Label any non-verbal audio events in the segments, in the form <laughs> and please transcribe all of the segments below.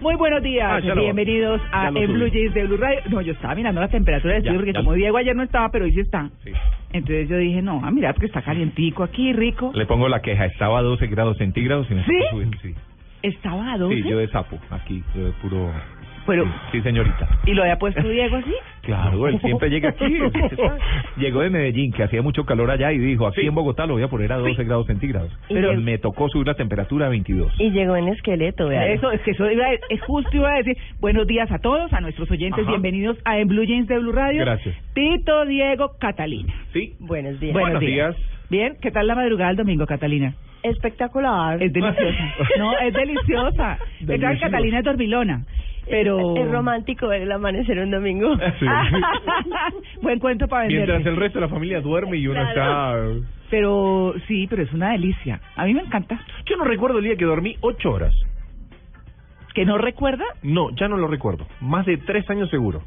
Muy buenos días, Ah, bienvenidos a. Blue Jeans de Blue Radio. No, yo estaba mirando la temperatura del estudio porque ya como Diego ayer no estaba, pero hoy sí está. Sí. Entonces yo dije, no, a mirar porque está calientico aquí, rico. Le pongo la queja, estaba a 12 grados centígrados y me ¿Sí? subir, sí. Estaba a 12, Sí, yo de sapo, aquí, yo de puro... pero... Sí, señorita. ¿Y lo había puesto Diego así? <laughs> Claro, él siempre llega aquí. <laughs> Llegó de Medellín, que hacía mucho calor allá, y dijo, aquí en Bogotá lo voy a poner a 12 grados centígrados. Pero me tocó subir la temperatura a 22. Y llegó en esqueleto, vea. Eso, es que eso iba a, es justo iba a decir, buenos días a todos, a nuestros oyentes, Ajá. bienvenidos a En Blue Jeans de Blue Radio. Gracias. Tito, Diego, Catalina. Sí. Buenos días. Buenos días. días. Bien, ¿qué tal la madrugada del domingo, Catalina? Espectacular. Es deliciosa. <laughs> No, es deliciosa. Catalina es dormilona. Pero. Es romántico ver el amanecer un domingo. Sí. <laughs> Buen cuento para vender. Mientras el resto de la familia duerme y uno Claro. está... Pero sí, pero es una delicia. A mí me encanta. Yo no recuerdo el día que dormí 8 horas. ¿Que no recuerda? No, ya no lo recuerdo. Más de 3 años seguro.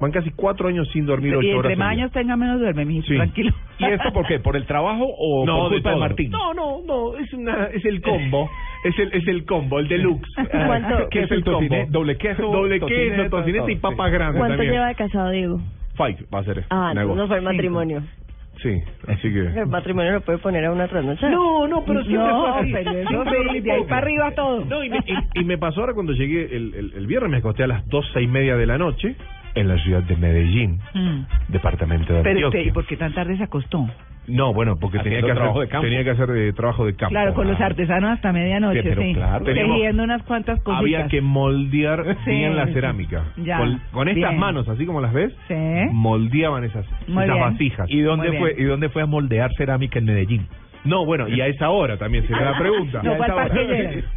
Van casi 4 años sin dormir Y 8 horas. entre más años tenga menos duerme, mijito, Sí. tranquilo. ¿Y esto por qué? ¿Por el trabajo o <laughs> No, por de culpa de todo. Martín? No, no, no, es una es el combo, <laughs> es el es el combo, el deluxe. <laughs> ¿Cuánto- ¿Qué es el combo? doble queso, doble queso, tocineta y todo, papas grandes ¿Cuánto también. lleva de casado, Diego? Five va a ser. Ah, no, no fue el matrimonio. Sí, así que El matrimonio lo puede poner a una trasnochada. No, no, pero siempre No, fue así. pero eso Siempre sí, lo de ahí para arriba todo. No, y me, y- y me pasó ahora cuando llegué el, el, el viernes, me acosté a las doce y media de la noche en la ciudad de Medellín, Mm. departamento de Pero, Antioquia. ¿y por qué tan tarde se acostó? No, bueno, porque tenía que, trabajo hacer, de campo. tenía que hacer eh, trabajo de campo. Claro, con los artesanos hasta medianoche, Sí, sí. claro. Teníamos- unas cuantas cositas. Había que moldear Sí, bien la cerámica. Ya, Con, con estas bien. manos, así como las ves, Sí. moldeaban esas, vasijas. ¿Y dónde Muy fue bien. y dónde fue a moldear cerámica en Medellín? No, bueno, y a esa hora también se me la pregunta. No. No,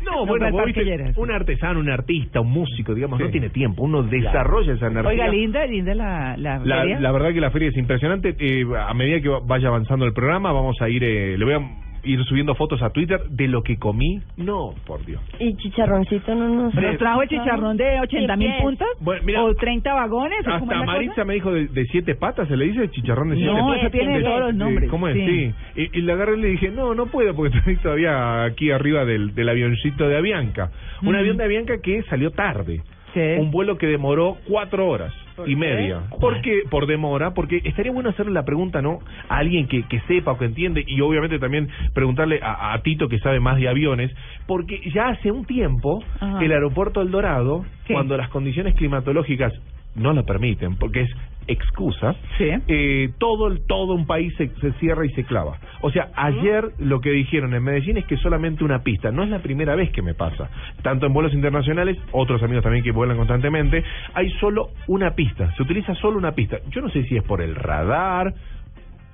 No bueno, vos viste, un artesano, un artista, un músico, digamos, no tiene tiempo. Uno desarrolla esa energía. Oiga, linda, linda la, la, La, feria. la verdad que la feria es impresionante. Eh, a medida que vaya avanzando el programa, vamos a ir, eh, le voy a ir subiendo fotos a Twitter de lo que comí. No, por Dios. Y chicharroncito no nos... ¿Nos trajo el chicharrón de 80 mil pies. puntos? Bueno, mira, ¿O 30 vagones? ¿O Hasta la Maritza cosa? me dijo de, de siete patas, ¿se le dice chicharrón de siete No, patas? eso tiene de- todos los Sí, nombres. ¿Cómo es? Sí. Y, y le agarré y le dije, no, no puedo porque <laughs> estoy todavía aquí arriba del, del avioncito de Avianca. Un Mm. avión de Avianca que salió tarde. Un vuelo que demoró cuatro horas ¿Por y media. ¿Por qué? Por demora, porque estaría bueno hacerle la pregunta, ¿no? A alguien que, que sepa o que entiende y obviamente también preguntarle a, a Tito que sabe más de aviones, porque ya hace un tiempo Ajá. el aeropuerto El Dorado, ¿Qué? cuando las condiciones climatológicas no lo permiten, porque es excusa, Sí. eh, todo el todo un país se, se cierra y se clava. O sea, ayer lo que dijeron en Medellín es que solamente una pista. No es la primera vez que me pasa. Tanto en vuelos internacionales, otros amigos también que vuelan constantemente, hay solo una pista. Se utiliza solo una pista. Yo no sé si es por el radar,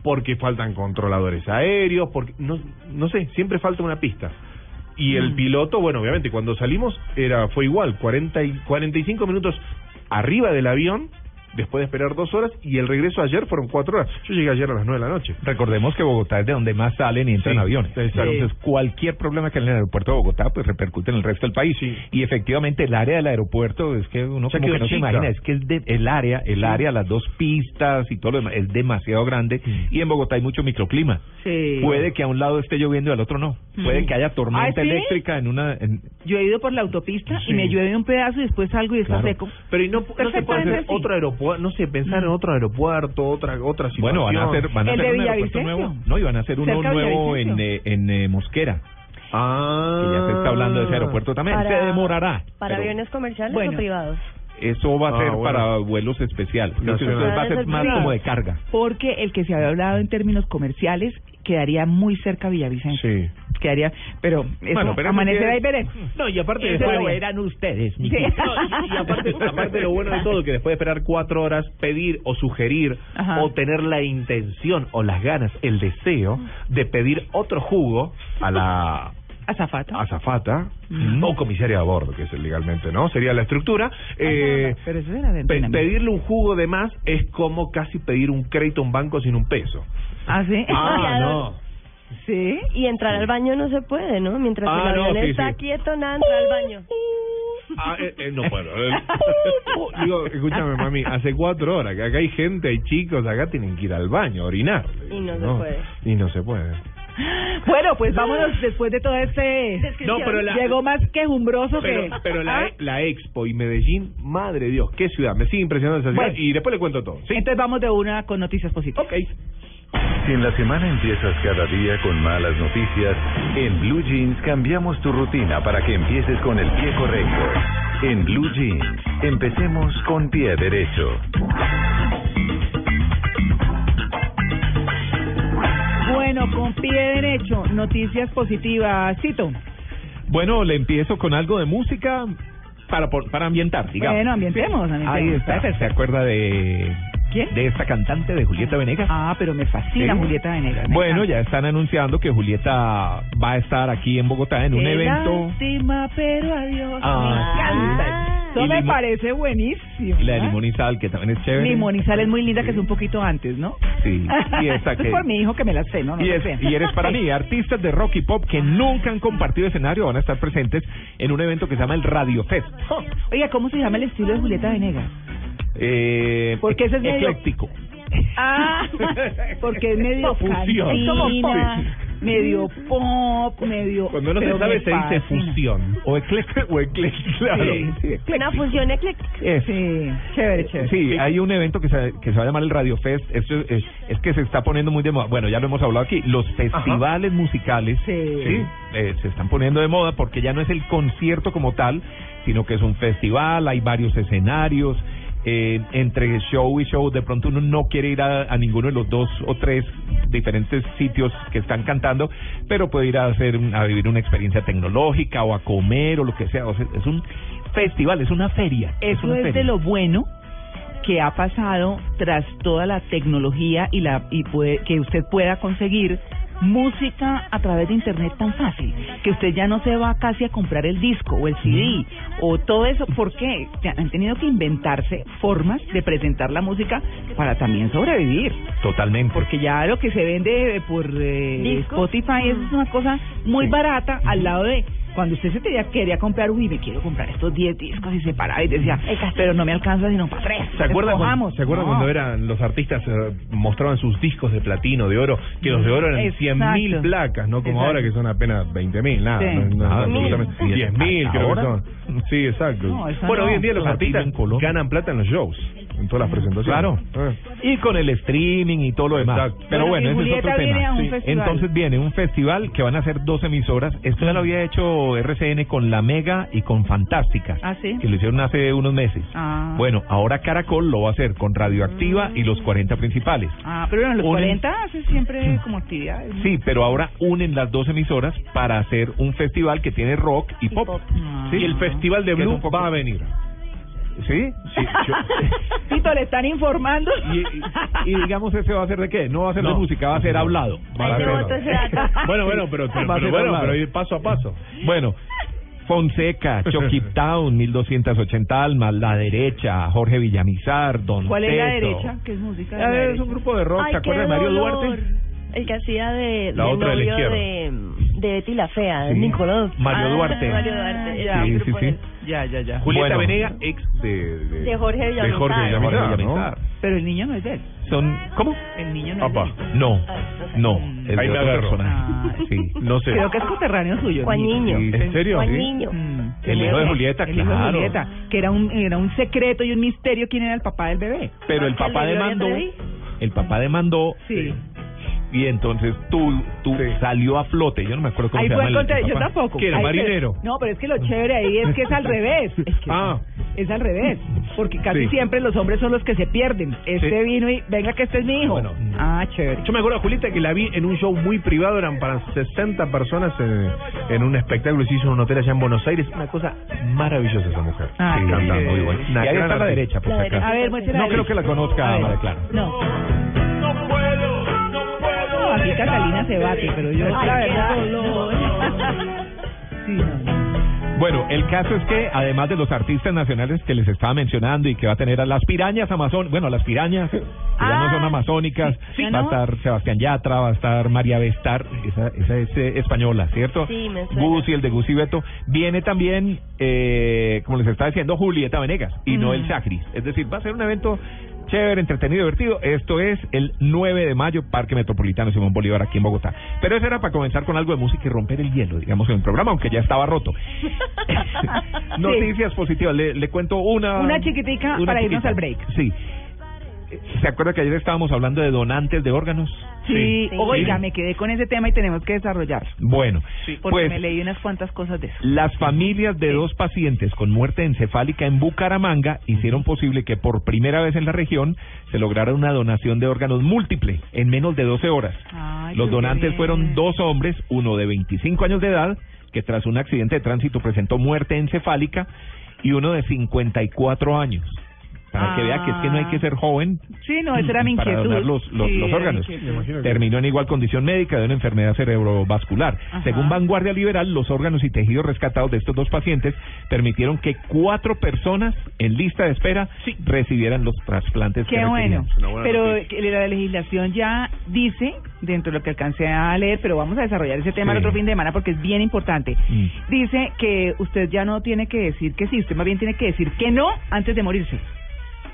porque faltan controladores aéreos, porque no, no sé, siempre falta una pista. Y el Mm. piloto, bueno, obviamente cuando salimos era fue igual, 40 y 45 minutos arriba del avión después de esperar dos horas y el regreso ayer fueron cuatro horas. Yo llegué ayer a las nueve de la noche. Recordemos que Bogotá es de donde más salen y entran Sí, aviones. exacto. Entonces, cualquier problema que haya en el aeropuerto de Bogotá, pues repercute en el resto del país. Sí. Y efectivamente, el área del aeropuerto es que uno como que no se imagina, es que es de- el área, el Sí. área, las dos pistas y todo lo demás, es demasiado grande. Y en Bogotá hay mucho microclima. Sí. Puede que a un lado esté lloviendo y al otro no. Puede que haya tormenta ¿Ah, sí? eléctrica en una. en- Yo he ido por la autopista Sí. y me llueve un pedazo y después salgo y está Claro. seco. Pero y no, no se puede hacer sí. otro aeropuerto, no sé, pensar Mm. en otro aeropuerto, otra otra situación. bueno, van a hacer, van a hacer un aeropuerto nuevo. No, y van a hacer uno nuevo en, eh, en eh, Mosquera. Ah. que ya se está hablando de ese aeropuerto también. Para- se demorará. ¿Para pero aviones comerciales Bueno. o privados? Eso va a Ah, ser bueno. para vuelos especiales. Creo que va a ser más como de carga. Porque el que se había hablado en términos comerciales quedaría muy cerca a Villavicencio. Sí. Quedaría, pero eso Bueno, pero amanecerá y veremos. No, y aparte Eso después lo verán ustedes, Sí. No, y, y aparte, <laughs> aparte lo bueno de todo, que después de esperar cuatro horas, pedir o sugerir Ajá. o tener la intención o las ganas, el deseo de pedir otro jugo a la Azafata. azafata o comisaria a bordo, que es legalmente, ¿no? Sería la estructura. Eh, Pero eso era de pe- pedirle un jugo de más es como casi pedir un crédito a un banco sin un peso. ¿Ah, sí? Ah, <laughs> no. ¿Sí? Y entrar al baño no se puede, ¿no? Mientras Ah, el no, avión sí, está sí. quieto, nada, entra al baño. Ah, eh, eh, no puedo. eh. Digo, escúchame, mami, hace cuatro horas que acá hay gente, hay chicos, acá tienen que ir al baño, a orinar. Y no se puede. Y no se puede. <laughs> Bueno, pues vámonos después de todo este... No, pero la- Llegó más quejumbroso Pero, que... pero la, ¿Ah? la Expo y Medellín, madre de Dios, qué ciudad. Me sigue impresionando esa ciudad Bueno. y después le cuento todo. ¿sí? Entonces vamos de una con noticias positivas. Ok. Si en la semana empiezas cada día con malas noticias, en Blue Jeans cambiamos tu rutina para que empieces con el pie correcto. En Blue Jeans, empecemos con pie derecho. Bueno, con pie derecho, noticias positivas. Cito. Bueno, le empiezo con algo de música para para ambientar, digamos. Bueno, ambientemos, ambientemos. Ahí está. ¿Se acuerda de ¿Quién? de esta cantante de Julieta Venegas? Ah, pero me fascina Sí. Julieta Venegas. Bueno, encanta. ya están anunciando que Julieta va a estar aquí en Bogotá en un Qué evento. lástima, pero adiós. Ah, me encanta. sí. Eso me parece buenísimo. Y la de ¿eh? Sal, que también es chévere. Sal es muy linda, Sí. que es un poquito antes, ¿no? Sí, y esta <laughs> que- es por mi hijo que me la sé, ¿no? no y, es- y eres para <laughs> mí, artistas de rock y pop que nunca han compartido escenario van a estar presentes en un evento que se llama el Radio Fest. Oiga, ¿cómo se llama el estilo de Julieta Venegas? Eh, Porque ese es medio- ecléctico. Ah, <laughs> porque es medio Fusión. cantina, medio pop, medio... Cuando no se pero sabe me se dice fascina. fusión. O ecléctico. O ecléctico, claro. Sí, sí, ecléctico. Una fusión ecléctica. Es. Sí, chévere, chévere. Sí, hay un evento que se, que se va a llamar el Radio Fest. Esto es, es, es que se está poniendo muy de moda. Bueno, ya lo hemos hablado aquí. Los festivales musicales Sí. eh, se están poniendo de moda porque ya no es el concierto como tal, sino que es un festival, hay varios escenarios. Eh, entre show y show, de pronto uno no quiere ir a, a ninguno de los dos o tres diferentes sitios que están cantando, pero puede ir a hacer a vivir una experiencia tecnológica o a comer o lo que sea. O sea, es un festival, es una feria. Eso una es feria. de lo bueno que ha pasado tras toda la tecnología y la y puede, que usted pueda conseguir música a través de internet tan fácil que usted ya no se va casi a comprar el disco o el CD o todo eso ¿por qué? Han tenido que inventarse formas de presentar la música para también sobrevivir Totalmente. porque ya lo que se vende por eh. Spotify es una cosa muy barata al lado de cuando usted se tenía, quería comprar, uy, me quiero comprar estos 10 discos y se paraba y decía, pero no me alcanza sino para tres. ¿Se acuerdan, cuando, Escojamos. ¿se acuerdan No. cuando eran los artistas eh, mostraban sus discos de platino, de oro, que los de oro eran Exacto. 100.000 placas, no como Exacto. ahora que son apenas 20.000, nada, Sí. no, no, Ah, absolutamente. mil. 10.000 creo que son. Sí, exacto. No, bueno, no. hoy en día los artistas ganan plata en los shows, en todas las presentaciones. Claro. Eh. Y con el streaming y todo lo demás. Exacto. Pero Bueno, bueno, y ese es otro viene tema. a un Sí. Entonces viene un festival que van a ser dos emisoras. Esto ya lo había hecho RCN con La Mega y con Fantástica. ¿Ah, sí? Que lo hicieron hace unos meses. Ah. Bueno, ahora Caracol lo va a hacer con Radioactiva y los 40 principales. Ah, pero en los Unen- 40 hace siempre <clears throat> como actividades. ¿no? Sí, pero ahora unen las dos emisoras para hacer un festival que tiene rock y, pop. pop. Ah. Sí, Y el Festival de Blue poco- va a venir. ¿Sí? Sí, yo- <laughs> Tito, ¿le están informando? Y, y- y digamos, ese va a ser de qué? No va a ser de música, va a ser hablado. Ese dato. <laughs> Bueno, bueno, pero, pero, Va a pero ser bueno, hablado. pero ir paso a paso. Bueno, Fonseca, Chucky <laughs> Town, 1280 almas, La Derecha, Jorge Villamizar, Don ¿Cuál es la derecha? ¿Qué es música de la es derecha? un grupo de rock, Ay, ¿te acuerdas de Mario dolor. Duarte? El que hacía de, La de otra de la novio izquierda. de, de Betty la Fea, de Sí. Nicolás. Mario Ah, Duarte. Mario Duarte. Ya, Sí, sí, sí. de- Ya, ya, ya. Julieta Bueno. Venega, ex de, de, De Jorge de Villamizar. Jorge Jorge Villamizar, ¿no? Pero el niño no es de él. Son, ¿Cómo? El niño no es de él. No, no, Mm. es Ahí de me otro agarró. personaje. Ah, Sí. No sé. Creo que es coterráneo suyo. Juan Niño. Sí. ¿En serio? Juan. Niño. Mm. El hijo de Julieta, El hijo de claro. Julieta, que era un, era un secreto y un misterio quién era el papá del bebé. Pero el ¿Que el papá de demandó, el papá demandó Sí. Y entonces tú, tú salió a flote. Yo no me acuerdo cómo Ahí se fue llama el yo tampoco. ¿Qué era, Ahí marinero? se- no, pero es que lo chévere ahí es que es al revés. <laughs> Es que Ah. es al revés. Porque casi Sí. siempre los hombres son los que se pierden. Este Sí. vino y venga que este es mi hijo. Bueno. Ah, chévere. Yo me acuerdo, Julita, que la vi en un show muy privado, eran para 60 personas en, en un espectáculo que se hizo en un hotel allá en Buenos Aires. Una cosa maravillosa esa mujer. Ah, Sí, sí. cantando, muy buena. Y ahí está a la derecha, por La derecha. A ver, No creo que la conozca, A ver. María Clara. No. No, aquí Catalina se bate, pero yo Ay, la verdad. <laughs> Sí, no. Bueno, el caso es que además de los artistas nacionales que les estaba mencionando y que va a tener a las pirañas amazon, bueno, las pirañas que ya no Ah, son amazónicas, sí, va ¿no? a estar Sebastián Yatra, va a estar María Bestar, esa, esa es eh, española, ¿cierto? Sí, me suena. Gusi, el de Gusi Beto. Viene también, eh, como les estaba diciendo, Julieta Venegas y no Mm. el Chacris. Es decir, va a ser un evento chévere, entretenido, divertido. Esto es el 9 de mayo, Parque Metropolitano Simón Bolívar, aquí en Bogotá. Pero eso era para comenzar con algo de música y romper el hielo, digamos, en el programa, aunque ya estaba roto. <laughs> <laughs> Noticias positivas. Le, le cuento una. Una chiquitica para irnos al break. Sí. ¿Se acuerda que ayer estábamos hablando de donantes de órganos? Sí, Sí. oiga, me quedé con ese tema y tenemos que desarrollar. Bueno, Porque pues me leí unas cuantas cosas de eso. las familias de dos pacientes con muerte encefálica en Bucaramanga hicieron posible que por primera vez en la región se lograra una donación de órganos múltiple en menos de 12 horas. Ay, Los donantes bien. fueron dos hombres, uno de 25 años de edad, que tras un accidente de tránsito presentó muerte encefálica, y uno de 54 años. Para que vea que es que no hay que ser joven Sí, no, esa era mi para inquietud. donar los, los, Sí, órganos. Terminó en igual condición médica de una enfermedad cerebrovascular. Ajá. Según Vanguardia Liberal, los órganos y tejidos rescatados de estos dos pacientes permitieron que cuatro personas en lista de espera recibieran los trasplantes que Qué bueno. una buena Pero noticia. que la legislación ya dice, dentro de lo que alcancé a leer, pero vamos a desarrollar ese tema Sí. el otro fin de semana porque es bien importante. Mm. Dice que usted ya no tiene que decir que sí, usted más bien tiene que decir que no antes de morirse.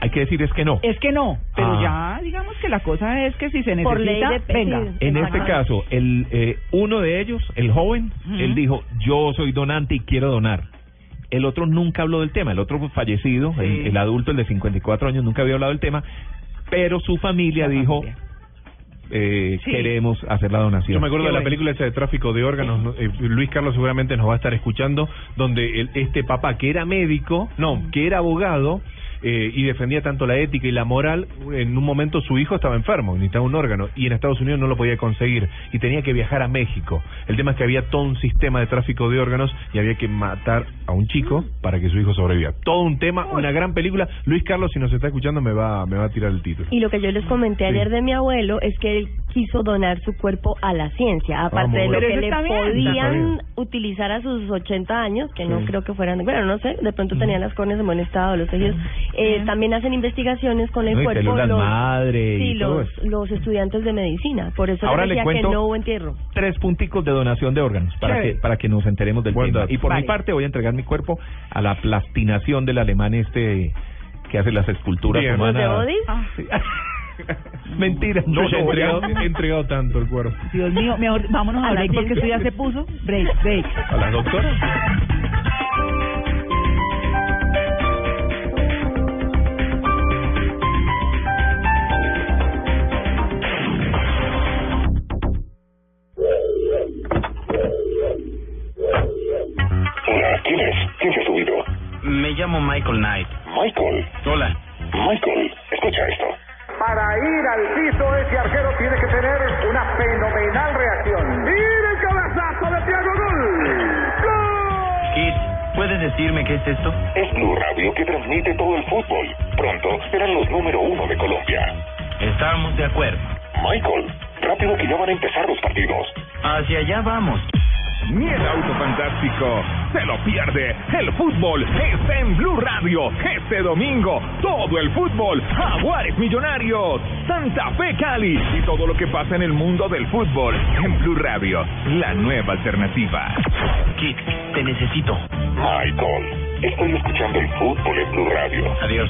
Hay que decir es que no. Es que no, pero Ah. ya digamos que la cosa es que si se necesita, Por ley de- venga. En este caso, el eh, uno de ellos, el joven, él dijo, yo soy donante y quiero donar. El otro nunca habló del tema, el otro fallecido, Sí. el, el adulto, el de 54 años, nunca había hablado del tema, pero su familia La dijo, familia. eh, Sí. queremos hacer la donación. Yo me acuerdo Qué de la bueno. película esa de tráfico de órganos, ¿no? Eh, Luis Carlos seguramente nos va a estar escuchando, donde el- este papá que era médico, no, que era abogado eh, y defendía tanto la ética y la moral, en un momento su hijo estaba enfermo, necesitaba un órgano y en Estados Unidos no lo podía conseguir y tenía que viajar a México. El tema es que había todo un sistema de tráfico de órganos y había que matar a un chico para que su hijo sobreviva. Todo un tema, una gran película. Luis Carlos, si nos está escuchando, me va, me va a tirar el título. Y lo que yo les comenté Sí. ayer de mi abuelo es que él quiso donar su cuerpo a la ciencia, aparte muy de lo bueno. Que le podían bien. utilizar a sus 80 años, que no creo que fueran, bueno, no sé, de pronto tenían las córneas en buen estado, los tejidos. Eh, también hacen investigaciones con el No, cuerpo los, madre y sí, los, los estudiantes de medicina. Por eso Ahora le decía que cuento- no hubo entierro. Tres punticos de donación de órganos para Chévere. que para que nos enteremos del Buen tema. dato. Y por mi parte voy a entregar mi cuerpo a la plastinación del alemán este que hace las esculturas Bien. ¿Los de <laughs> <laughs> Mentira, No, a entregado, <laughs> entregado tanto el cuerpo. Dios mío, mejor vámonos a A la break porque esto ya se puso. Break, break. ¿A las doctoras? Hola, ¿quién es? ¿Quién se ha subido? Me llamo Michael Knight. Michael. Hola. Michael, escucha esto. Para ir al piso, ese arquero tiene que tener una fenomenal reacción. ¡Mira el cabezazo de Thiago Gol! ¿puedes decirme qué es esto? Es Blue Radio que transmite todo el fútbol. Pronto serán los número uno de Colombia. Estamos de acuerdo. Michael, rápido que ya van a empezar los partidos. Hacia allá vamos. Ni el auto fantástico se lo pierde. El fútbol está en Blue Radio. Este domingo, todo el fútbol. Jaguares Millonarios, Santa Fe Cali y todo lo que pasa en el mundo del fútbol en Blue Radio, la nueva alternativa. Kid, te necesito. Michael, estoy escuchando el fútbol en Blue Radio. Adiós.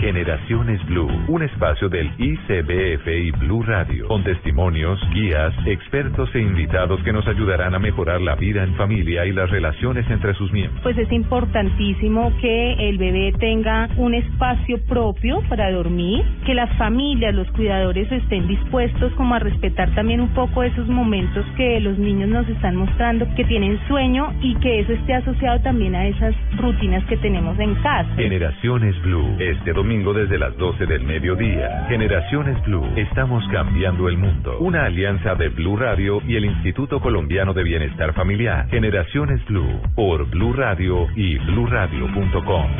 Generaciones Blue, un espacio del ICBF y Blue Radio, con testimonios, guías, expertos e invitados que nos ayudarán a mejorar la vida en familia y las relaciones entre sus miembros. Pues es importantísimo que el bebé tenga un espacio propio para dormir, que las familias, los cuidadores estén dispuestos como a respetar también un poco esos momentos que los niños nos están mostrando que tienen sueño y que eso esté asociado también a esas rutinas que tenemos en casa. Generaciones Blue, este domingo desde las 12 del mediodía. Generaciones Blue, estamos cambiando el mundo. Una alianza de Blue Radio y el Instituto Colombiano de Bienestar Familiar. Generaciones Blue, por Blue Radio y bluradio.com.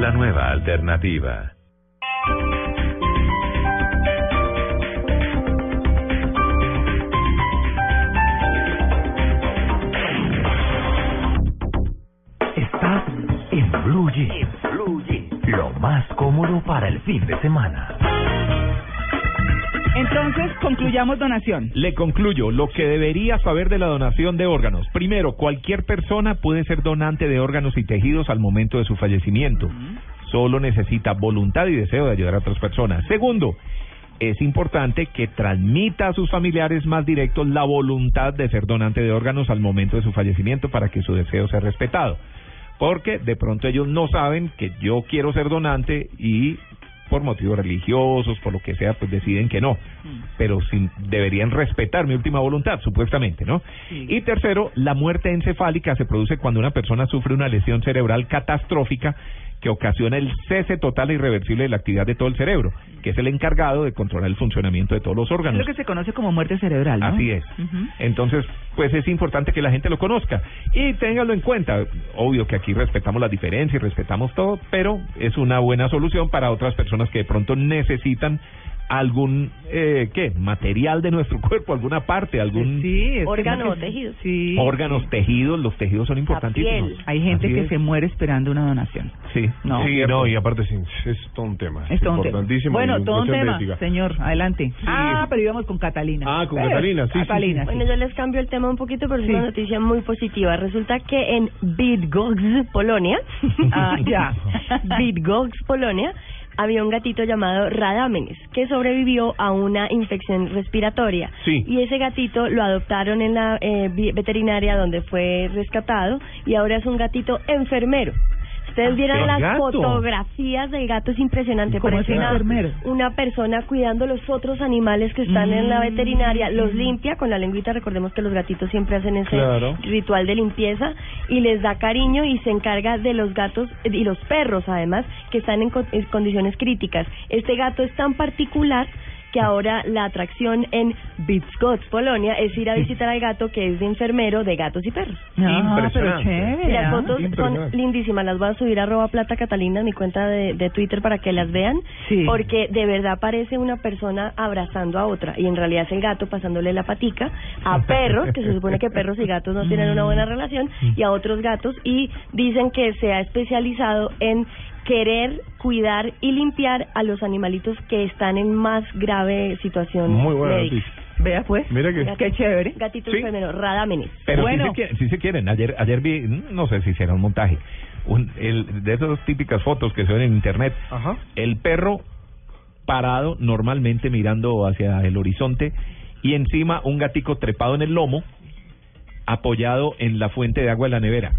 La nueva alternativa. Estás en Blue Jeans. Más cómodo para el fin de semana. Entonces, concluyamos donación. Le concluyo lo que debería saber de la donación de órganos. Primero, cualquier persona puede ser donante de órganos y tejidos al momento de su fallecimiento. Solo necesita voluntad y deseo de ayudar a otras personas. Segundo, es importante que transmita a sus familiares más directos la voluntad de ser donante de órganos al momento de su fallecimiento para que su deseo sea respetado. Porque de pronto ellos no saben que yo quiero ser donante y por motivos religiosos, por lo que sea, pues deciden que no. Pero sin, deberían respetar mi última voluntad, supuestamente, ¿no? Y tercero, la muerte encefálica se produce cuando una persona sufre una lesión cerebral catastrófica que ocasiona el cese total e irreversible de la actividad de todo el cerebro, que es el encargado de controlar el funcionamiento de todos los Es órganos. lo que se conoce como muerte cerebral, ¿no? Así es. Entonces, pues es importante que la gente lo conozca y téngalo en cuenta. Obvio que aquí respetamos las diferencias y respetamos todo, pero es una buena solución para otras personas que de pronto necesitan algún, eh, ¿qué? Material de nuestro <laughs> cuerpo, alguna parte, algún Órgano o tejido. Sí. órganos, tejidos. Los tejidos son importantísimos. Hay gente Así que es. se muere esperando una donación. Sí, No. sí, no, y aparte sí, es todo un tema. Es todo un tema. importantísimo. Bueno, todo un tema, ética. señor. Adelante. Ah, pero íbamos con Catalina. Ah, con Pero, Catalina, sí. Catalina, sí. Bueno, yo les cambio el tema un poquito, pero es una noticia muy positiva. Resulta que en Bydgoszcz, Polonia, <laughs> Ah, ya. <laughs> Bydgoszcz, Polonia, había un gatito llamado Radámenes que sobrevivió a una infección respiratoria. Sí. Y ese gatito lo adoptaron en la eh, veterinaria donde fue rescatado y ahora es un gatito enfermero. Ustedes vieran ¿el las gato? fotografías del gato, es impresionante. ¿Cómo Parece una, una persona cuidando los otros animales que están en la Mm. veterinaria, los limpia con la lengüita, recordemos que los gatitos siempre hacen ese Claro. ritual de limpieza y les da cariño y se encarga de los gatos y los perros además que están en, co- en condiciones críticas. Este gato es tan particular que ahora la atracción en Bydgoszcz, Polonia, es ir a visitar al gato que es de enfermero de gatos y perros. Ah, pero chévere. Las ah. fotos son lindísimas, las voy a subir a arroba plata catalina, mi cuenta de, de Twitter para que las vean, Sí. porque de verdad parece una persona abrazando a otra y en realidad es el gato pasándole la patica a <laughs> perros, que se supone que perros y gatos no tienen una buena relación, y a otros gatos y dicen que se ha especializado en querer cuidar y limpiar a los animalitos que están en más grave situación Muy buena médica. noticia. Vea pues. Mira que... Qué chévere. Gatito Sí. Radámenes. Pero Bueno. sí, se quieren, sí se quieren. Ayer, ayer vi, no sé si será un montaje, un, el, de esas típicas fotos que se ven en internet. Ajá. El perro parado normalmente mirando hacia el horizonte y encima un gatico trepado en el lomo apoyado en la fuente de agua de la nevera.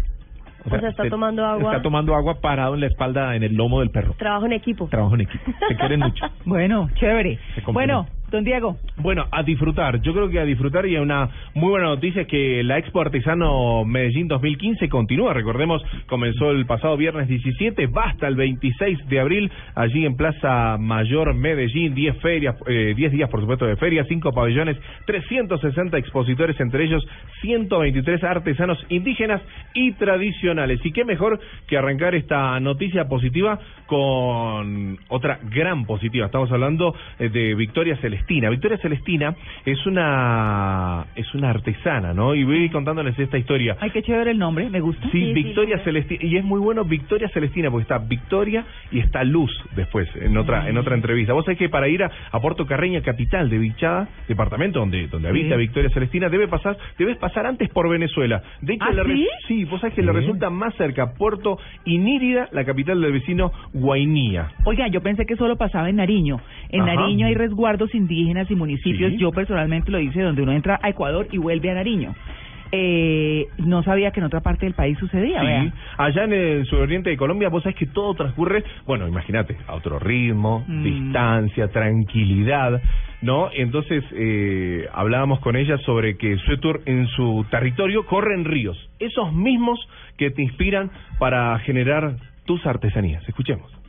O sea, está tomando agua. Está tomando agua parado en la espalda, en el lomo del perro. Trabajo en equipo. Trabajo en equipo. Se quieren mucho. <laughs> Bueno, chévere. Bueno, don Diego. Bueno, a disfrutar. Yo creo que a disfrutar y una muy buena noticia es que la Expo Artesano Medellín 2015 continúa. Recordemos, comenzó el pasado viernes 17, va hasta el 26 de abril, allí en Plaza Mayor Medellín, 10 ferias, eh, 10 días por supuesto de feria, 5 pabellones, 360 expositores, entre ellos 123 artesanos indígenas y tradicionales. Y qué mejor que arrancar esta noticia positiva con otra gran positiva. Estamos hablando eh, de Victoria Celestina Celestina. Victoria Celestina es una es una artesana, ¿no? Y voy contándoles esta historia. Ay, qué chévere el nombre, me gusta. Sí, Victoria Celestina y es muy bueno Victoria Celestina porque está Victoria y está Luz después en otra en otra entrevista. Vos sabés que para ir a, a Puerto Carreña, capital de Vichada, departamento donde donde habita Victoria Celestina, debe pasar debes pasar antes por Venezuela. De hecho, ¿Ah, sí? sí, vos sabés que le resulta más cerca Puerto Inírida, la capital del vecino Guainía. Oiga, yo pensé que solo pasaba en Nariño. En Ajá. Nariño hay resguardos indígenas y municipios. Sí. Yo personalmente lo hice donde uno entra a Ecuador y vuelve a Nariño. Eh, no sabía que en otra parte del país sucedía. Sí, allá en el suroriente de Colombia, vos sabés que todo transcurre, bueno, imagínate, a otro ritmo, Mm. distancia, tranquilidad, ¿no? Entonces, eh, hablábamos con ella sobre que Suetur en su territorio corren ríos, esos mismos que te inspiran para generar tus artesanías. Escuchemos.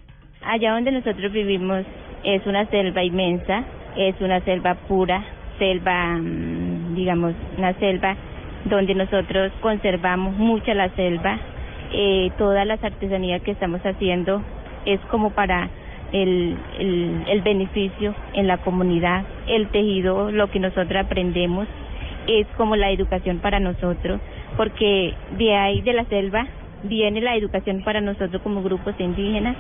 Allá donde nosotros vivimos es una selva inmensa, es una selva pura, selva, mm, digamos, una selva donde nosotros conservamos mucho la selva. Eh, todas las artesanías que estamos haciendo es como para el, el, el beneficio en la comunidad. El tejido, lo que nosotros aprendemos, es como la educación para nosotros, porque de ahí de la selva viene la educación para nosotros como grupos indígenas.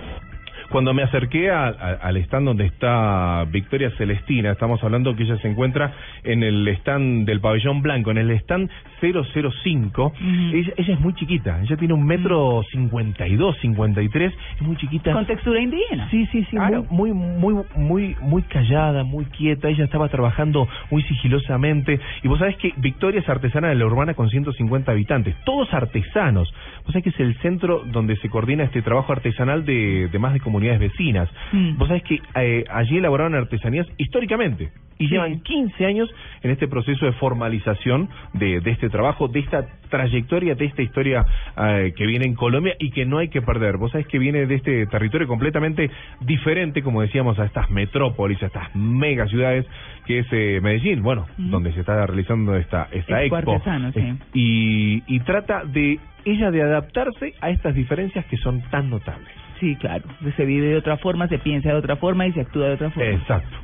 Cuando me acerqué a- a- al stand donde está Victoria Celestina, estamos hablando que ella se encuentra en el stand del pabellón blanco, en el stand 005. ella, ella es muy chiquita, ella tiene un metro cincuenta y dos, cincuenta y tres, es muy chiquita. Con textura indígena. Sí, sí, sí, Claro. muy, muy, muy, muy, muy callada, muy quieta. Ella estaba trabajando muy sigilosamente. Y vos sabés que Victoria es artesana de la urbana con 150 habitantes, todos artesanos. Vos sabés que es el centro donde se coordina este trabajo artesanal de, de más de comunidades vecinas. Mm. Vos sabés que eh, allí elaboraron artesanías históricamente y llevan 15 años en este proceso de formalización de, de este trabajo, de esta trayectoria, de esta historia eh, que viene en Colombia y que no hay que perder. Vos sabés que viene de este territorio completamente diferente, como decíamos, a estas metrópolis, a estas mega ciudades que es eh, Medellín, bueno, donde se está realizando esta, esta Expo expo. Artesano, sí. Y, y trata de ella de adaptarse a estas diferencias que son tan notables. Sí, claro. Se vive de otra forma, se piensa de otra forma y se actúa de otra forma. Exacto.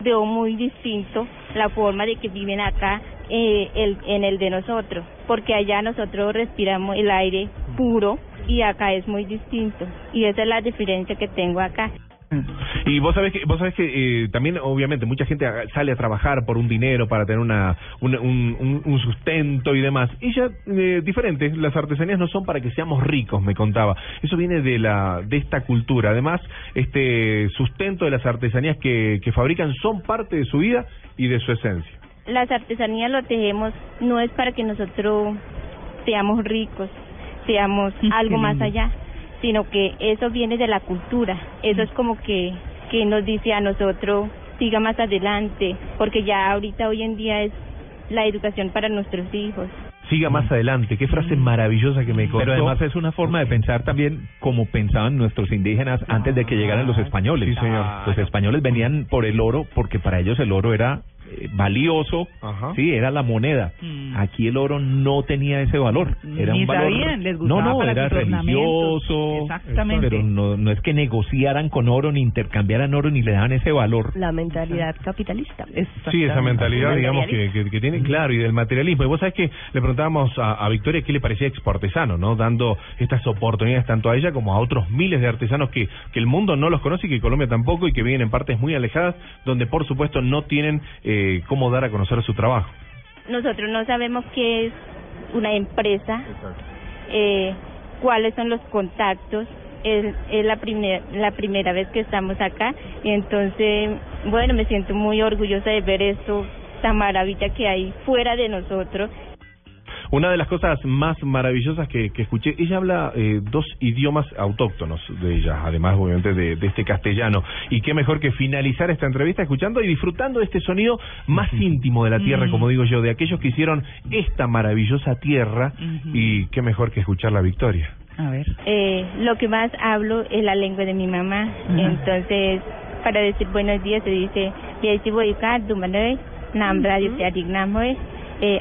veo muy distinto la forma de que viven acá eh, el, en el de nosotros, porque allá nosotros respiramos el aire puro y acá es muy distinto y esa es la diferencia que tengo acá. Y vos sabés que, vos sabés que eh, también, obviamente, mucha gente sale a trabajar por un dinero para tener una, una- un, un- un sustento y demás. Ella, eh, diferente, las artesanías no son para que seamos ricos, me contaba. Eso viene de la de esta cultura. Además, este sustento de las artesanías que, que fabrican son parte de su vida y de su esencia. Las artesanías lo tejemos no es para que nosotros seamos ricos, seamos algo más allá, sino que eso viene de la cultura. Eso es como que, que nos dice a nosotros, siga más adelante, porque ya ahorita hoy en día es la educación para nuestros hijos. Siga más adelante. Qué frase maravillosa que me contó. Pero además es una forma de pensar también como pensaban nuestros indígenas antes de que llegaran los españoles. Sí, señor. Los españoles venían por el oro porque para ellos el oro era eh, valioso, Ajá. sí, era la moneda. Mm. Aquí el oro no tenía ese valor, era Ni un valor sabían, les no, gustaba no, para era religioso, Exactamente. pero no, no es que negociaran con oro ni intercambiaran oro ni le daban ese valor. La mentalidad capitalista. Sí, esa mentalidad, digamos, que, que, que tiene, claro, y del materialismo. Y vos sabés que le preguntábamos a, a Victoria qué le parecía Expo Artesano, ¿no? Dando estas oportunidades tanto a ella como a otros miles de artesanos que, que el mundo no los conoce y que Colombia tampoco y que viven en partes muy alejadas donde, por supuesto, no tienen eh, cómo dar a conocer su trabajo. Nosotros no sabemos qué es una empresa, eh, cuáles son los contactos. Es, es la, primera la primera vez que estamos acá y entonces, bueno, me siento muy orgullosa de ver esto, esta maravilla que hay fuera de nosotros Una de las cosas más maravillosas que, que escuché, ella habla eh, dos idiomas autóctonos de ella, además obviamente de, de este castellano. Y qué mejor que finalizar esta entrevista escuchando y disfrutando de este sonido más íntimo de la tierra, como digo yo, de aquellos que hicieron esta maravillosa tierra. Y qué mejor que escuchar la victoria. A ver. Eh, lo que más hablo es la lengua de mi mamá. Entonces, para decir buenos días se dice, Eh,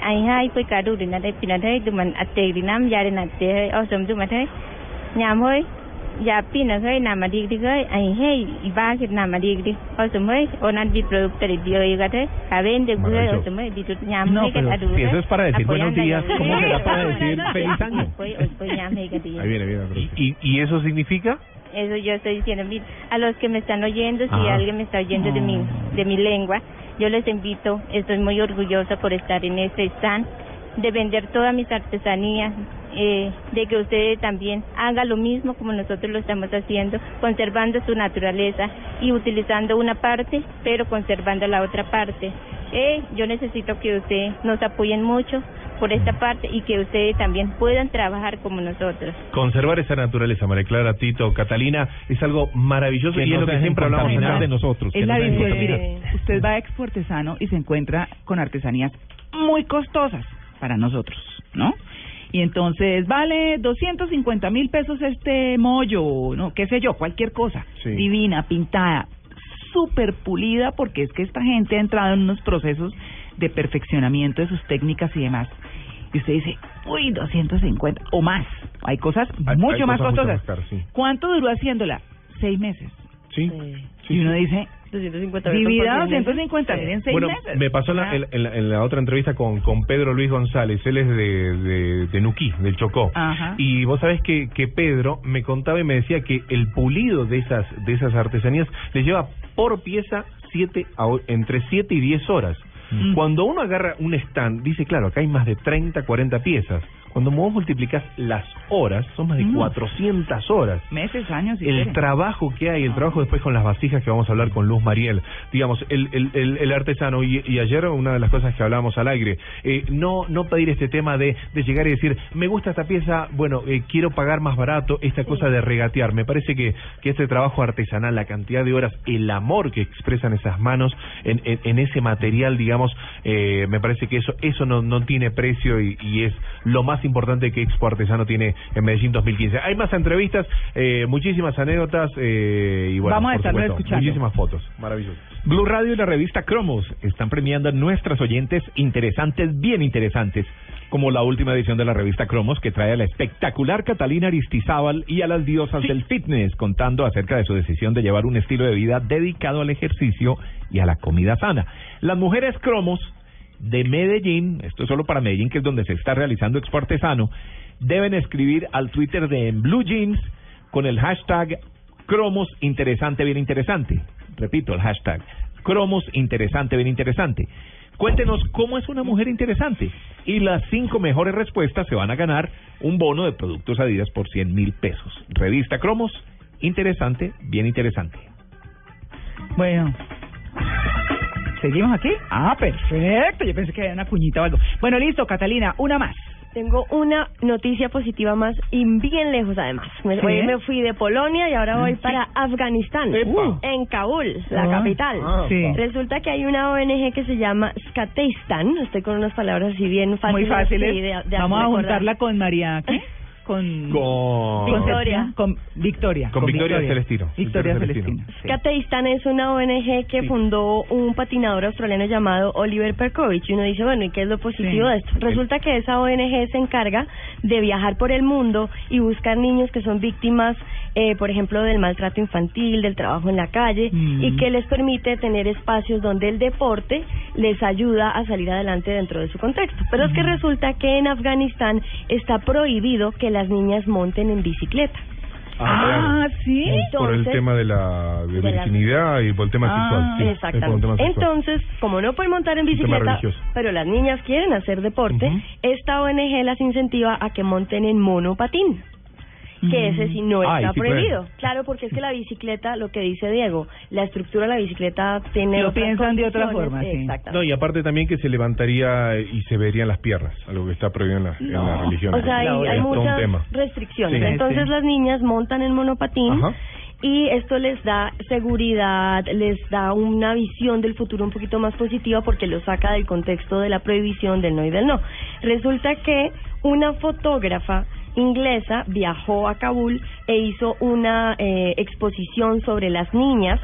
hey pero adu si eso es para decir buenos días. ¿cómo será para decir <laughs> feliz año? Hoy- hoy- hoy nyam hey gati. Ahí viene, viene. ¿Y, ¿Y eso significa? Eso yo estoy diciendo, a los que me están oyendo, si Ajá. alguien me está oyendo de mi, de mi lengua, yo les invito, estoy muy orgullosa por estar en este stand, de vender todas mis artesanías, eh, de que ustedes también hagan lo mismo como nosotros lo estamos haciendo, conservando su naturaleza y utilizando una parte, pero conservando la otra parte. Eh, yo necesito que ustedes nos apoyen mucho por esta parte y que ustedes también puedan trabajar como nosotros. Conservar esa naturaleza, María Clara, Tito, Catalina, es algo maravilloso Que y es lo que siempre hablamos acá. de nosotros. Es que la no visión. Mire, usted va a Expo Artesano y se encuentra con artesanías muy costosas para nosotros, ¿no? Y entonces vale 250 mil pesos este mollo, no, qué sé yo, cualquier cosa, Sí. divina, pintada, súper pulida, porque es que esta gente ha entrado en unos procesos de perfeccionamiento de sus técnicas y demás. Y usted dice, uy, 250 o más. Hay cosas Hay- mucho hay más cosas mucho costosas. más caras, sí. ¿Cuánto duró haciéndola? Seis meses. Sí. Y uno dice, 250 Divida por seis meses. 250 mil en seis Bueno, meses. me pasó en la, en, la, en la otra entrevista con, con Pedro Luis González, él es de, de, de Nuquí, del Chocó. Ajá. Y vos sabés que, que Pedro me contaba y me decía que el pulido de esas, de esas artesanías le lleva por pieza siete a entre 7 y 10 horas. Cuando uno agarra un stand, dice, claro, acá hay más de 30, 40 piezas. Cuando vos multiplicás las horas, son más de Mm. 400 horas. Meses, años. si El trabajo que hay, el trabajo después con las vasijas que vamos a hablar con Luz Mariel, digamos, el, el, el, el artesano, y, y ayer una de las cosas que hablábamos al aire, eh, no no pedir este tema de, de llegar y decir, me gusta esta pieza, bueno, eh, quiero pagar más barato, esta cosa de regatear, me parece que, que este trabajo artesanal, la cantidad de horas, el amor que expresan esas manos en, en, en ese material, digamos, eh, me parece que eso eso no, no tiene precio y, y es lo más importante que Expo Artesano tiene en Medellín 2015. Hay más entrevistas, eh, muchísimas anécdotas eh, y bueno, Vamos a por estarlo supuesto, escuchando. muchísimas fotos. Maravilloso. Blue Radio y la revista Cromos están premiando a nuestras oyentes interesantes, bien interesantes, como la última edición de la revista Cromos que trae a la espectacular Catalina Aristizábal y a las diosas del fitness contando acerca de su decisión de llevar un estilo de vida dedicado al ejercicio y a la comida sana. Las mujeres Cromos de Medellín, esto es solo para Medellín que es donde se está realizando Expo Artesano, deben escribir al Twitter de Blue Jeans con el hashtag Cromos interesante, bien interesante. Repito, el hashtag Cromos interesante, bien interesante. Cuéntenos cómo es una mujer interesante. Y las cinco mejores respuestas se van a ganar un bono de productos Adidas por 100 mil pesos. Revista Cromos, interesante, bien interesante. Bueno. ¿Seguimos aquí? Ah, perfecto. Yo pensé que había una cuñita o algo. Bueno, listo, Catalina, una más. Tengo una noticia positiva más y bien lejos además. Me, ¿Sí? Hoy me fui de Polonia y ahora voy Sí. para Afganistán, uh, en Kabul, la Ah, capital. ah, sí. Resulta que hay una ONG que se llama Skateistan, estoy con unas palabras así bien fáciles. Muy fáciles. sí, de- de Vamos a juntarla con María. ¿qué? Con. Con Victoria. Con Victoria. Con Victoria Celestino. Victoria Victoria Celestino. sí. Skateistan es una ONG que fundó un patinador australiano llamado Oliver Perkovich. Y uno dice, bueno, ¿y qué es lo positivo Sí. de esto? Resulta que esa ONG se encarga de viajar por el mundo y buscar niños que son víctimas, eh, por ejemplo, del maltrato infantil, del trabajo en la calle, Mm. y que les permite tener espacios donde el deporte les ayuda a salir adelante dentro de su contexto. Pero es que resulta que en Afganistán está prohibido que las niñas monten en bicicleta. Ah, sí. por el Entonces- tema de la de de la- virginidad y por el tema Ah, sexual. sí, Exactamente. tema sexual. Entonces, como no pueden montar en bicicleta, pero las niñas quieren hacer deporte, esta ONG las incentiva a que monten en monopatín. Que ese sí no Ah, y está sí prohibido. Claro, porque es que la bicicleta, lo que dice Diego, la estructura de la bicicleta tiene. Lo piensan de otra forma, sí. Exactamente. No, y aparte también que se levantaría y se verían las piernas, algo que está prohibido en la, en la religión. O sea, hay, hay muchas restricciones. Sí. Entonces Sí. las niñas montan en monopatín Ajá. y esto les da seguridad, les da una visión del futuro un poquito más positiva porque lo saca del contexto de la prohibición del no y del no. Resulta que una fotógrafa inglesa viajó a Kabul e hizo una eh, exposición sobre las niñas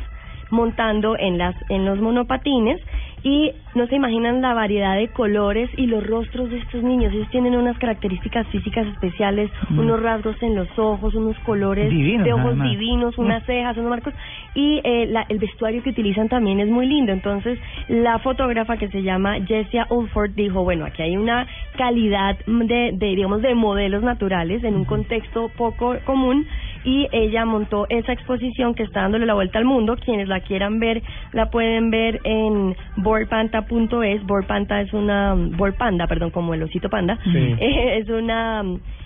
montando en las en los monopatines y no se imaginan la variedad de colores y los rostros de estos niños. Ellos tienen unas características físicas especiales, Mm. unos rasgos en los ojos, unos colores Divinos, de ojos divinos, Mm. unas cejas, unos marcos y eh, la- el vestuario que utilizan también es muy lindo. Entonces, la fotógrafa que se llama Jessia Ulford dijo, bueno, aquí hay una calidad de, de digamos de modelos naturales en un contexto poco común y ella montó esa exposición que está dándole la vuelta al mundo. Quienes la quieran ver la pueden ver en boardpanta.es. Boardpanta es una board panda, perdón, como el osito panda. Sí. Eh, <laughs> es una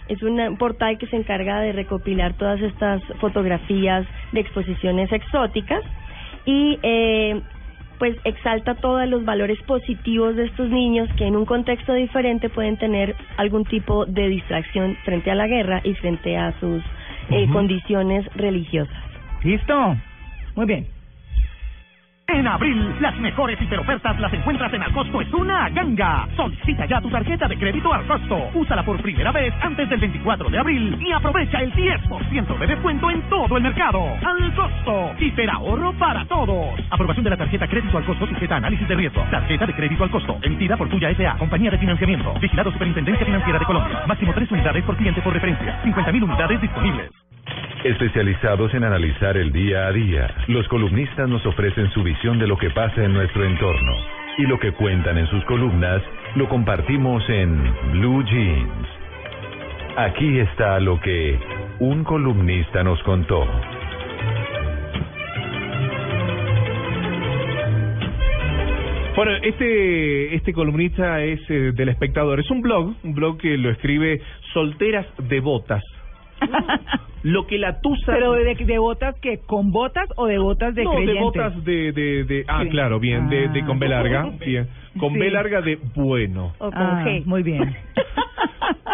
es un portal que se encarga de recopilar todas estas fotografías de exposiciones exóticas y eh, pues exalta todos los valores positivos de estos niños que en un contexto diferente pueden tener algún tipo de distracción frente a la guerra y frente a sus eh, condiciones religiosas. ¿Listo? Muy bien. En abril, las mejores hiperofertas las encuentras en Alcosto es una ganga. Solicita ya tu tarjeta de crédito Alcosto. Úsala por primera vez antes del 24 de abril y aprovecha el 10% de descuento en todo el mercado. Alcosto, hiperahorro para todos. Aprobación de la tarjeta crédito al costo sujeta análisis de riesgo. Tarjeta de crédito al costo, emitida por Tuya S.A., compañía de financiamiento. Vigilado Superintendencia Financiera de Colombia. Máximo 3 unidades por cliente por referencia. 50.000 unidades disponibles. Especializados en analizar el día a día, los columnistas nos ofrecen su visión de lo que pasa en nuestro entorno. Y lo que cuentan en sus columnas lo compartimos en Blue Jeans. Aquí está lo que un columnista nos contó. Bueno, este, este columnista es eh, del espectador. Es un blog, un blog que lo escribe Solteras Devotas. Lo que la tusa... Pero de, de botas que con botas o de botas de no, creyentes. de botas de, de, de- ah, Sí. claro, bien, de, de con B larga, <laughs> bien, con B Sí. larga de bueno. O con Ah, G. Muy bien. <laughs>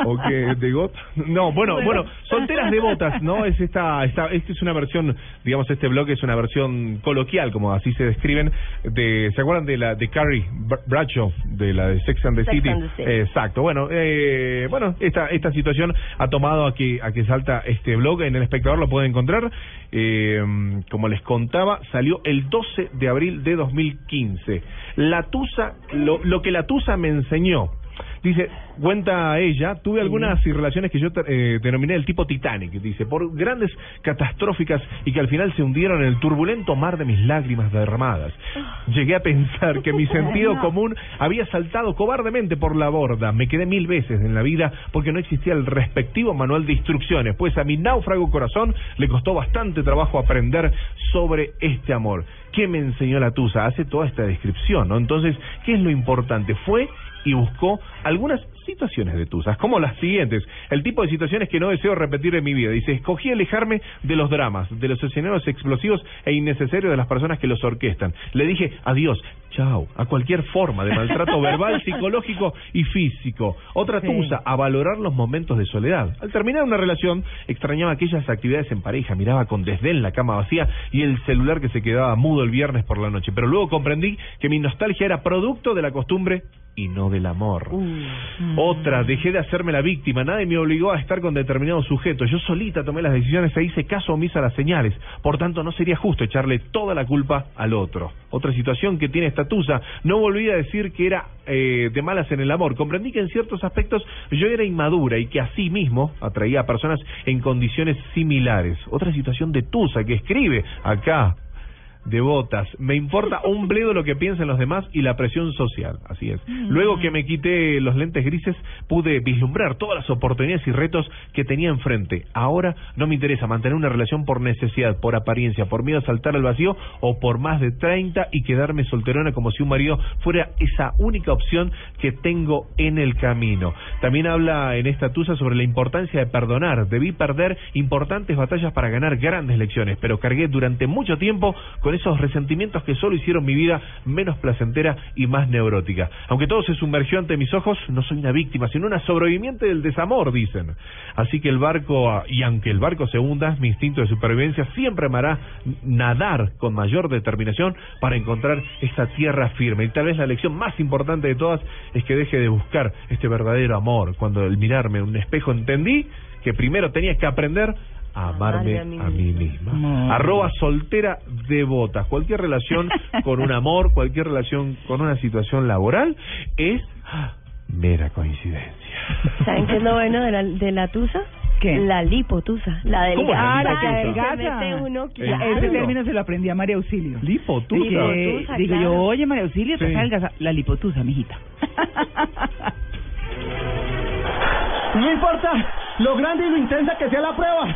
<laughs> ¿O que de gota? No, bueno, bueno, solteras de botas, ¿no? Es esta, esta, esta es una versión, digamos, este blog es una versión coloquial, como así se describen, de, ¿se acuerdan de la de Carrie Br- Bradshaw, de la de Sex and the Sex City? and the City. Eh, Exacto, bueno, eh, bueno, esta, esta situación ha tomado a que, a que salta este blog, en el espectador lo pueden encontrar, eh, como les contaba, salió el 12 de abril de 2015. La Tusa, lo, lo que la Tusa me enseñó, Dice, cuenta ella, tuve algunas relaciones que yo eh, denominé el tipo Titanic, dice, por grandes catastróficas y que al final se hundieron en el turbulento mar de mis lágrimas derramadas. Llegué a pensar que mi <laughs> sentido común había saltado cobardemente por la borda. Me quedé mil veces en la vida porque no existía el respectivo manual de instrucciones, pues a mi náufrago corazón le costó bastante trabajo aprender sobre este amor. ¿Qué me enseñó la Tusa? Hace toda esta descripción, ¿no? Entonces, ¿qué es lo importante? Fue y buscó algunas situaciones de tusas, como las siguientes. El tipo de situaciones que no deseo repetir en mi vida. Dice, escogí alejarme de los dramas, de los escenarios explosivos e innecesarios de las personas que los orquestan. Le dije, adiós, chao, a cualquier forma de maltrato <laughs> verbal, psicológico y físico. Otra Sí. tusa, a valorar los momentos de soledad. Al terminar una relación, extrañaba aquellas actividades en pareja, miraba con desdén la cama vacía y el celular que se quedaba mudo el viernes por la noche. Pero luego comprendí que mi nostalgia era producto de la costumbre y no del amor. Otra, dejé de hacerme la víctima, nadie me obligó a estar con determinado sujeto, yo solita tomé las decisiones e hice caso omiso a las señales, por tanto no sería justo echarle toda la culpa al otro. Otra situación que tiene esta tusa, no volví a decir que era eh, de malas en el amor, comprendí que en ciertos aspectos yo era inmadura y que así mismo atraía a personas en condiciones similares. Otra situación de tusa que escribe acá, de botas. Me importa un bledo lo que piensen los demás y la presión social. Así es. Luego que me quité los lentes grises, pude vislumbrar todas las oportunidades y retos que tenía enfrente. Ahora no me interesa mantener una relación por necesidad, por apariencia, por miedo a saltar al vacío o por más de 30 y quedarme solterona como si un marido fuera esa única opción que tengo en el camino. También habla en esta tusa sobre la importancia de perdonar. Debí perder importantes batallas para ganar grandes lecciones, pero cargué durante mucho tiempo con esos resentimientos que solo hicieron mi vida menos placentera y más neurótica. Aunque todo se sumergió ante mis ojos, no soy una víctima, sino una sobreviviente del desamor, dicen. Así que el barco, ah, y aunque el barco se hunda, mi instinto de supervivencia siempre me hará nadar con mayor determinación para encontrar esa tierra firme. Y tal vez la lección más importante de todas es que deje de buscar este verdadero amor. Cuando al mirarme en un espejo entendí que primero tenía que aprender amarme Amarme a mí misma. Arroba soltera de botas. Cualquier relación <laughs> con un amor, cualquier relación con una situación laboral es ah, mera coincidencia. ¿Saben qué es lo bueno de la, de la tusa? ¿Qué? La lipotusa. La ¿Cómo delgada. la lipotusa? que delgada. Ese claro. término se lo aprendí a María Auxilio. Lipotusa. Dije- Lipotusa, digo claro. yo, oye María Auxilio, te Sí. salgas la lipotusa, mijita. <laughs> No importa lo grande y lo intensa que sea la prueba.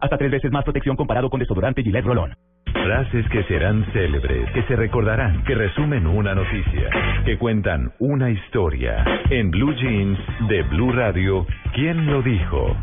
Hasta tres veces más protección comparado con desodorante Gillette Rolón. Frases que serán célebres, que se recordarán, que resumen una noticia, que cuentan una historia. En Blue Jeans de Blue Radio, ¿quién lo dijo?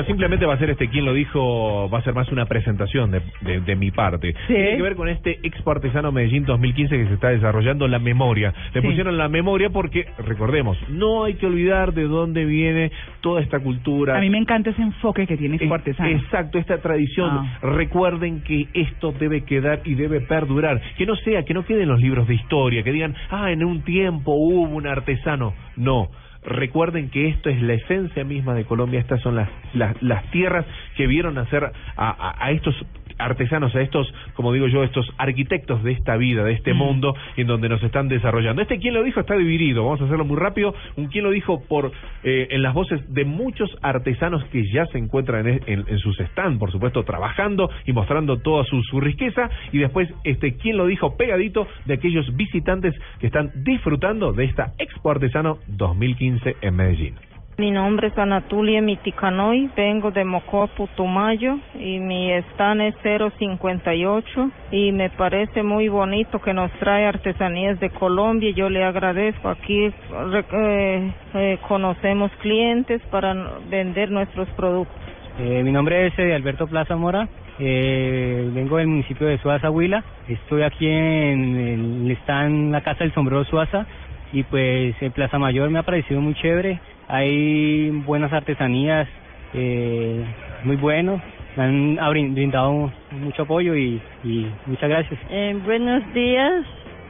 Bueno, simplemente va a ser este quien lo dijo, va a ser más una presentación de, de, de mi parte. Sí. Tiene que ver con este Expo Artesano Medellín 2015 que se está desarrollando la memoria. Le Sí. pusieron la memoria porque, recordemos, no hay que olvidar de dónde viene toda esta cultura. A mí me encanta ese enfoque que tiene Expo Artesano. Exacto, esta tradición. Ah. Recuerden que esto debe quedar y debe perdurar. Que no sea, que no queden los libros de historia, que digan, ah, en un tiempo hubo un artesano. No. Recuerden que esto es la esencia misma de Colombia. Estas son las, las, las tierras que vieron nacer a, a, a estos artesanos, a estos, como digo yo, estos arquitectos de esta vida, de este Mm. mundo en donde nos están desarrollando. Este quien lo dijo está dividido, vamos a hacerlo muy rápido. Un quien lo dijo por eh, en las voces de muchos artesanos que ya se encuentran en, en, en sus stand, por supuesto, trabajando y mostrando toda su, su riqueza. Y después, este quien lo dijo pegadito de aquellos visitantes que están disfrutando de esta Expo Artesano 2015 en Medellín. Mi nombre es Anatulia Miticanoy, vengo de Mocó, Putumayo y mi stand es 058 y me parece muy bonito que nos trae artesanías de Colombia. Yo le agradezco. Aquí eh, eh, conocemos clientes para vender nuestros productos. Eh, mi nombre es eh, Alberto Plaza Mora, eh, vengo del municipio de Suaza, Huila. Estoy aquí en, está en la Casa del Sombrero Suaza y pues en Plaza Mayor me ha parecido muy chévere. Hay buenas artesanías, eh, muy bueno. Han brindado mucho apoyo y, muchas gracias. Eh, buenos días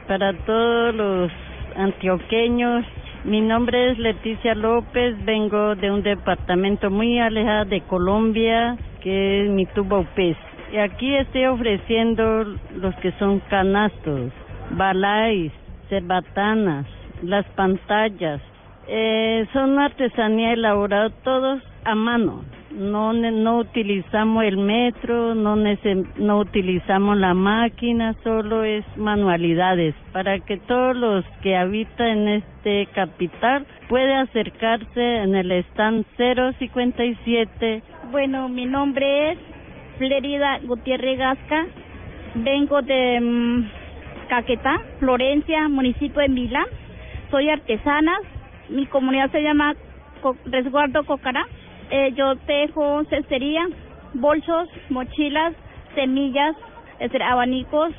para todos los antioqueños. Mi nombre es Leticia López, vengo de un departamento muy alejado de Colombia, que es Mitubaupés. Y aquí estoy ofreciendo los que son canastos, balais, cerbatanas, las pantallas. Eh, son artesanía elaborada todos a mano. No, no utilizamos el metro, no, no utilizamos la máquina, solo es manualidades para que todos los que habitan en este capital puedan acercarse en el stand 057. Bueno, mi nombre es Flerida Gutiérrez Gasca. Vengo de mm, Caquetá, Florencia, municipio de Milán. Soy artesana. Mi comunidad se llama Resguardo Cocará. Eh, yo tejo cestería, bolsos, mochilas, semillas, es decir, abanicos,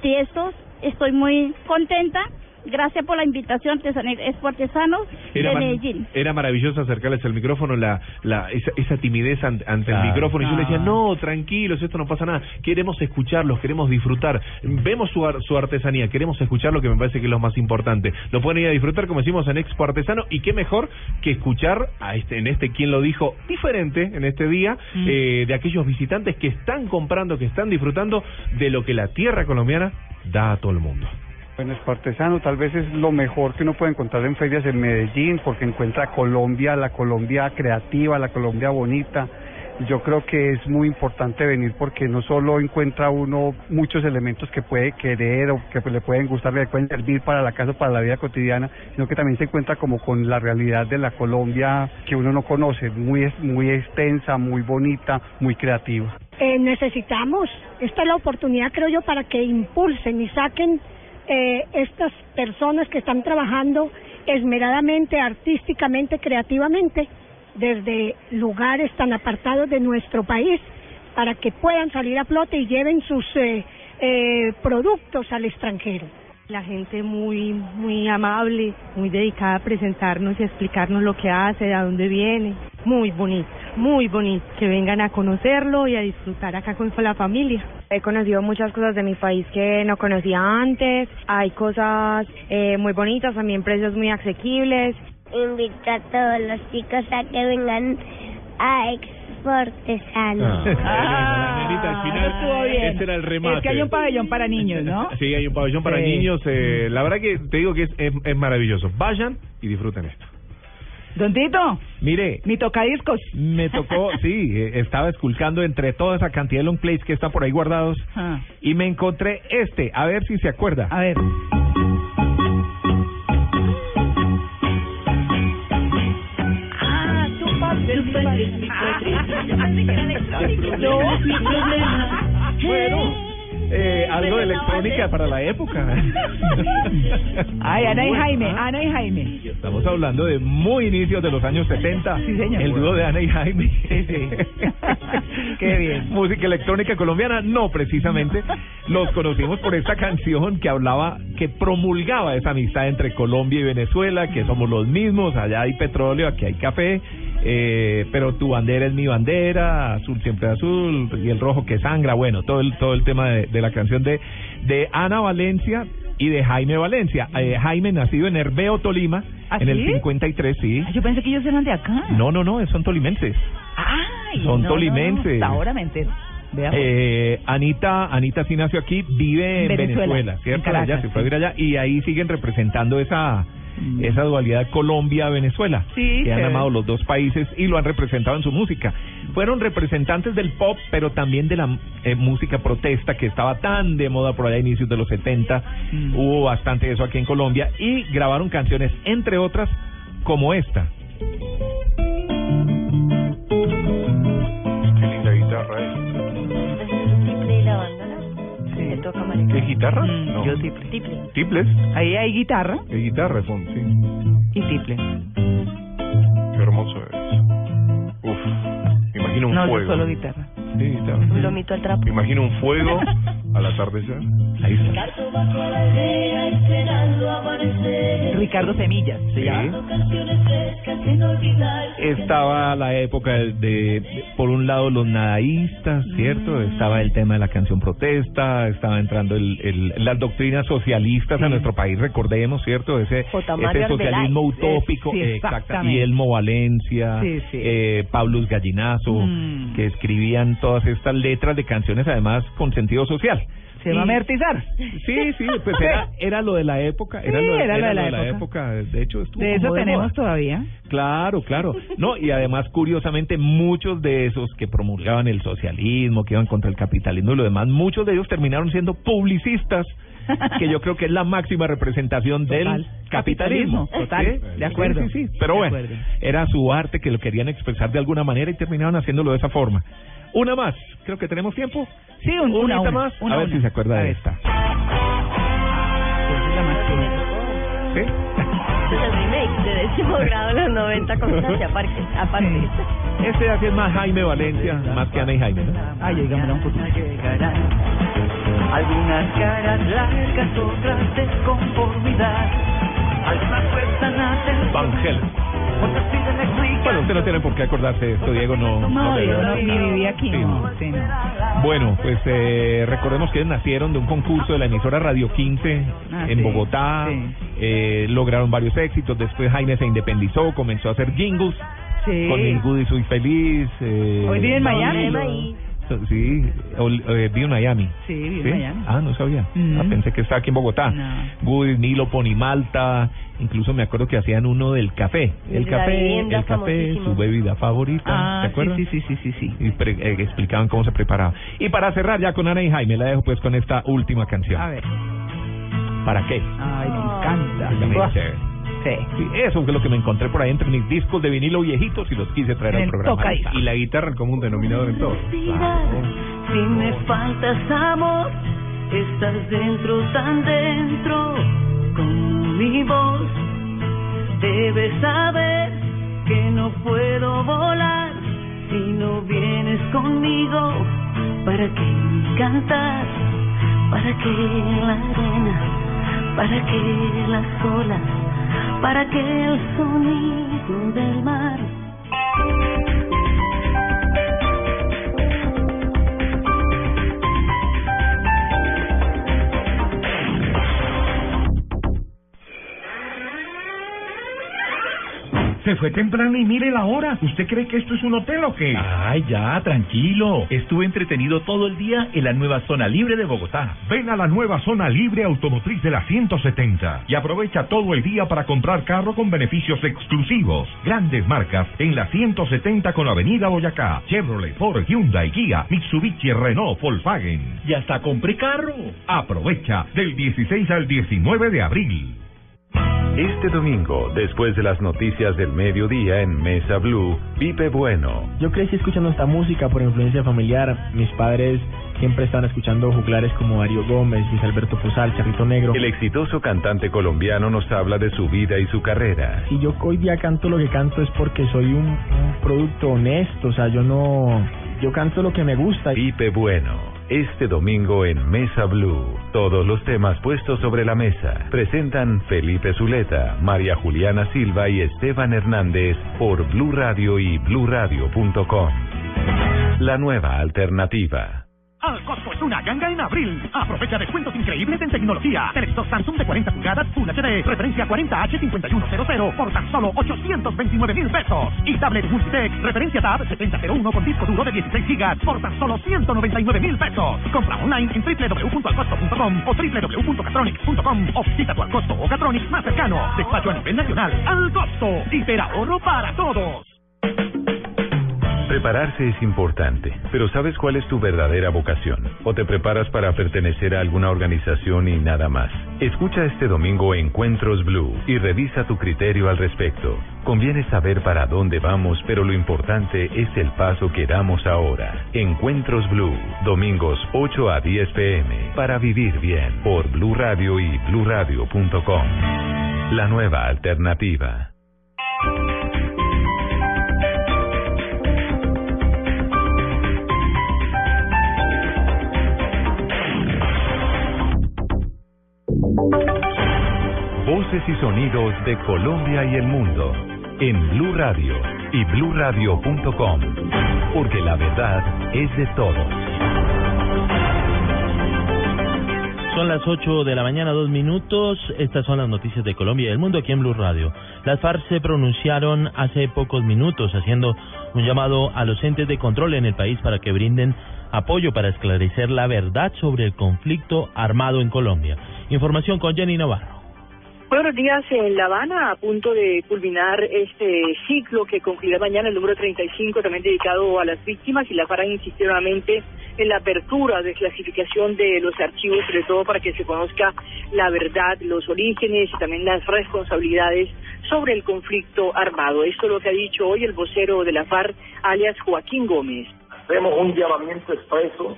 tiestos. Estoy muy contenta. Gracias por la invitación, Expo Artesanos Era, de Medellín. era maravilloso acercarles el micrófono, la, la, esa, esa timidez ante, ante el micrófono. Y yo le decía, Ah. no, tranquilos, esto no pasa nada. Queremos escucharlos, queremos disfrutar. Vemos su, ar- su artesanía, queremos escuchar lo que me parece que es lo más importante. Lo pueden ir a disfrutar, como decimos, en Expo Artesano. Y qué mejor que escuchar a este, en este, quien lo dijo, diferente en este día, Mm. eh, de aquellos visitantes que están comprando, que están disfrutando de lo que la tierra colombiana da a todo el mundo. Bueno, es artesano, tal vez es lo mejor que uno puede encontrar en ferias en Medellín, porque encuentra Colombia, la Colombia creativa, la Colombia bonita. Yo creo que es muy importante venir porque no solo encuentra uno muchos elementos que puede querer o que le pueden gustar, le pueden servir para la casa, para la vida cotidiana, sino que también se encuentra como con la realidad de la Colombia que uno no conoce, muy, muy extensa, muy bonita, muy creativa. Eh, necesitamos, esta es la oportunidad creo yo para que impulsen y saquen eh, estas personas que están trabajando esmeradamente, artísticamente, creativamente, desde lugares tan apartados de nuestro país para que puedan salir a flote y lleven sus eh, eh, productos al extranjero. La gente muy, muy amable, muy dedicada a presentarnos y a explicarnos lo que hace, de dónde viene. Muy bonito, muy bonito. Que vengan a conocerlo y a disfrutar acá con la familia. He conocido muchas cosas de mi país que no conocía antes. Hay cosas eh, muy bonitas, también precios muy asequibles. Invito a todos los chicos a que vengan a Exportesano. Ah, Nenita, al final, estuvo bien. este era el remate. Es que hay un pabellón para niños, ¿no? <laughs> Sí, hay un pabellón para Sí. niños. eh, la verdad que te digo que es, es, es maravilloso. Vayan y disfruten esto. Don Tito, Mire, mi tocadiscos. me tocó, <laughs> sí, eh, estaba esculcando entre toda esa cantidad de long plays que están por ahí guardados Ah. y me encontré este, a ver si se acuerda. A ver. Tu padre, padre, <laughs> mi Bueno, eh, algo de electrónica para la época. <laughs> Ay, Ana y Jaime, Ana y Jaime. Estamos hablando de muy inicios de los años 70. Sí, señor. El dúo de Ana y Jaime. Sí, sí. <laughs> Qué bien. Música electrónica colombiana, no precisamente. Los conocimos por esta canción que hablaba, que promulgaba esa amistad entre Colombia y Venezuela, que somos los mismos, allá hay petróleo, aquí hay café. Eh, pero tu bandera es mi bandera, azul siempre azul y el rojo que sangra, bueno, todo el todo el tema de, de la canción de de Ana Valencia y de Jaime Valencia. Eh, Jaime nacido en Herbeo, Tolima, ¿Ah, en el sí? 53, sí. Ay, Yo pensé que ellos eran de acá. No, no, no, son tolimenses. Ay, Son no, tolimenses. no, ahora me entero. Eh, Anita, Anita sí nació aquí, vive en En Venezuela, Venezuela, en ¿cierto? Caracas, Ella se fue a vivir allá y ahí siguen representando esa esa dualidad Colombia-Venezuela, Sí, que han amado los dos países y lo han representado en su música. Fueron representantes del pop, pero también de la eh, música protesta que estaba tan de moda por allá a inicios de los 70. Mm. Hubo bastante de eso aquí en Colombia y grabaron canciones, entre otras, como esta. Guitarra? Mm, No. Yo tiple. Tiple. ¿Tiples? Ahí hay guitarra Es guitarra, de fondo, sí. y tiple. Qué hermoso es. Uf. Me imagino un No, fuego. solo guitarra. Sí, guitarra. Un lomito al trapo. Me imagino un fuego <laughs> al atardecer. Ahí está. Ricardo Semillas se llama. Estaba la época de, de- por un lado, los nadaístas, ¿cierto? Estaba el tema de la canción protesta, estaba entrando el, el- las doctrinas socialistas a nuestro país, recordemos, ¿cierto? Ese, ese socialismo utópico, Sí, exactamente. Elmo Valencia, Sí, sí. eh, Paulus Gallinazo, Mm. que escribían todas estas letras de canciones, además, con sentido social. Se va a amortizar. Sí, sí, pues era, era lo de la época, era, Sí, lo, era lo de la época. De hecho, estuvo De eso tenemos todavía. Claro, claro. No, y además, curiosamente, muchos de esos que promulgaban el socialismo, que iban contra el capitalismo y lo demás, muchos de ellos terminaron siendo publicistas, que yo creo que es la máxima representación Total. del capitalismo. Total, ¿Sí? de acuerdo. Sí, sí, sí. Pero De bueno, acuerdo. era su arte que lo querían expresar de alguna manera y terminaron haciéndolo de esa forma. Una más, creo que tenemos tiempo. Sí, un, una, una, más. una, a ver una. si se acuerda de esta. Esa es la más chévere. ¿Sí? <laughs> Es el remake de décimo grado de los 90 Constancia aparte. aparte. Este aquí es más Jaime Valencia, más que Ana y Jaime. ¿no? Ay, oigámosla un poquito. Algunas caras largas, otras de conformidad. Algunas cuestan atención, Van Helsing. Bueno, usted no tiene por qué acordarse de esto, Diego, no. No, yo no, ni viví aquí, Sí, no, sí, no. Bueno, pues eh, recordemos que ellos nacieron de un concurso de la emisora Radio 15 Ah, en sí, Bogotá, eh, lograron varios éxitos, después Jaime se independizó, comenzó a hacer jingles Sí. con el Goody Soy Feliz. Eh, Hoy vive en Miami. Sí, ol- eh, vive en Miami. Sí, ¿Sí? en Miami. Ah, no sabía. Mm. Ah, pensé que estaba aquí en Bogotá. No. Goody, Nilo, Ponimalta, incluso me acuerdo que hacían uno del café. El la café, el café, famosísimo. su bebida favorita. Ah, ¿Te acuerdas? sí, sí, sí, sí, sí. y pre- eh, explicaban cómo se preparaba. Y para cerrar ya con Ana y Jaime, la dejo pues con esta última canción. A ver. ¿Para qué? Ay, me encanta. Sí. Sí, eso fue lo que me encontré por ahí entre mis discos de vinilo viejitos y los quise traer al programa. tocadiscos. Y la guitarra el común denominador en todo. Si me faltas amor, estás dentro, tan dentro, con mi voz. Debes saber que no puedo volar si no vienes conmigo ¿Para qué cantar? ¿Para qué la arena? ¿Para qué las olas? ¿Para qué el sonido del mar? Se fue temprano y mire la hora. ¿Usted cree que esto es un hotel o qué? Ay, ya, tranquilo. Estuve entretenido todo el día en la nueva zona libre de Bogotá. Ven a la nueva zona libre automotriz de la 170 y aprovecha todo el día para comprar carro con beneficios exclusivos. Grandes marcas en la 170 con Avenida Boyacá, Chevrolet, Ford, Hyundai, Kia, Mitsubishi, Renault, Volkswagen. Y hasta compré carro. Aprovecha del 16 al 19 de abril. Este domingo, después de las noticias del mediodía en Mesa Blue, Pipe Bueno, Yo crecí escuchando esta música por influencia familiar. Mis padres siempre estaban escuchando juglares como Darío Gómez, Luis Alberto Posal, Charrito Negro. el exitoso cantante colombiano nos habla de su vida y su carrera. Si yo hoy día canto lo que canto es porque soy un, un producto honesto, o sea, yo no... Yo canto lo que me gusta. Pipe Bueno, este domingo en Mesa Blue. Todos los temas puestos sobre la mesa. Presentan Felipe Zuleta, María Juliana Silva y Esteban Hernández por Blue Radio y bluradio.com. La nueva alternativa. Al Costco es una ganga en abril. Aprovecha descuentos increíbles en tecnología. Televisor Samsung de 40 pulgadas Full HD, referencia 40H5100 por tan solo 829 mil pesos. Y tablet Multitech, referencia Tab 7001 con disco duro de 16 gigas por tan solo 199 mil pesos. Compra online en www.alcosto.com o www.catronics.com o visita tu Alcosto o Catronics más cercano. Despacho a nivel nacional. Al Costo. Hiperahorro para todos. Prepararse es importante, pero ¿sabes cuál es tu verdadera vocación? ¿O te preparas para pertenecer a alguna organización y nada más? Escucha este domingo Encuentros Blue y revisa tu criterio al respecto. Conviene saber para dónde vamos, pero lo importante es el paso que damos ahora. Encuentros Blue, domingos 8 a 10 pm, para vivir bien, por Blue Radio y bluradio.com. La nueva alternativa. Voces y sonidos de Colombia y el mundo en Blue Radio y bluradio.com, porque la verdad es de todos. Son las 8 de la mañana, dos minutos. Estas son las noticias de Colombia y del mundo aquí en Blue Radio. Las FARC se pronunciaron hace pocos minutos haciendo un llamado a los entes de control en el país para que brinden apoyo para esclarecer la verdad sobre el conflicto armado en Colombia. Información con Jenny Navarro. Buenos días en La Habana, a punto de culminar este ciclo que concluirá mañana, el número 35, también dedicado a las víctimas, y la FARC insistió nuevamente en la apertura de clasificación de los archivos, sobre todo para que se conozca la verdad, los orígenes y también las responsabilidades sobre el conflicto armado. Esto es lo que ha dicho hoy el vocero de la FARC, alias Joaquín Gómez. Hacemos un llamamiento expreso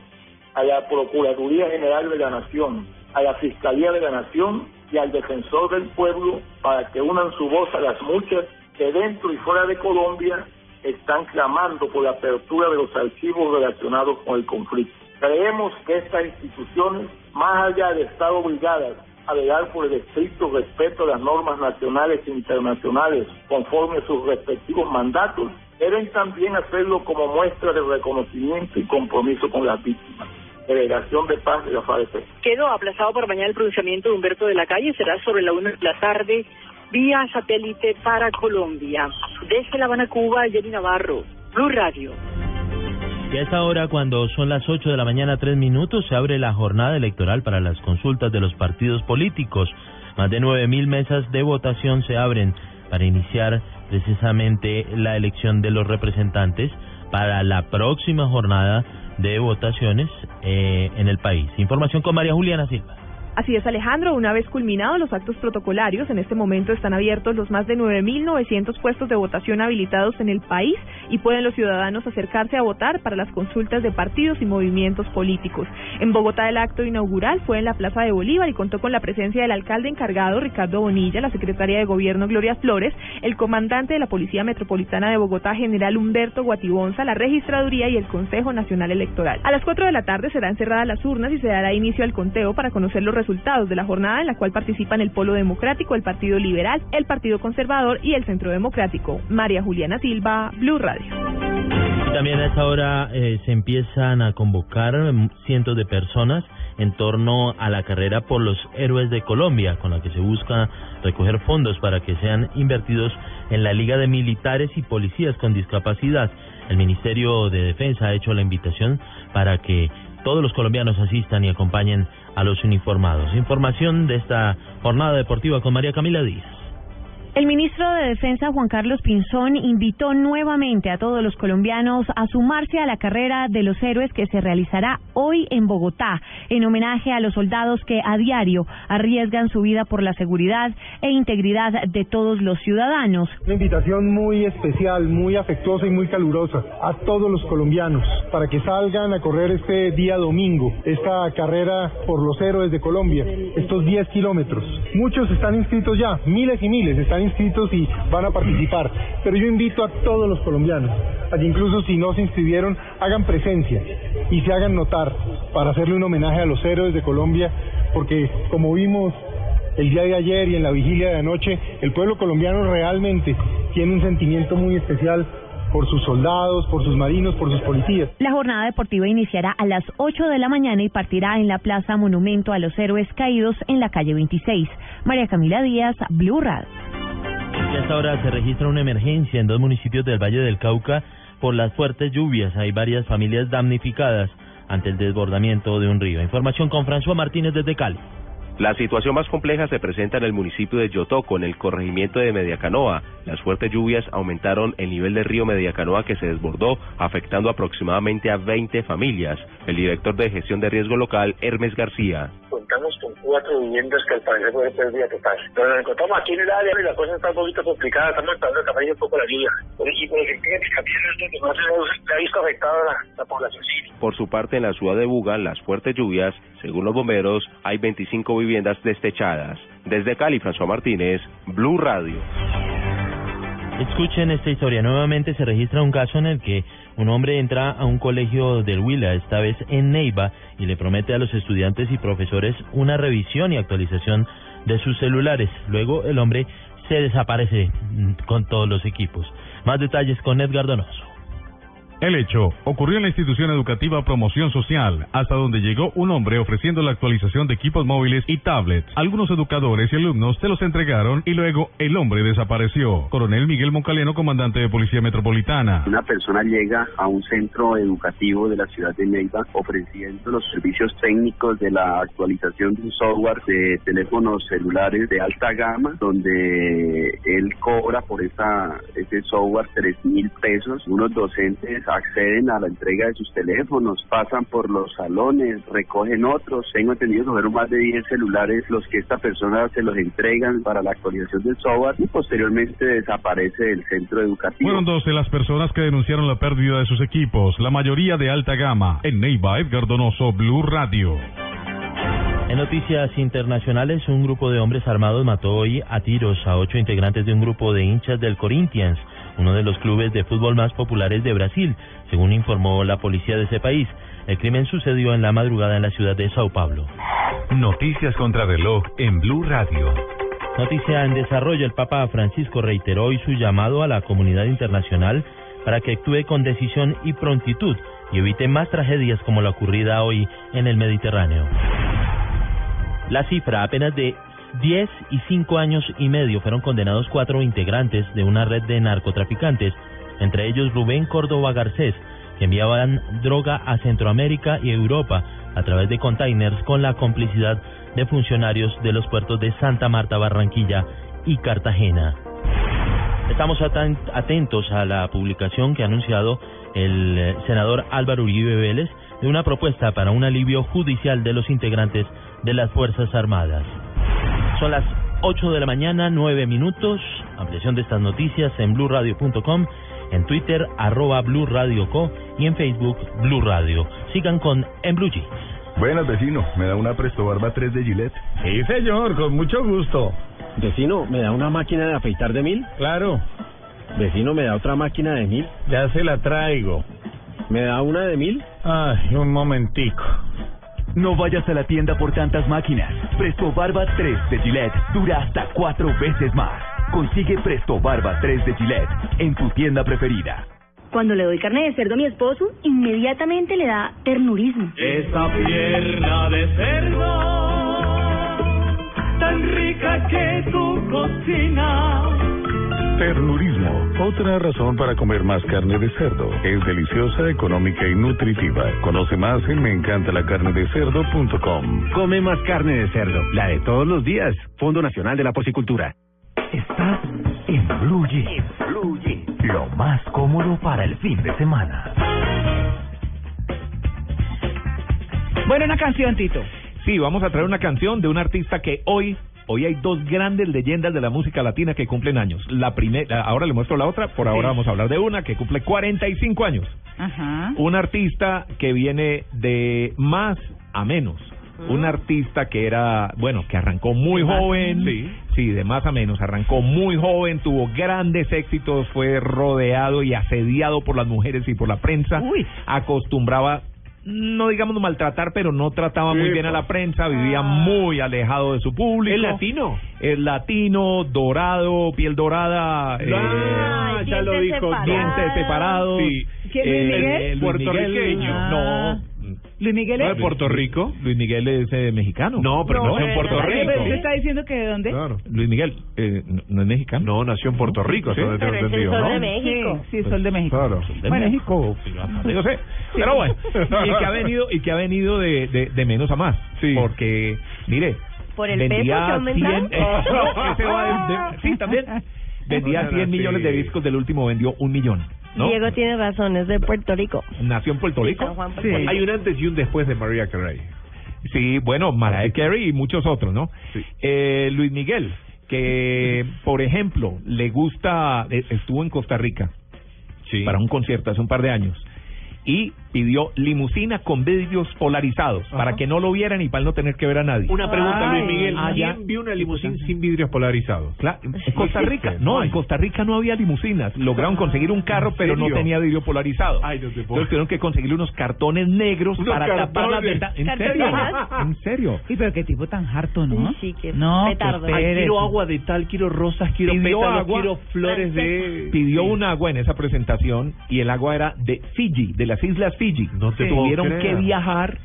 a la Procuraduría General de la Nación, a la Fiscalía de la Nación y al Defensor del Pueblo para que unan su voz a las muchas que dentro y fuera de Colombia están clamando por la apertura de los archivos relacionados con el conflicto. Creemos que estas instituciones, más allá de estar obligadas a velar por el estricto respeto a las normas nacionales e internacionales conforme a sus respectivos mandatos, deben también hacerlo como muestra de reconocimiento y compromiso con las víctimas. Delegación de Paz de la FARC. Quedó aplazado para mañana el pronunciamiento de Humberto de la Calle, será sobre la una de la tarde, vía satélite para Colombia. Desde La Habana, Cuba, Jenny Navarro, Blue Radio. Y a esta hora, cuando son las 8 de la mañana, tres minutos, se abre la jornada electoral para las consultas de los partidos políticos. Más de 9.000 mesas de votación se abren para iniciar precisamente la elección de los representantes para la próxima jornada de votaciones eh, en el país. Información con María Juliana Silva. Así es, Alejandro, una vez culminados los actos protocolarios, en este momento están abiertos los más de 9.900 puestos de votación habilitados en el país y pueden los ciudadanos acercarse a votar para las consultas de partidos y movimientos políticos. En Bogotá el acto inaugural fue en la Plaza de Bolívar y contó con la presencia del alcalde encargado Ricardo Bonilla, la secretaria de Gobierno Gloria Flores, el comandante de la Policía Metropolitana de Bogotá, general Humberto Guatibonza, la registraduría y el Consejo Nacional Electoral. A las 4 de la tarde serán cerradas las urnas y se dará inicio al conteo para conocer los resultados de la jornada en la cual participan el Polo Democrático, el Partido Liberal, el Partido Conservador y el Centro Democrático. María Juliana Silva, Blue Radio. También a esta hora eh, se empiezan a convocar mm, cientos de personas en torno a la carrera por los héroes de Colombia, con la que se busca recoger fondos para que sean invertidos en la Liga de Militares y Policías con Discapacidad. El Ministerio de Defensa ha hecho la invitación para que todos los colombianos asistan y acompañen a los uniformados. Información de esta jornada deportiva con María Camila Díaz. El ministro de Defensa, Juan Carlos Pinzón, invitó nuevamente a todos los colombianos a sumarse a la carrera de los héroes que se realizará hoy en Bogotá, en homenaje a los soldados que a diario arriesgan su vida por la seguridad e integridad de todos los ciudadanos. Una invitación muy especial, muy afectuosa y muy calurosa a todos los colombianos para que salgan a correr este día domingo, esta carrera por los héroes de Colombia, estos 10 kilómetros. Muchos están inscritos ya, miles y miles están inscritos y van a participar. Pero yo invito a todos los colombianos a incluso si no se inscribieron, hagan presencia y se hagan notar para hacerle un homenaje a los héroes de Colombia, porque como vimos el día de ayer y en la vigilia de anoche, el pueblo colombiano realmente tiene un sentimiento muy especial por sus soldados, por sus marinos, por sus policías. La jornada deportiva iniciará a las 8 de la mañana y partirá en la Plaza Monumento a los Héroes Caídos en la calle 26. María Camila Díaz, Blue Radio. A esta hora se registra una emergencia en dos municipios del Valle del Cauca por las fuertes lluvias. Hay varias familias damnificadas ante el desbordamiento de un río. Información con François Martínez desde Cali. La situación más compleja se presenta en el municipio de Yotoco, en el corregimiento de Mediacanoa. Las fuertes lluvias aumentaron el nivel del río Mediacanoa que se desbordó, afectando aproximadamente a 20 familias. El director de gestión de riesgo local, Hermes García. Contamos con cuatro viviendas que al parecer fue pérdida total. Pero nos encontramos aquí en el área y la cosa está un poquito complicada. Estamos esperando que un poco la lluvia. Y por el que no se ha visto afectada la, la población civil. Por su parte, en la ciudad de Buga, las fuertes lluvias, según los bomberos, hay 25 viviendas destechadas. Desde Cali, François Martínez, Blue Radio. Escuchen esta historia. Nuevamente se registra un caso en el que un hombre entra a un colegio del Huila, esta vez en Neiva, y le promete a los estudiantes y profesores una revisión y actualización de sus celulares. Luego el hombre se desaparece mm, con todos los equipos. Más detalles con Edgar Donoso. El hecho ocurrió en la institución educativa Promoción Social, hasta donde llegó un hombre ofreciendo la actualización de equipos móviles y tablets. Algunos educadores y alumnos se los entregaron y luego el hombre desapareció. Coronel Miguel Moncaleno, comandante de Policía Metropolitana. Una persona llega a un centro educativo de la ciudad de Neiva ofreciendo los servicios técnicos de la actualización de un software de teléfonos celulares de alta gama, donde él cobra por esa, ese software tres mil pesos. Unos docentes acceden a la entrega de sus teléfonos, pasan por los salones, recogen otros. Tengo entendido que fueron más de 10 celulares los que esta persona se los entregan para la actualización del software y posteriormente desaparece del centro educativo. Fueron 12 las personas que denunciaron la pérdida de sus equipos, la mayoría de alta gama. En Neiva, Edgar Donoso, Blue Radio. En noticias internacionales, un grupo de hombres armados mató hoy a tiros a ocho integrantes de un grupo de hinchas del Corinthians, uno de los clubes de fútbol más populares de Brasil, según informó la policía de ese país. El crimen sucedió en la madrugada en la ciudad de Sao Paulo. Noticias contra reloj en Blue Radio. Noticia en desarrollo, el Papa Francisco reiteró hoy su llamado a la comunidad internacional para que actúe con decisión y prontitud y evite más tragedias como la ocurrida hoy en el Mediterráneo. La cifra, apenas de 10 y 5 años y medio fueron condenados cuatro integrantes de una red de narcotraficantes, entre ellos Rubén Córdoba Garcés, que enviaban droga a Centroamérica y Europa a través de containers con la complicidad de funcionarios de los puertos de Santa Marta, Barranquilla y Cartagena. Estamos atentos a la publicación que ha anunciado el eh, senador Álvaro Uribe Vélez de una propuesta para un alivio judicial de los integrantes de las Fuerzas Armadas. Son las 8 de la mañana, 9 minutos. Ampliación de estas noticias en blurradio.com, en Twitter, arroba Blue Radio Co y en Facebook, Blue Radio. Sigan con En Blue Jeans. Buenas, vecino. ¿Me da una Presto Barba 3 de Gillette? Sí, señor, con mucho gusto. Vecino, ¿me da una máquina de afeitar de mil? Claro. Vecino, ¿me da otra máquina de mil? Ya se la traigo. ¿Me da una de mil? Ay, un momentico. No vayas a la tienda por tantas máquinas. Presto Barba 3 de Gillette dura hasta cuatro veces más. Consigue Presto Barba 3 de Gillette en tu tienda preferida. Cuando le doy carne de cerdo a mi esposo, inmediatamente le da ternurismo. Esa pierna de cerdo, tan rica que tu cocina. Ternurismo. Otra razón para comer más carne de cerdo. Es deliciosa, económica y nutritiva. Conoce más en meencantalacarnedecerdo.com. Come más carne de cerdo, la de todos los días. Fondo Nacional de la Porcicultura. Estás en Blue Jeans. Blue Jeans. Lo más cómodo para el fin de semana. Bueno, una canción, Tito. Sí, vamos a traer una canción de un artista que hoy hoy hay dos grandes leyendas de la música latina que cumplen años. La primera, ahora le muestro la otra, por ahora vamos a hablar de una que cumple 45 años. Ajá. Un artista que viene de más a menos. Un artista que era, bueno, que arrancó muy De más- joven, sí. sí, de más a menos, arrancó muy joven, tuvo grandes éxitos, fue rodeado y asediado por las mujeres y por la prensa, acostumbraba, no digamos maltratar, pero no trataba muy bien a pues. la prensa, vivía muy alejado de su público. ¿Es latino? Es latino, dorado, piel dorada, eh, Ah, ya lo dijo. dientes separados. Sí. ¿Quién, Luis Miguel? eh, Luis Puertorriqueño. Miguel, Ah. No. Luis Miguel ¿No es... de Puerto Rico? Luis Miguel es eh, mexicano. No, pero nació en Puerto Pero Rico. ¿Usted está diciendo que de dónde? Claro. Luis Miguel, eh, no, no es mexicano. No, nació en Puerto Rico, Sí. Pero es el sol ¿no? de México. Sí, sí, Sol de México. Claro. de Bueno. México. Yo sé. Pero bueno, y que ha venido y que ha venido de, de, de menos a más, Sí. porque mire, ¿Por el peso que vendía aumentaron? 100 eh, no, <laughs> ese va de- de- sí, también <laughs> vendía No, no, 100 sí. millones de discos, del último vendió un millón, ¿no? Diego tiene razón, es de Puerto Rico. Nació en Puerto Rico. Juan, Sí. Puerto Rico. Hay un antes y un después de María Carey. Sí, bueno, Mariah Carey y muchos otros, ¿no? Sí. Eh, Luis Miguel, que por ejemplo le gusta, eh, estuvo en Costa Rica Sí. para un concierto hace un par de años y pidió limusina con vidrios polarizados para que no lo vieran y para no tener que ver a nadie. Una pregunta, Ay. Luis Miguel. ¿Quién vio una limusina sin vidrios polarizados? Claro, en Costa Rica, no, en Costa Rica no había limusinas. Lograron conseguir un carro, ¿En pero no tenía vidrio polarizado. Ay, no te puedo. Entonces tuvieron que conseguirle unos cartones negros Unos para tapar las cartones. ventanas. ¿En serio? ¿En serio? Sí, pero qué tipo tan harto, ¿no? Sí, qué no, petardo. Ay, quiero agua de tal, quiero rosas, quiero Pidió pétalos, agua. quiero flores de... Pidió un agua en esa presentación y el agua era de Fiji, de las islas Fiji. No te Tuvieron que viajar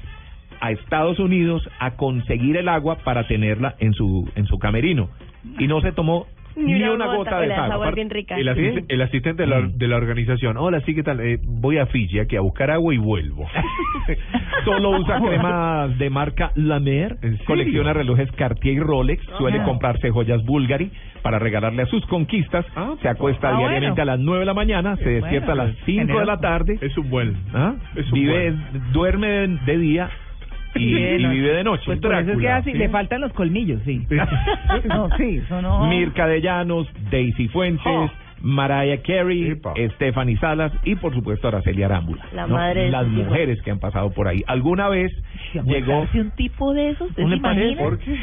a Estados Unidos a conseguir el agua para tenerla en su en su camerino. Y no se tomó ni, una, gota, de agua. bien ricas. El, asiste- el asistente de la, Mm. de la organización. Hola, sí, ¿qué tal? Eh, voy a Fiji aquí a buscar agua y vuelvo. <laughs> Solo usa cremas de marca La Mer, ¿En serio? colecciona relojes Cartier y Rolex, suele Ajá. comprarse joyas Bulgari para regalarle a sus conquistas, Ah, se acuesta ah, diariamente bueno. a las 9 de la mañana, se despierta Bueno, a las 5 de la tarde, es un buen... ¿ah? Es un vive, buen. duerme de, de día y, vive de noche. Pues por eso es que así, ¿sí? le faltan los colmillos, sí. <laughs> no, sí, no... Mirka de Llanos, Daisy Fuentes, Oh. Mariah Carey, Epa. Stephanie Salas y por supuesto Araceli Arámbula. La ¿no? madre de Las mujeres que han pasado por ahí. ¿Alguna vez llegó ¿Aguantarse un tipo de esos?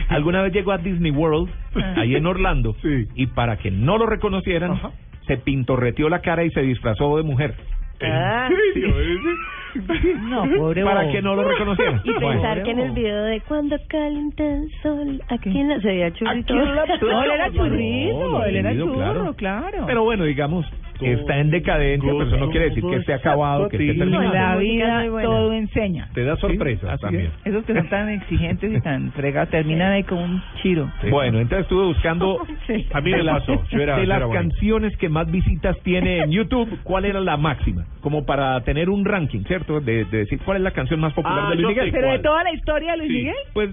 Alguna vez llegó a Disney World, ahí en Orlando, Sí. y para que no lo reconocieran, Ajá. se pintorreteó la cara y se disfrazó de mujer. Ah. ¿En serio? No, pobre para bobo. que no lo reconocieran. Y Bueno. pensar que en el video de cuando calienta el sol, aquí en la se veía churrito. <laughs> No, él era churrito, él era churro, claro. claro. Pero bueno, digamos, está en decadencia, pero eso no quiere decir que esté acabado, que esté Sí. Terminado. la vida todo enseña. Te da sorpresas también. es. Esos que son tan exigentes y tan fregados terminan ahí con un chiro. Bueno, entonces estuve buscando <laughs> A mí me de las, pasó. Yo era- de las canciones que más visitas tiene en YouTube, ¿cuál era la máxima? Como para tener un ranking, ¿cierto? De, de decir cuál es la canción más popular Ah, de Luis Miguel. Pero de toda la historia de Luis Sí. Miguel. Pues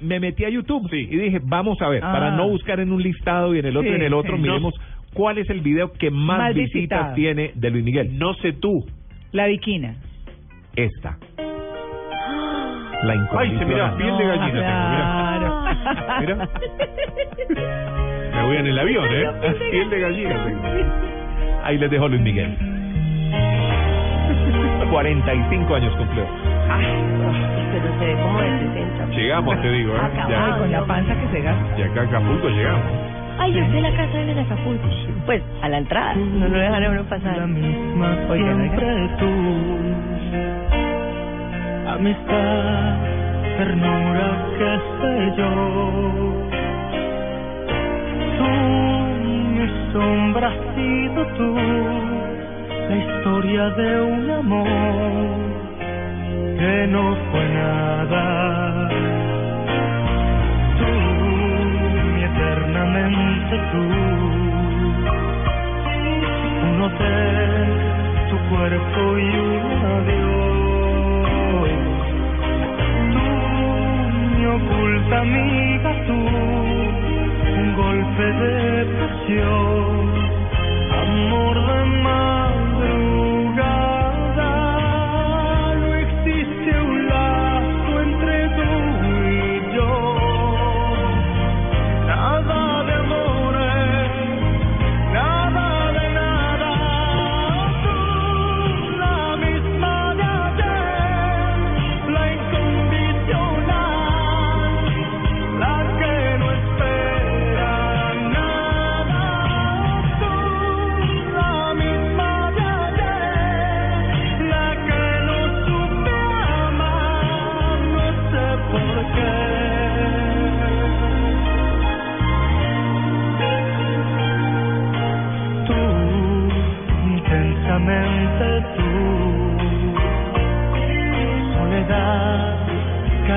me metí a YouTube y dije, vamos a ver, Ah. para no buscar en un listado y en el otro Sí, y en el otro, sí. miremos cuál es el video que más, Más visitas visitado. tiene de Luis Miguel. No sé tú. La Viquina. Esta. <gasps> La Ay, se mira, incondicional. piel de gallina tengo, mira. <laughs> <laughs> Me voy en el avión, ¿eh? Piel de gallina tengo. Ahí les dejo Luis Miguel. <laughs> 45 años cumplió. Pero se ve como de 60. Llegamos, te digo, ¿eh? Acabado. Ya, Con la panza que se gasta. y acá a Acapulco llegamos. Ay, yo fui a la casa de Acapulco. Pues, a la entrada. No lo dejaron uno pasar. Oigan, oigan. siempre tú. Amistad, ternura, qué sé yo. Tú, mi sombra has sido tú, la historia de un amor que no fue nada. Eternamente tú, un hotel, tu cuerpo y un adiós. Tú, mi oculta amiga, tú, un golpe de pasión, amor de madrugada.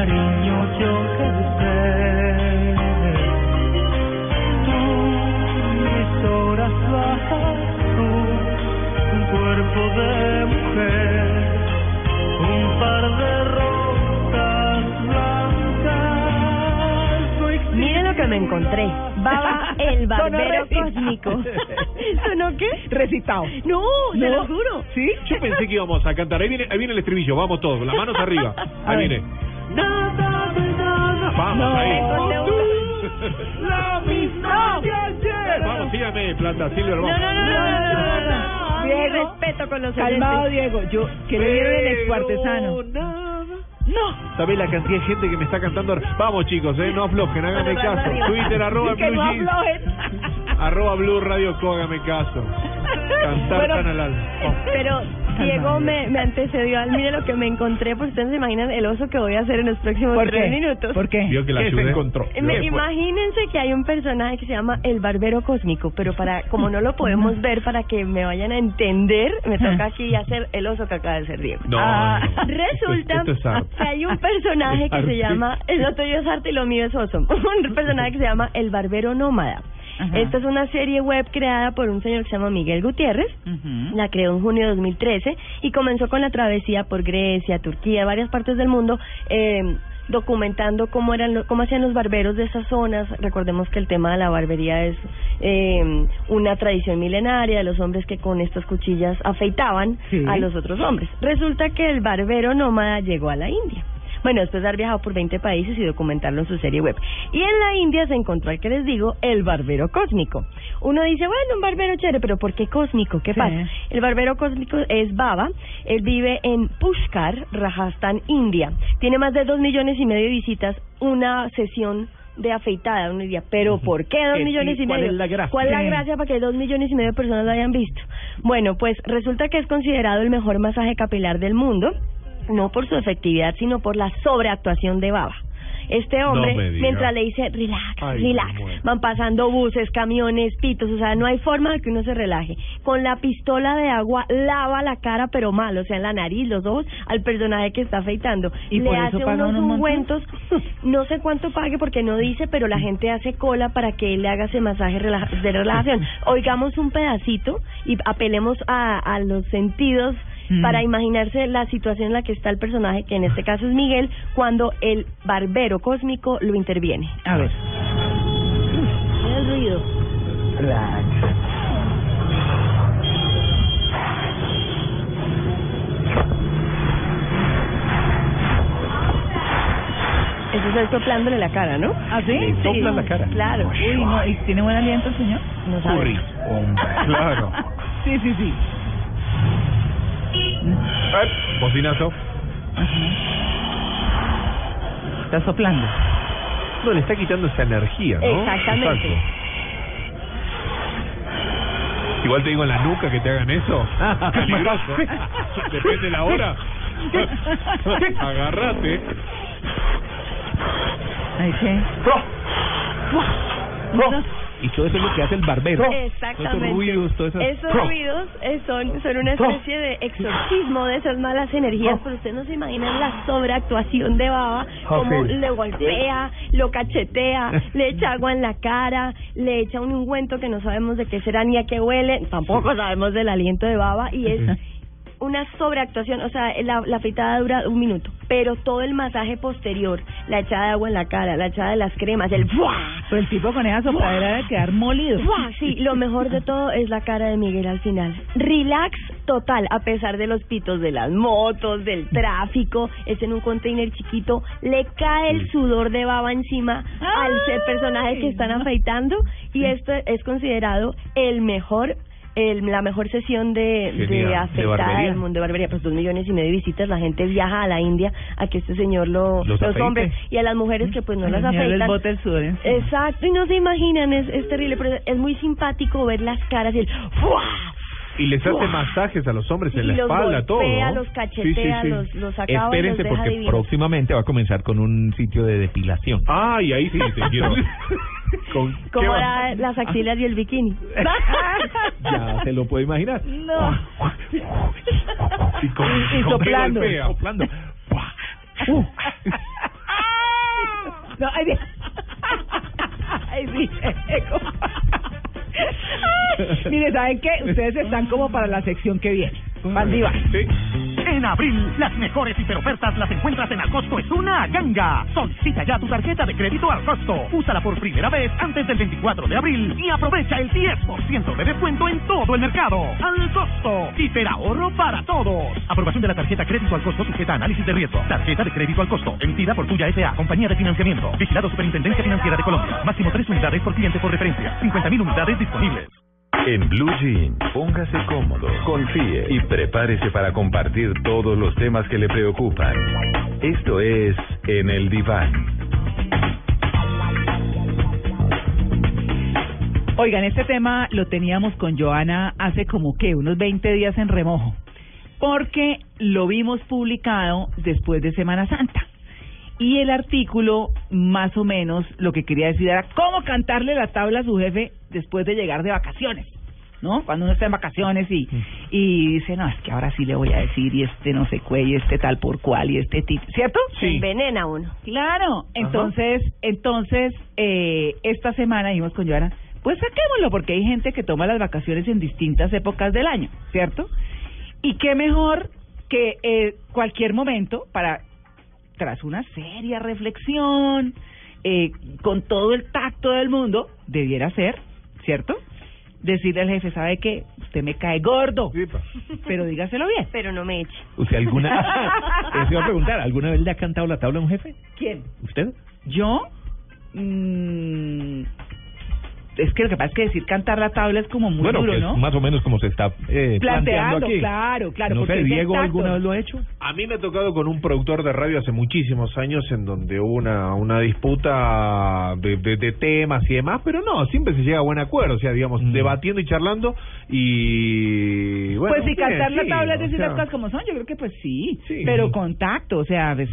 Cariño, yo que sé. Tú, mis horas bajas, tú, un cuerpo de mujer, un par de rosas blancas. Lo que me encontré. Baba el <laughs> barbero cósmico. <laughs> ¿Sonó qué? Recitado. No, No. lo juro. ¿Sí? Yo pensé que íbamos a cantar. Ahí viene, ahí viene el estribillo. Vamos todos. Las manos arriba. <laughs> Ahí ver. viene. Nada de nada. Vamos No, ahí. La misma de ayer. Vamos, sígame, Planta Silver. No, Vamos. no, no, no, no, no, no, no. Diego. Respeto con los Calmado. Diego. Yo, que le dieron el excuartesano. No. ¿Sabés la cantidad de gente que me está cantando? Vamos, chicos, ¿eh? No aflojen, háganme caso. Twitter, arroba que Blue no arroba Blue Radio Co, hágame caso. Cantar Bueno, tan al alma. Pero Diego me, me antecedió al mire lo que me encontré, pues ustedes se imaginan el oso que voy a hacer en los próximos ¿Por tres qué? minutos. ¿Por qué? Vio que la ¿Qué se encontró? Me- imagínense que hay un personaje que se llama el barbero cósmico, pero para como no lo podemos <laughs> ver para que me vayan a entender, me toca aquí hacer el oso que acaba de ser Diego. No, Ah, no, no. Resulta Esto es- esto es arte. que hay un personaje <laughs> Es que se llama, el lo tuyo es arte y lo mío es oso, <laughs> un personaje que se llama el barbero nómada. Ajá. Esta es una serie web creada por un señor que se llama Miguel Gutiérrez. La creó en junio de 2013 y comenzó con la travesía por Grecia, Turquía, varias partes del mundo, eh, documentando cómo eran, cómo hacían los barberos de esas zonas. Recordemos que el tema de la barbería es eh, una tradición milenaria de los hombres que con estas cuchillas afeitaban Sí. a los otros hombres. Resulta que el barbero nómada llegó a la India. Bueno, después de haber viajado por 20 países y documentarlo en su serie web. Y en la India se encontró el que les digo, el barbero cósmico. Uno dice, bueno, un barbero chévere, pero ¿por qué cósmico? ¿Qué Sí. pasa? El barbero cósmico es Baba. Él vive en Pushkar, Rajasthan, India. Tiene más de dos millones y medio de visitas, una sesión de afeitada. Uno diría, ¿pero por qué dos ¿Qué millones y ¿Cuál medio? es la gracia? ¿Cuál es la gracia para que dos millones y medio de personas lo hayan visto? Bueno, pues resulta que es considerado el mejor masaje capilar del mundo, no por su efectividad, sino por la sobreactuación de Baba. Este hombre, mientras le dice relax, Ay, relax, van pasando buses, camiones, pitos, o sea, no hay forma de que uno se relaje. Con la pistola de agua lava la cara, pero mal, o sea, en la nariz, los ojos, al personaje que está afeitando. ¿Y le hace unos un ungüentos, no sé cuánto pague porque no dice, pero la gente hace cola para que él le haga ese masaje de relajación. <laughs> Oigamos un pedacito y apelemos a, a los sentidos Mm. para imaginarse la situación en la que está el personaje, que en este caso es Miguel, cuando el barbero cósmico lo interviene. A ver. el ruido. Eso es el soplándole la cara, ¿no? ¿Ah, sí? Le la cara. Claro. Uy, no, ¿y tiene buen aliento el señor? No sabe. Curry. Hombre, claro. Sí, sí, sí. Eh, Bocinazo. Está soplando. No, le está quitando esa energía, ¿no? Exactamente. Exacto. Igual te digo en la nuca que te hagan eso. <laughs> Peligroso. Depende de la hora. Agarrate. Ahí sí. Y todo eso es lo que hace el barbero. Exactamente. Todos esos ruidos, todo eso. Esos ruidos son, son una especie de exorcismo de esas malas energías, pero usted no se imagina la sobreactuación de Baba, como le golpea, lo cachetea, <laughs> le echa agua en la cara, le echa un ungüento que no sabemos de qué será ni a qué huele, tampoco sabemos del aliento de Baba, y es una sobreactuación, o sea, la, la fritada dura un minuto, pero todo el masaje posterior, la echada de agua en la cara, la echada de las cremas, el ¡buah! Pues el tipo con esa sopladera de quedar molido. ¡buah! Sí, lo mejor de todo es la cara de Miguel al final. Relax total, a pesar de los pitos de las motos, del tráfico, es en un container chiquito, le cae el sudor de baba encima al ser personaje que están afeitando y esto es considerado el mejor el, la mejor sesión de, Genial. de ¿De afeitada barbería? del mundo de barbería, pues dos millones y medio de visitas, la gente viaja a la India a que este señor lo, Los hombres y a las mujeres que pues no las afeitan. bota el sudor. Exacto, y no se imaginan, es, es terrible, pero es muy simpático ver las caras y el ¡fua! Y les hace Uah. masajes a los hombres en Y la los espalda, todo. golpea, ¿no? los cachetea, los- los acaba y los Espérense deja porque divinos. próximamente va a comenzar con un sitio de depilación. Ay, ahí sí <laughs> te quiero. Con, <laughs> las axilas y el bikini. <laughs> Ya se lo puede imaginar. No. Y, con, Y- y con qué soplando. golpea. Soplando. <laughs> No, ay, Dios. Ay, sí. Mire, ¿saben qué? Ustedes están como para la sección que viene. Bandiva. Sí. En abril, las mejores hiperofertas las encuentras en Alcosto es una ganga. Solicita ya tu tarjeta de crédito al costo. Úsala por primera vez antes del 24 de abril y aprovecha el 10% de descuento en todo el mercado. Al costo. Hiperahorro para todos. Aprobación de la tarjeta crédito al costo sujeta a análisis de riesgo. Tarjeta de crédito al costo. Emitida por Tuya S.A. Compañía de Financiamiento. Vigilado Superintendencia Financiera de Colombia. Máximo tres unidades por cliente por referencia. 50.000 unidades disponibles. En Blue Jean, póngase cómodo, confíe y prepárese para compartir todos los temas que le preocupan. Esto es En el Diván. Oigan, este tema lo teníamos con Joana hace como que unos 20 días en remojo, porque lo vimos publicado después de Semana Santa. Y el artículo, más o menos, lo que quería decir era cómo cantarle la tabla a su jefe después de llegar de vacaciones, ¿no? Cuando uno está en vacaciones y, y dice, no, es que ahora sí le voy a decir, y este no sé qué, y este tal por cual, y este tipo, ¿cierto? Se envenena uno. Claro, entonces, entonces, eh, esta semana dijimos con Joana, pues saquémoslo, porque hay gente que toma las vacaciones en distintas épocas del año, ¿cierto? Y qué mejor que eh, cualquier momento para, tras una seria reflexión, eh, con todo el tacto del mundo, debiera ser, ¿cierto? Decirle al jefe, ¿sabe qué? Usted me cae gordo, pero dígaselo bien. Pero no me eche. ¿Usted alguna... <laughs> <laughs> Eso iba a preguntar, ¿alguna vez le ha cantado la tabla a un jefe? ¿Quién? ¿Usted? ¿Yo? Mm, es que lo que pasa es que decir cantar la tabla es como muy bueno, duro, que ¿no? es más o menos como se está eh, planteando Planteando, aquí. claro, claro. No sé, Diego alguna vez lo ha hecho. A mí me ha tocado con un productor de radio hace muchísimos años en donde hubo una, una disputa de, de, de temas y demás, pero no, siempre se llega a buen acuerdo, o sea, digamos, debatiendo y charlando y... Bueno, pues si bien, cantar la tabla es o decir sea, las cosas como son, yo creo que pues sí, pero contacto, o sea, pues,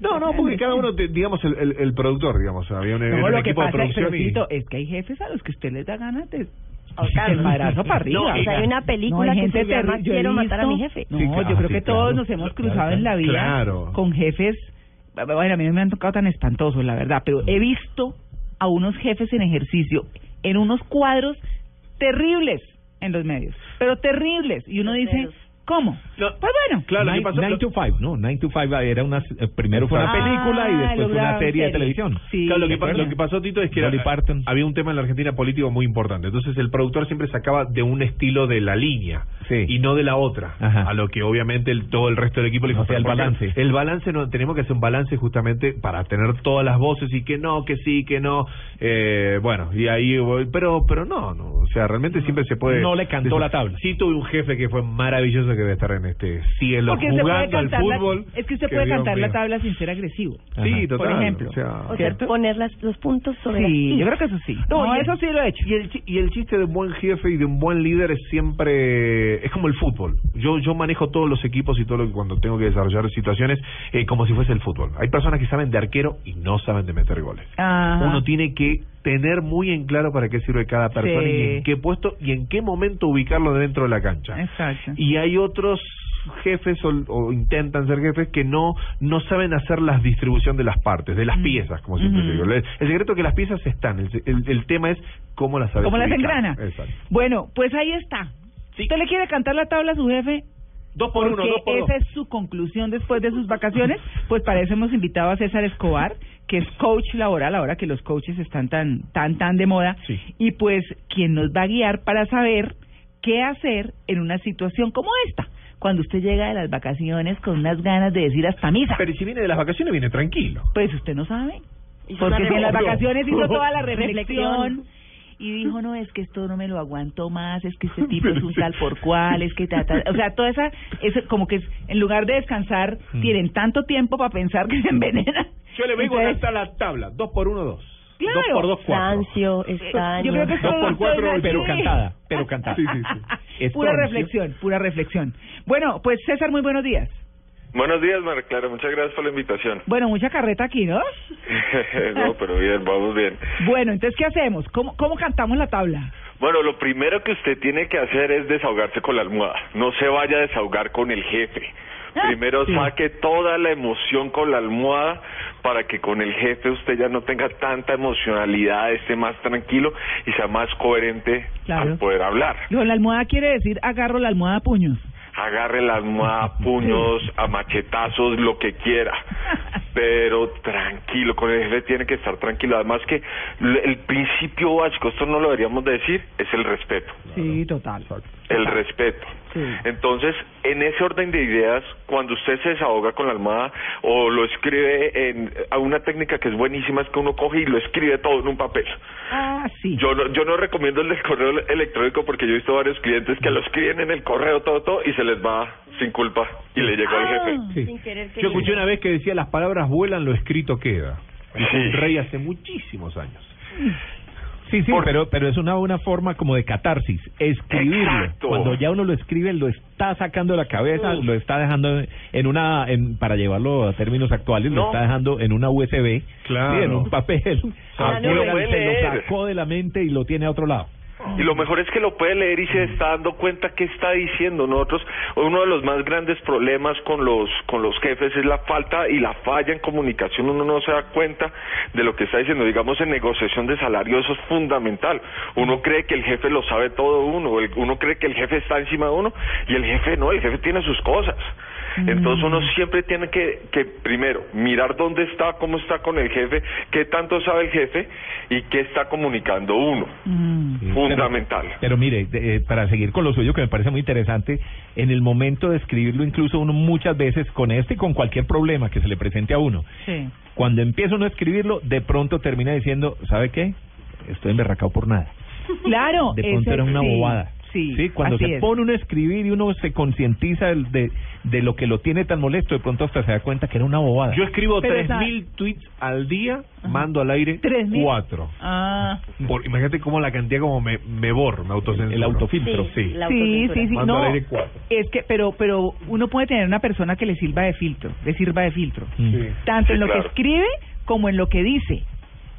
No, no, porque cada uno, te- digamos, el, el, el productor, digamos, había un, no, un lo que equipo de pasa es, producción pero, y... Es que hay jefes a los que usted les da ganas de Ahorcarlos. el madrazo para arriba. No, o sea, hay una película hay que gente se llama. Yo Quiero matar a mi jefe. No, Sí, yo claro, creo sí, que claro. todos nos hemos Claro, cruzado en la vida claro. con jefes, bueno, a mí no me han tocado tan espantosos, la verdad, pero he visto a unos jefes en ejercicio en unos cuadros terribles en los medios, pero terribles. Y uno dice, ¿cómo? pues bueno. Claro, ¿qué Nine, pasó? Nine to Five, ¿no? Nine to Five era una... eh, primero fue una Ah, película y después fue una serie de televisión. Claro, lo, que, lo que pasó, Tito, es que era- había un tema en la Argentina político muy importante. Entonces el productor siempre sacaba de un estilo de la línea. Y no de la otra. A lo que obviamente el, todo el resto del equipo le dijo, O sea, el "Porque balance". El balance, no tenemos que hacer un balance justamente para tener todas las voces y que no, que sí, que no. Eh, bueno, y ahí, voy, pero pero no, no, o sea, realmente siempre se puede. No le cantó la tabla. Sí tuve un jefe que fue maravilloso que debe estar en este cielo Porque jugando al cantar la- fútbol. es que usted que puede Dios cantar la tabla sin ser agresivo. Sí, total. Por ejemplo. o sea, O sea, poner las, los puntos sobre Sí, yo creo que eso sí. No, No, y- eso sí lo he hecho. Y el, y el chiste de un buen jefe y de un buen líder es siempre es como el fútbol. Yo yo manejo todos los equipos y todo lo que cuando tengo que desarrollar situaciones eh, como si fuese el fútbol. Hay personas que saben de arquero y no saben de meter goles. Ajá. Uno tiene que tener muy en claro para qué sirve cada persona Sí. y en qué puesto y en qué momento ubicarlo dentro de la cancha. Exacto. Y hay otros jefes o, o intentan ser jefes que no no saben hacer la distribución de las partes, de las piezas, como siempre digo. El, el secreto es que las piezas están, el, el- el tema es cómo las sabes ¿Cómo las engrana? Exacto. Bueno, pues ahí está. ¿Usted le quiere cantar la tabla a su jefe? Dos por uno, Porque dos por esa dos. es su conclusión después de sus vacaciones. Pues para eso hemos invitado a César Escobar, que es coach laboral, ahora que los coaches están tan, tan, tan de moda. Y pues quien nos va a guiar para saber qué hacer en una situación como esta. Cuando usted llega de las vacaciones con unas ganas de decir hasta misa. Pero si viene de las vacaciones, viene tranquilo. Pues usted no sabe. Porque si en las vacaciones hizo toda la <laughs> Reflexión. Y dijo, no, es que esto no me lo aguanto más, es que este <laughs> tipo es un tal por cual, es que ta, ta. O sea, toda esa, es como que es- en lugar de descansar, tienen tanto tiempo para pensar que se envenenan. Yo le vengo a Entonces, cantar la tabla. Dos por uno, dos. Claro. Dos por dos, cuatro. Estaño. Yo creo que Dos por cuatro, pero cantada. Pero cantada. <laughs> Sí, sí, sí. Pura reflexión, pura reflexión. Bueno, pues César, muy buenos días. Buenos días, María Clara. Muchas gracias por la invitación. Bueno, mucha carreta aquí, ¿no? <laughs> no, pero bien, vamos bien. Bueno, entonces, ¿qué hacemos? ¿Cómo, cómo cantamos la tabla? Bueno, lo primero que usted tiene que hacer es desahogarse con la almohada. No se vaya a desahogar con el jefe. Primero saque toda la emoción con la almohada para que con el jefe usted ya no tenga tanta emocionalidad, esté más tranquilo y sea más coherente Claro. al poder hablar. Con la almohada quiere decir agarro la almohada a puños. Agarre la almohada a <laughs> puños, a machetazos, lo que quiera. Pero tranquilo, con el jefe tiene que estar tranquilo. Además que el principio básico, esto no lo deberíamos decir, es el respeto. Sí, total. El respeto. Sí. Entonces, en ese orden de ideas, cuando usted se desahoga con la almohada o lo escribe en a una técnica que es buenísima es que uno coge y lo escribe todo en un papel. Ah, sí. Yo no, yo no recomiendo el del correo electrónico porque yo he visto varios clientes que lo escriben en el correo todo, todo y se les va sin culpa y le llegó al jefe. Sí. Yo escuché una vez que decía las palabras vuelan, lo escrito queda. Dijo un rey hace muchísimos años. Sí, sí, pero, pero es una, una forma como de catarsis, escribirlo. Exacto. Cuando ya uno lo escribe, lo está sacando de la cabeza, lo está dejando en una, en, para llevarlo a términos actuales, lo está dejando en una USB, Claro. sí, en un papel. <laughs> Afuera, se lo sacó de la mente y lo tiene a otro lado. Y lo mejor es que lo puede leer y se está dando cuenta qué está diciendo. Nosotros, uno de los más grandes problemas con los, con los jefes es la falta y la falla en comunicación. Uno no se da cuenta de lo que está diciendo. Digamos, en negociación de salario eso es fundamental. Uno cree que el jefe lo sabe todo uno, uno cree que el jefe está encima de uno y el jefe no, el jefe tiene sus cosas. Entonces uno siempre tiene que, que primero mirar dónde está, cómo está con el jefe, qué tanto sabe el jefe y qué está comunicando uno. Sí, Fundamental. Pero, pero mire, de- eh, para seguir con lo suyo, que me parece muy interesante, en el momento de escribirlo, incluso uno muchas veces con este y con cualquier problema que se le presente a uno, Sí. cuando empieza uno a escribirlo, de pronto termina diciendo, ¿sabe qué? Estoy emberracado por nada. Claro. De pronto era una sí, bobada. Sí, cuando así se es. pone uno a escribir y uno se concientiza de, de lo que lo tiene tan molesto, de pronto hasta se da cuenta que era una bobada. Yo escribo Pero tres esa- mil tweets al día, mando al aire ¿Tres mil? cuatro. Ah. Por, imagínate cómo la cantidad como me, me borro, me autocensuro. El autofiltro. Sí. Sí, sí, sí. Mando No, al aire cuatro. es que, pero, pero uno puede tener una persona que le sirva de filtro, le sirva de filtro. Sí. Tanto en lo claro. que escribe como en lo que dice.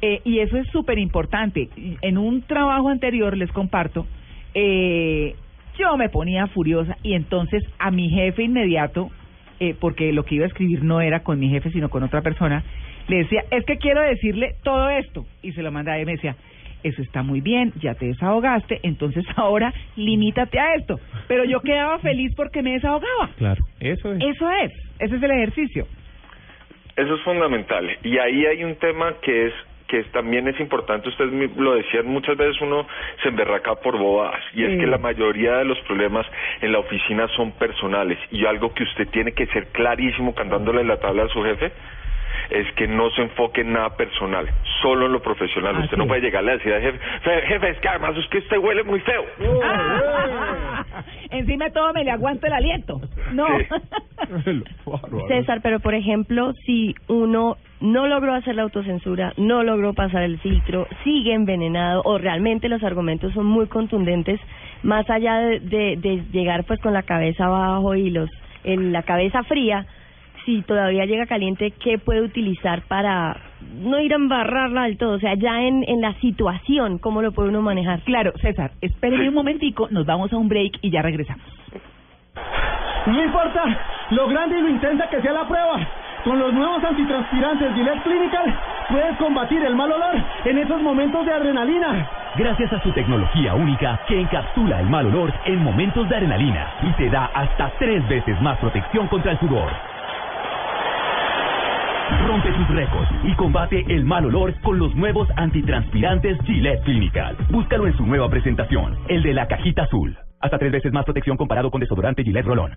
Eh, y eso es súper importante. En un trabajo anterior, les comparto, eh, yo me ponía furiosa y entonces a mi jefe inmediato, eh, porque lo que iba a escribir no era con mi jefe, sino con otra persona, le decía, es que quiero decirle todo esto. Y se lo mandaba y me decía, eso está muy bien, ya te desahogaste, entonces <laughs> ahora limítate a esto. Pero yo quedaba feliz porque me desahogaba. Claro, eso es. Eso es, ese es el ejercicio. Eso es fundamental. Y ahí hay un tema que es que también es importante, ustedes mi- lo decían, muchas veces uno se emberraca por bobadas y es que la mayoría de los problemas en la oficina son personales y algo que usted tiene que ser clarísimo cantándole la tabla a su jefe es que no se enfoque en nada personal, solo en lo profesional. Así usted no puede llegarle a decir al jefe, "Fe- jefe, es que además es que usted huele muy feo. <laughs> <laughs> Encima de todo me le aguanto el aliento. No. <laughs> César, pero por ejemplo, si uno no logró hacer la autocensura, no logró pasar el filtro, sigue envenenado o realmente los argumentos son muy contundentes, más allá de, de, de llegar pues con la cabeza abajo y los en la cabeza fría, si todavía llega caliente, ¿qué puede utilizar para no ir a embarrarla del todo? O sea, ya en, en la situación, ¿cómo lo puede uno manejar? Claro, César, espérenme un momentico, nos vamos a un break y ya regresamos. No importa lo grande y lo intensa que sea la prueba. Con los nuevos antitranspirantes Gillette Clinical puedes combatir el mal olor en esos momentos de adrenalina. Gracias a su tecnología única que encapsula el mal olor en momentos de adrenalina y te da hasta tres veces más protección contra el sudor. Rompe tus récords y combate el mal olor con los nuevos antitranspirantes Gillette Clinical. Búscalo en su nueva presentación, el de la cajita azul. Hasta tres veces más protección comparado con desodorante Gillette Rolón.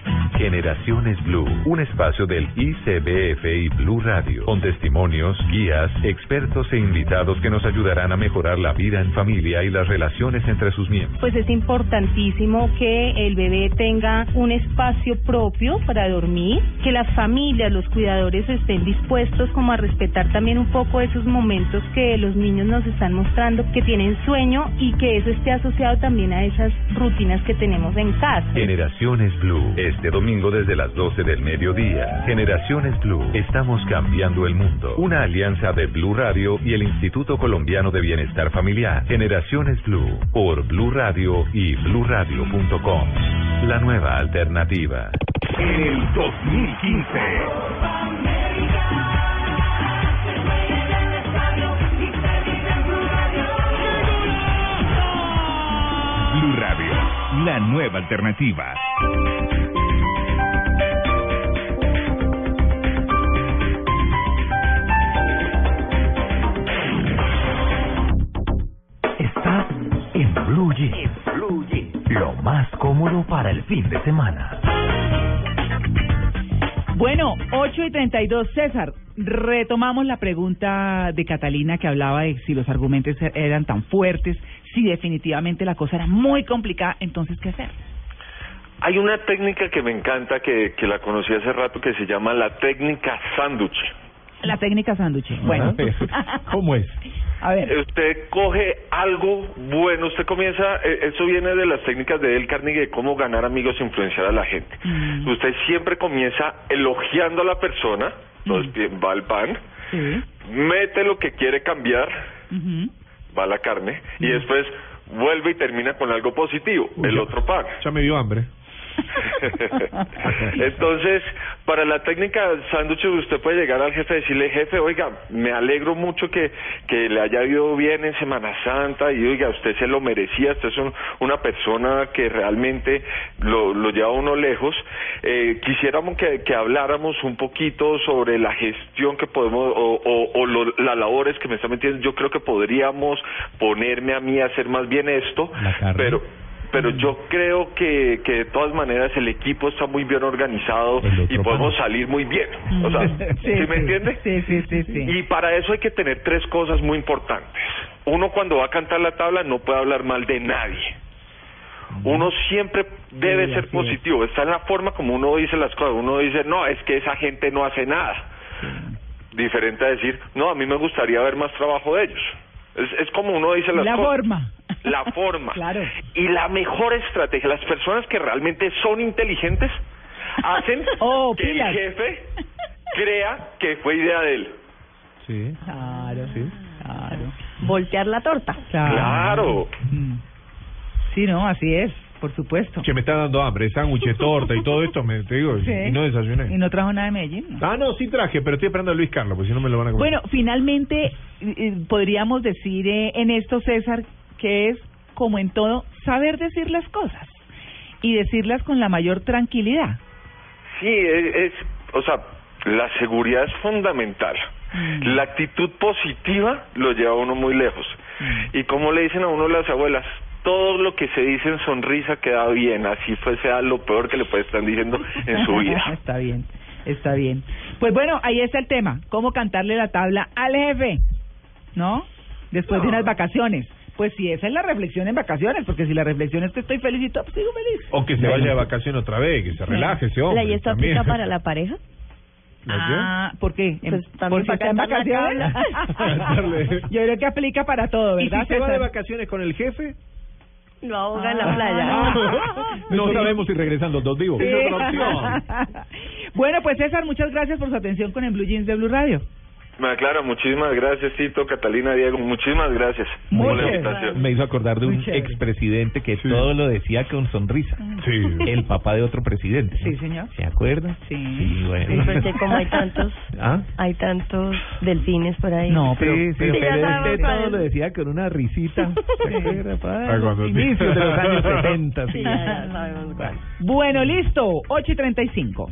Generaciones Blue, un espacio del ICBF y Blue Radio, con testimonios, guías, expertos e invitados que nos ayudarán a mejorar la vida en familia y las relaciones entre sus miembros. Pues es importantísimo que el bebé tenga un espacio propio para dormir, que las familias, los cuidadores estén dispuestos como a respetar también un poco esos momentos que los niños nos están mostrando que tienen sueño y que eso esté asociado también a esas rutinas que tenemos en casa. Generaciones Blue, este domingo desde las 12 del mediodía. Generaciones Blue, estamos cambiando el mundo. Una alianza de Blue Radio y el Instituto Colombiano de Bienestar Familiar. Generaciones Blue, por Blue Radio y bluradio.com. La nueva alternativa. En el 2015. Blue Radio, la nueva alternativa. Blue Jeans. Lo más cómodo para el fin de semana. Bueno, 8 y 32, César, retomamos la pregunta de Catalina que hablaba de si los argumentos er- eran tan fuertes, si definitivamente la cosa era muy complicada, entonces, ¿qué hacer? Hay una técnica que me encanta, que, que la conocí hace rato, que se llama la técnica sándwich. La técnica sándwich. Bueno, ¿Cómo es? a ver. Usted coge algo bueno, usted comienza, eh, eso viene de las técnicas de Dale Carnegie de cómo ganar amigos e influenciar a la gente. Usted siempre comienza elogiando a la persona, entonces bien, va al pan, mete lo que quiere cambiar, va la carne, y después vuelve y termina con algo positivo, el otro pan. Ya me dio hambre. <laughs> <laughs> Entonces, para la técnica sándwich, usted puede llegar al jefe y decirle, jefe, oiga, me alegro mucho que, que le haya ido bien en Semana Santa y oiga, usted se lo merecía, usted es un- una persona que realmente lo, lo lleva uno lejos. Eh, quisiéramos que, que habláramos un poquito sobre la gestión que podemos, o, o, o lo- las labores que me está metiendo. Yo creo que podríamos ponerme a mí a hacer más bien esto, pero pero yo creo que, que de todas maneras el equipo está muy bien organizado y podemos salir muy bien. O sea, ¿sí, me entiende? Sí, sí, sí, sí. Y para eso hay que tener tres cosas muy importantes. Uno cuando va a cantar la tabla no puede hablar mal de nadie. Uno siempre debe Sí, ser positivo. Está en la forma como uno dice las cosas. Uno dice, no, es que esa gente no hace nada. Diferente a decir, no, a mí me gustaría ver más trabajo de ellos. Es, es como uno dice las La cosas. forma. La forma. <laughs> Claro. Y la mejor estrategia, las personas que realmente son inteligentes, hacen <laughs> Oh, que pilas. el jefe crea que fue idea de él. Sí. Claro, claro. Voltear la torta. Claro. Mm. Sí, no, así es. por supuesto. Que me está dando hambre, sándwiches, <laughs> torta y todo esto, me te digo, Sí. y no desayuné. Y no trajo nada de Medellín. ¿no? Ah, no, sí traje, pero estoy esperando a Luis Carlos, porque si no me lo van a comer. Bueno, finalmente eh, eh, podríamos decir eh, en esto, César, que es como en todo, saber decir las cosas y decirlas con la mayor tranquilidad. Sí, es, es- o sea, la seguridad es fundamental. La actitud positiva lo lleva a uno muy lejos. Y como le dicen a uno las abuelas, todo lo que se dice en sonrisa queda bien, así fue sea lo peor que le puede estar diciendo en su vida. <laughs> está bien, está bien. Pues bueno, ahí está el tema, cómo cantarle la tabla al jefe, ¿no? Después de unas vacaciones. Pues si esa es la reflexión en vacaciones, porque si la reflexión es que estoy feliz y todo, pues sigo feliz. O que se vaya de vacaciones otra vez, que se relaje ese ¿La hombre. y esto también. aplica para la pareja? Ah, ¿por qué? Pues ¿Por si para está en vacaciones? <laughs> Yo creo que aplica para todo, ¿Y ¿verdad? si se va de vacaciones con el jefe? Lo ahoga en Ah. la playa. <laughs> No sabemos si regresan los dos vivos. Sí. <laughs> bueno, pues César, muchas gracias por su atención con el Blue Jeans de Blue Radio. Me aclaro, muchísimas gracias, Tito, Catalina, Diego, muchísimas gracias por la invitación. Me hizo acordar de un Muy expresidente que todo lo decía con sonrisa. Sí. El papá de otro presidente. Sí, señor. ¿Se acuerda? Sí. Sí, bueno. Sí, porque como hay tantos, <laughs> ¿Ah? hay tantos delfines por ahí. No, pero, Sí, pero sí, cuál todo lo decía con una risita. Inicios de los años 70. Sí, sí. ya, ya sabemos cuál. Bueno, listo, 8 y 35.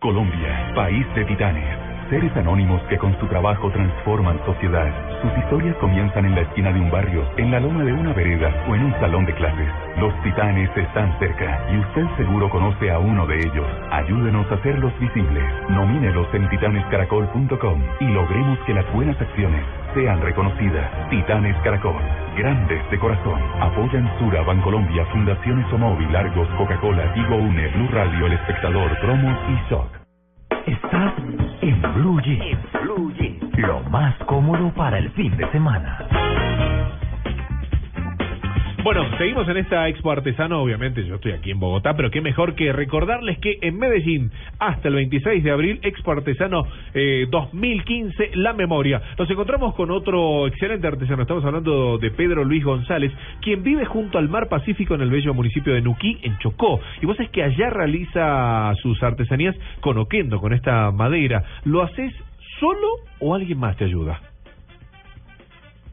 Colombia, país de titanes. Seres anónimos que con su trabajo transforman sociedad. Sus historias comienzan en la esquina de un barrio, en la loma de una vereda o en un salón de clases. Los titanes están cerca y usted seguro conoce a uno de ellos. Ayúdenos a hacerlos visibles. Nomínelos en titanescaracol.com y logremos que las buenas acciones sean reconocidas. Titanes Caracol, grandes de corazón. Apoyan Sura, Bancolombia, Fundaciones Omóvil, Largos, Coca-Cola, Tigo Une, Blue Radio, El Espectador, Promos y Shock. Estás en Blue Jeans. Lo más cómodo para el fin de semana. Bueno, seguimos en esta Expo Artesano, obviamente yo estoy aquí en Bogotá, pero qué mejor que recordarles que en Medellín, hasta el 26 de abril, Expo Artesano eh, 2015, La Memoria. Nos encontramos con otro excelente artesano, estamos hablando de Pedro Luis González, quien vive junto al mar Pacífico en el bello municipio de Nuquí, en Chocó. Y vos es que allá realiza sus artesanías con oquendo, con esta madera. ¿Lo haces solo o alguien más te ayuda?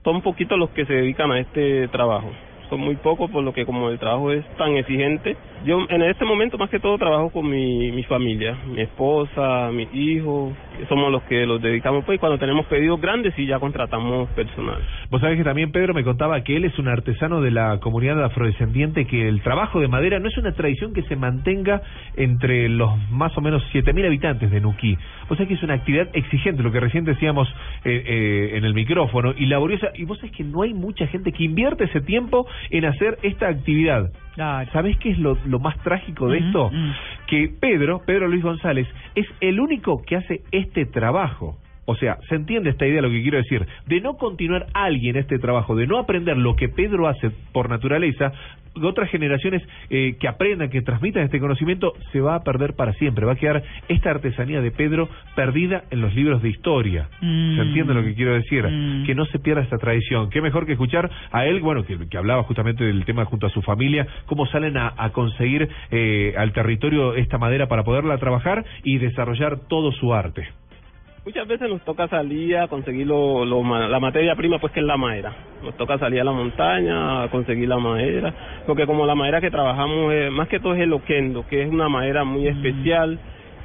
son poquitos los que se dedican a este trabajo. Son muy pocos por lo que como el trabajo es tan exigente. Yo en este momento más que todo trabajo con mi, mi familia, mi esposa, mis hijos, somos los que los dedicamos pues y cuando tenemos pedidos grandes sí ya contratamos personal. Vos sabés que también Pedro me contaba que él es un artesano de la comunidad afrodescendiente, que el trabajo de madera no es una tradición que se mantenga entre los más o menos 7.000 habitantes de Nuquí. Vos sabés que es una actividad exigente, lo que recién decíamos eh, eh, en el micrófono, y laboriosa, y vos sabés que no hay mucha gente que invierte ese tiempo en hacer esta actividad. ¿Sabés qué es lo, lo más trágico de esto? Que Pedro, Pedro Luis González, es el único que hace este trabajo. O sea, se entiende esta idea, lo que quiero decir, de no continuar alguien este trabajo, de no aprender lo que Pedro hace por naturaleza, otras generaciones eh, que aprendan, que transmitan este conocimiento, se va a perder para siempre. Va a quedar esta artesanía de Pedro perdida en los libros de historia. Mm. ¿Se entiende lo que quiero decir? Que no se pierda esta tradición. Qué mejor que escuchar a él, bueno, que, que hablaba justamente del tema junto a su familia, cómo salen a, a conseguir eh, al territorio esta madera para poderla trabajar y desarrollar todo su arte. Muchas veces nos toca salir a conseguir lo, la materia prima, pues que es la madera. Nos toca salir a la montaña a conseguir la madera, porque como la madera que trabajamos, más que todo es el oquendo, que es una madera muy especial,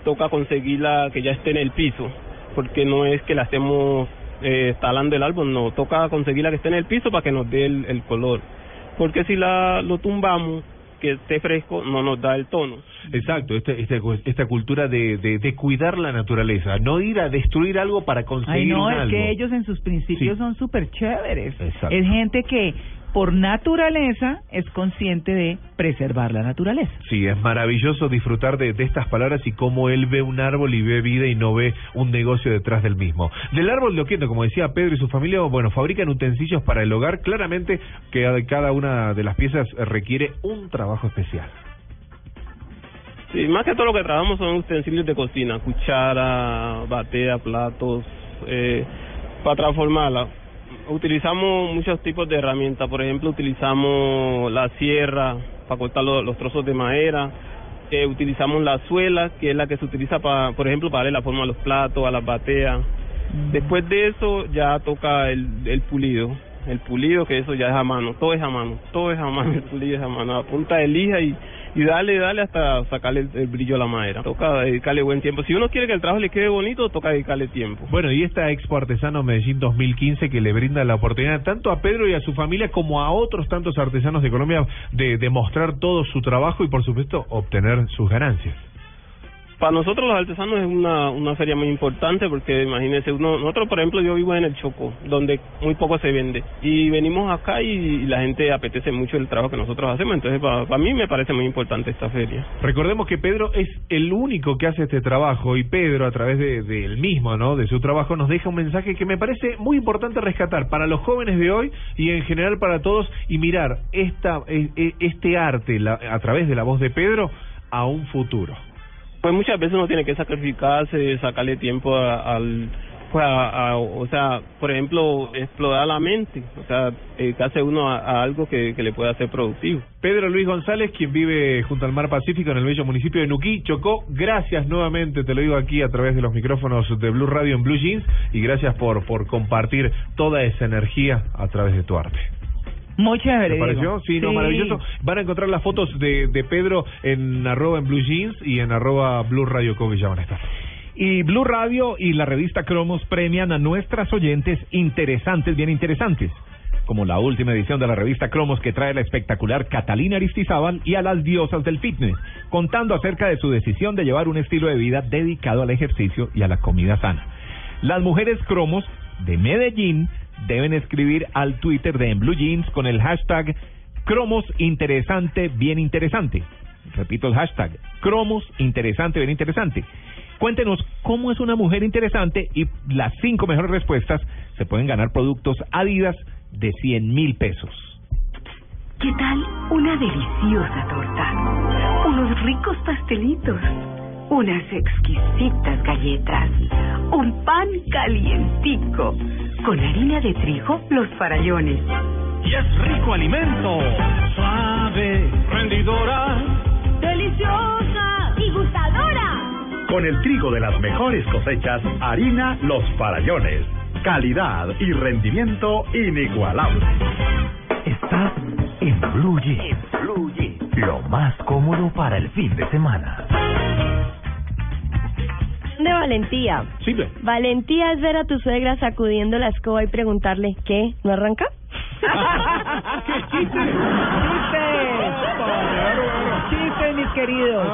toca conseguirla que ya esté en el piso, porque no es que la estemos eh, talando el árbol, no, toca conseguirla que esté en el piso para que nos dé el, el color. Porque si la lo tumbamos, que esté fresco, no nos da el tono. Exacto, esta, esta, esta cultura de, de, de cuidar la naturaleza, no ir a destruir algo para Ay, conseguir no, un es algo. que ellos en sus principios Sí. son súper chéveres. Exacto. Es gente que por naturaleza es consciente de preservar la naturaleza. Sí, es maravilloso disfrutar de, de estas palabras y cómo él ve un árbol y ve vida y no ve un negocio detrás del mismo. Del árbol de Oquendo, como decía Pedro y su familia, bueno, fabrican utensilios para el hogar. Claramente que cada una de las piezas requiere un trabajo especial. Sí, más que todo lo que trabajamos son utensilios de cocina, cuchara, batea, platos, eh, para transformarla. Utilizamos muchos tipos de herramientas, por ejemplo, utilizamos la sierra para cortar los, los trozos de madera, eh, utilizamos la suela, que es la que se utiliza, para, por ejemplo, para darle la forma a los platos, a las bateas. Después de eso ya toca el, el pulido, el pulido que eso ya es a mano, todo es a mano, todo es a mano, <laughs> el pulido es a mano, a punta de lija y, y dale, dale hasta sacarle el, brillo a la madera. Toca dedicarle buen tiempo. Si uno quiere que el trabajo le quede bonito, toca dedicarle tiempo. Bueno, y esta Expo Artesano Medellín 2015 que le brinda la oportunidad tanto a Pedro y a su familia como a otros tantos artesanos de Colombia de demostrar todo su trabajo y por supuesto obtener sus ganancias. Para nosotros los artesanos es una, una feria muy importante porque imagínense, uno, nosotros por ejemplo yo vivo en el Choco, donde muy poco se vende y venimos acá y, la gente apetece mucho el trabajo que nosotros hacemos, entonces para, para mí me parece muy importante esta feria. Recordemos que Pedro es el único que hace este trabajo y Pedro a través de, de él mismo, ¿no? De su trabajo nos deja un mensaje que me parece muy importante rescatar para los jóvenes de hoy y en general para todos y mirar esta e- e- este arte la- a través de la voz de Pedro a un futuro. Pues muchas veces uno tiene que sacrificarse, sacarle tiempo al pues a, a- o sea, por ejemplo, explorar la mente, o sea, dedicarse uno a, a algo que, que le pueda ser productivo. Pedro Luis González, quien vive junto al mar Pacífico en el bello municipio de Nuquí, Chocó, gracias nuevamente, te lo digo aquí a través de los micrófonos de Blue Radio en Blue Jeans y gracias por, por compartir toda esa energía a través de tu arte. Muy chévere. ¿Te pareció? Sí, no, maravilloso. Van a encontrar las fotos de, de Pedro en arroba en Blue Jeans y en arroba Blue Radio Co, que ya van a estar. Y Blue Radio y la revista Cromos premian a nuestras oyentes interesantes, bien interesantes. Como la última edición de la revista Cromos que trae la espectacular Catalina Aristizábal y a las diosas del fitness, contando acerca de su decisión de llevar un estilo de vida dedicado al ejercicio y a la comida sana. Las mujeres cromos de Medellín deben escribir al Twitter de En Blue Jeans con el hashtag cromos interesante, bien interesante. Repito el hashtag cromos interesante, bien interesante. Cuéntenos cómo es una mujer interesante y las cinco mejores respuestas se pueden ganar productos Adidas de 100 mil pesos. ¿Qué tal una deliciosa torta? Unos ricos pastelitos, unas exquisitas galletas, un pan calientico, con harina de trigo, los farallones. Y es rico alimento, suave, rendidora, deliciosa y gustadora. Con el trigo de las mejores cosechas, harina Los Farallones. Calidad y rendimiento inigualable. Estás en Blue Jeans. Lo más cómodo para el fin de semana. De valentía. Simple. Valentía es ver a tu suegra sacudiendo la escoba y preguntarle, ¿qué? ¿No arranca? <laughs> <laughs> Chiste, mis queridos.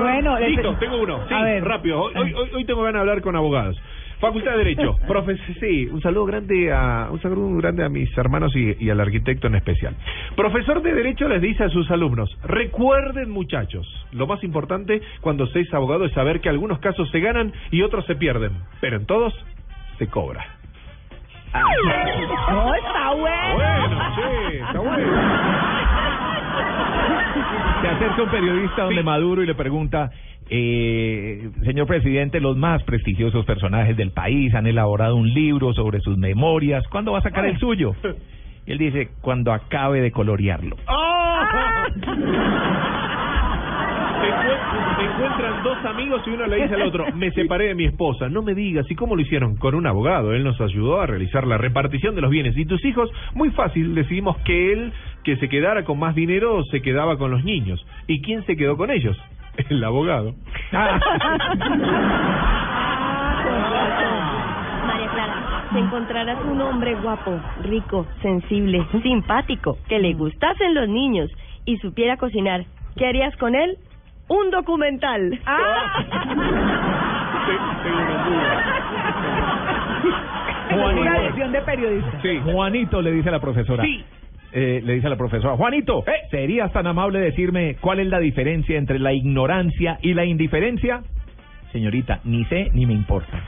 Bueno, Listo, tengo uno. Sí, A ver. rápido. Hoy, hoy- hoy tengo ganas de hablar con abogados. Facultad de Derecho. <laughs> Profe, sí, un saludo grande a un saludo grande a mis hermanos y, y al arquitecto en especial. Profesor de Derecho les dice a sus alumnos, recuerden muchachos, lo más importante cuando se es abogado es saber que algunos casos se ganan y otros se pierden, pero en todos se cobra. <laughs> No, está bueno. Bueno, sí, está bueno. <laughs> Se acerca un periodista donde Maduro y le pregunta, eh, señor presidente, los más prestigiosos personajes del país han elaborado un libro sobre sus memorias. ¿Cuándo va a sacar el suyo? Y <laughs> él dice, cuando acabe de colorearlo. Se encuent- se encuentran dos amigos y uno le dice al otro, me separé de mi esposa, no me digas, ¿y cómo lo hicieron? Con un abogado, él nos ayudó a realizar la repartición de los bienes. ¿Y tus hijos? Muy fácil, decidimos que él, que se quedara con más dinero, se quedaba con los niños. ¿Y quién se quedó con ellos? <laughs> El abogado. María Clara, si encontraras un hombre guapo, rico, sensible, simpático, que le gustasen los niños y supiera cocinar, ¿qué harías con él? Un documental. Una lección de periodista. Sí. Juanito le dice a la profesora. Sí. Eh, le dice a la profesora, Juanito, eh, ¿serías tan amable decirme cuál es la diferencia entre la ignorancia y la indiferencia? Señorita, ni sé ni me importa. <laughs>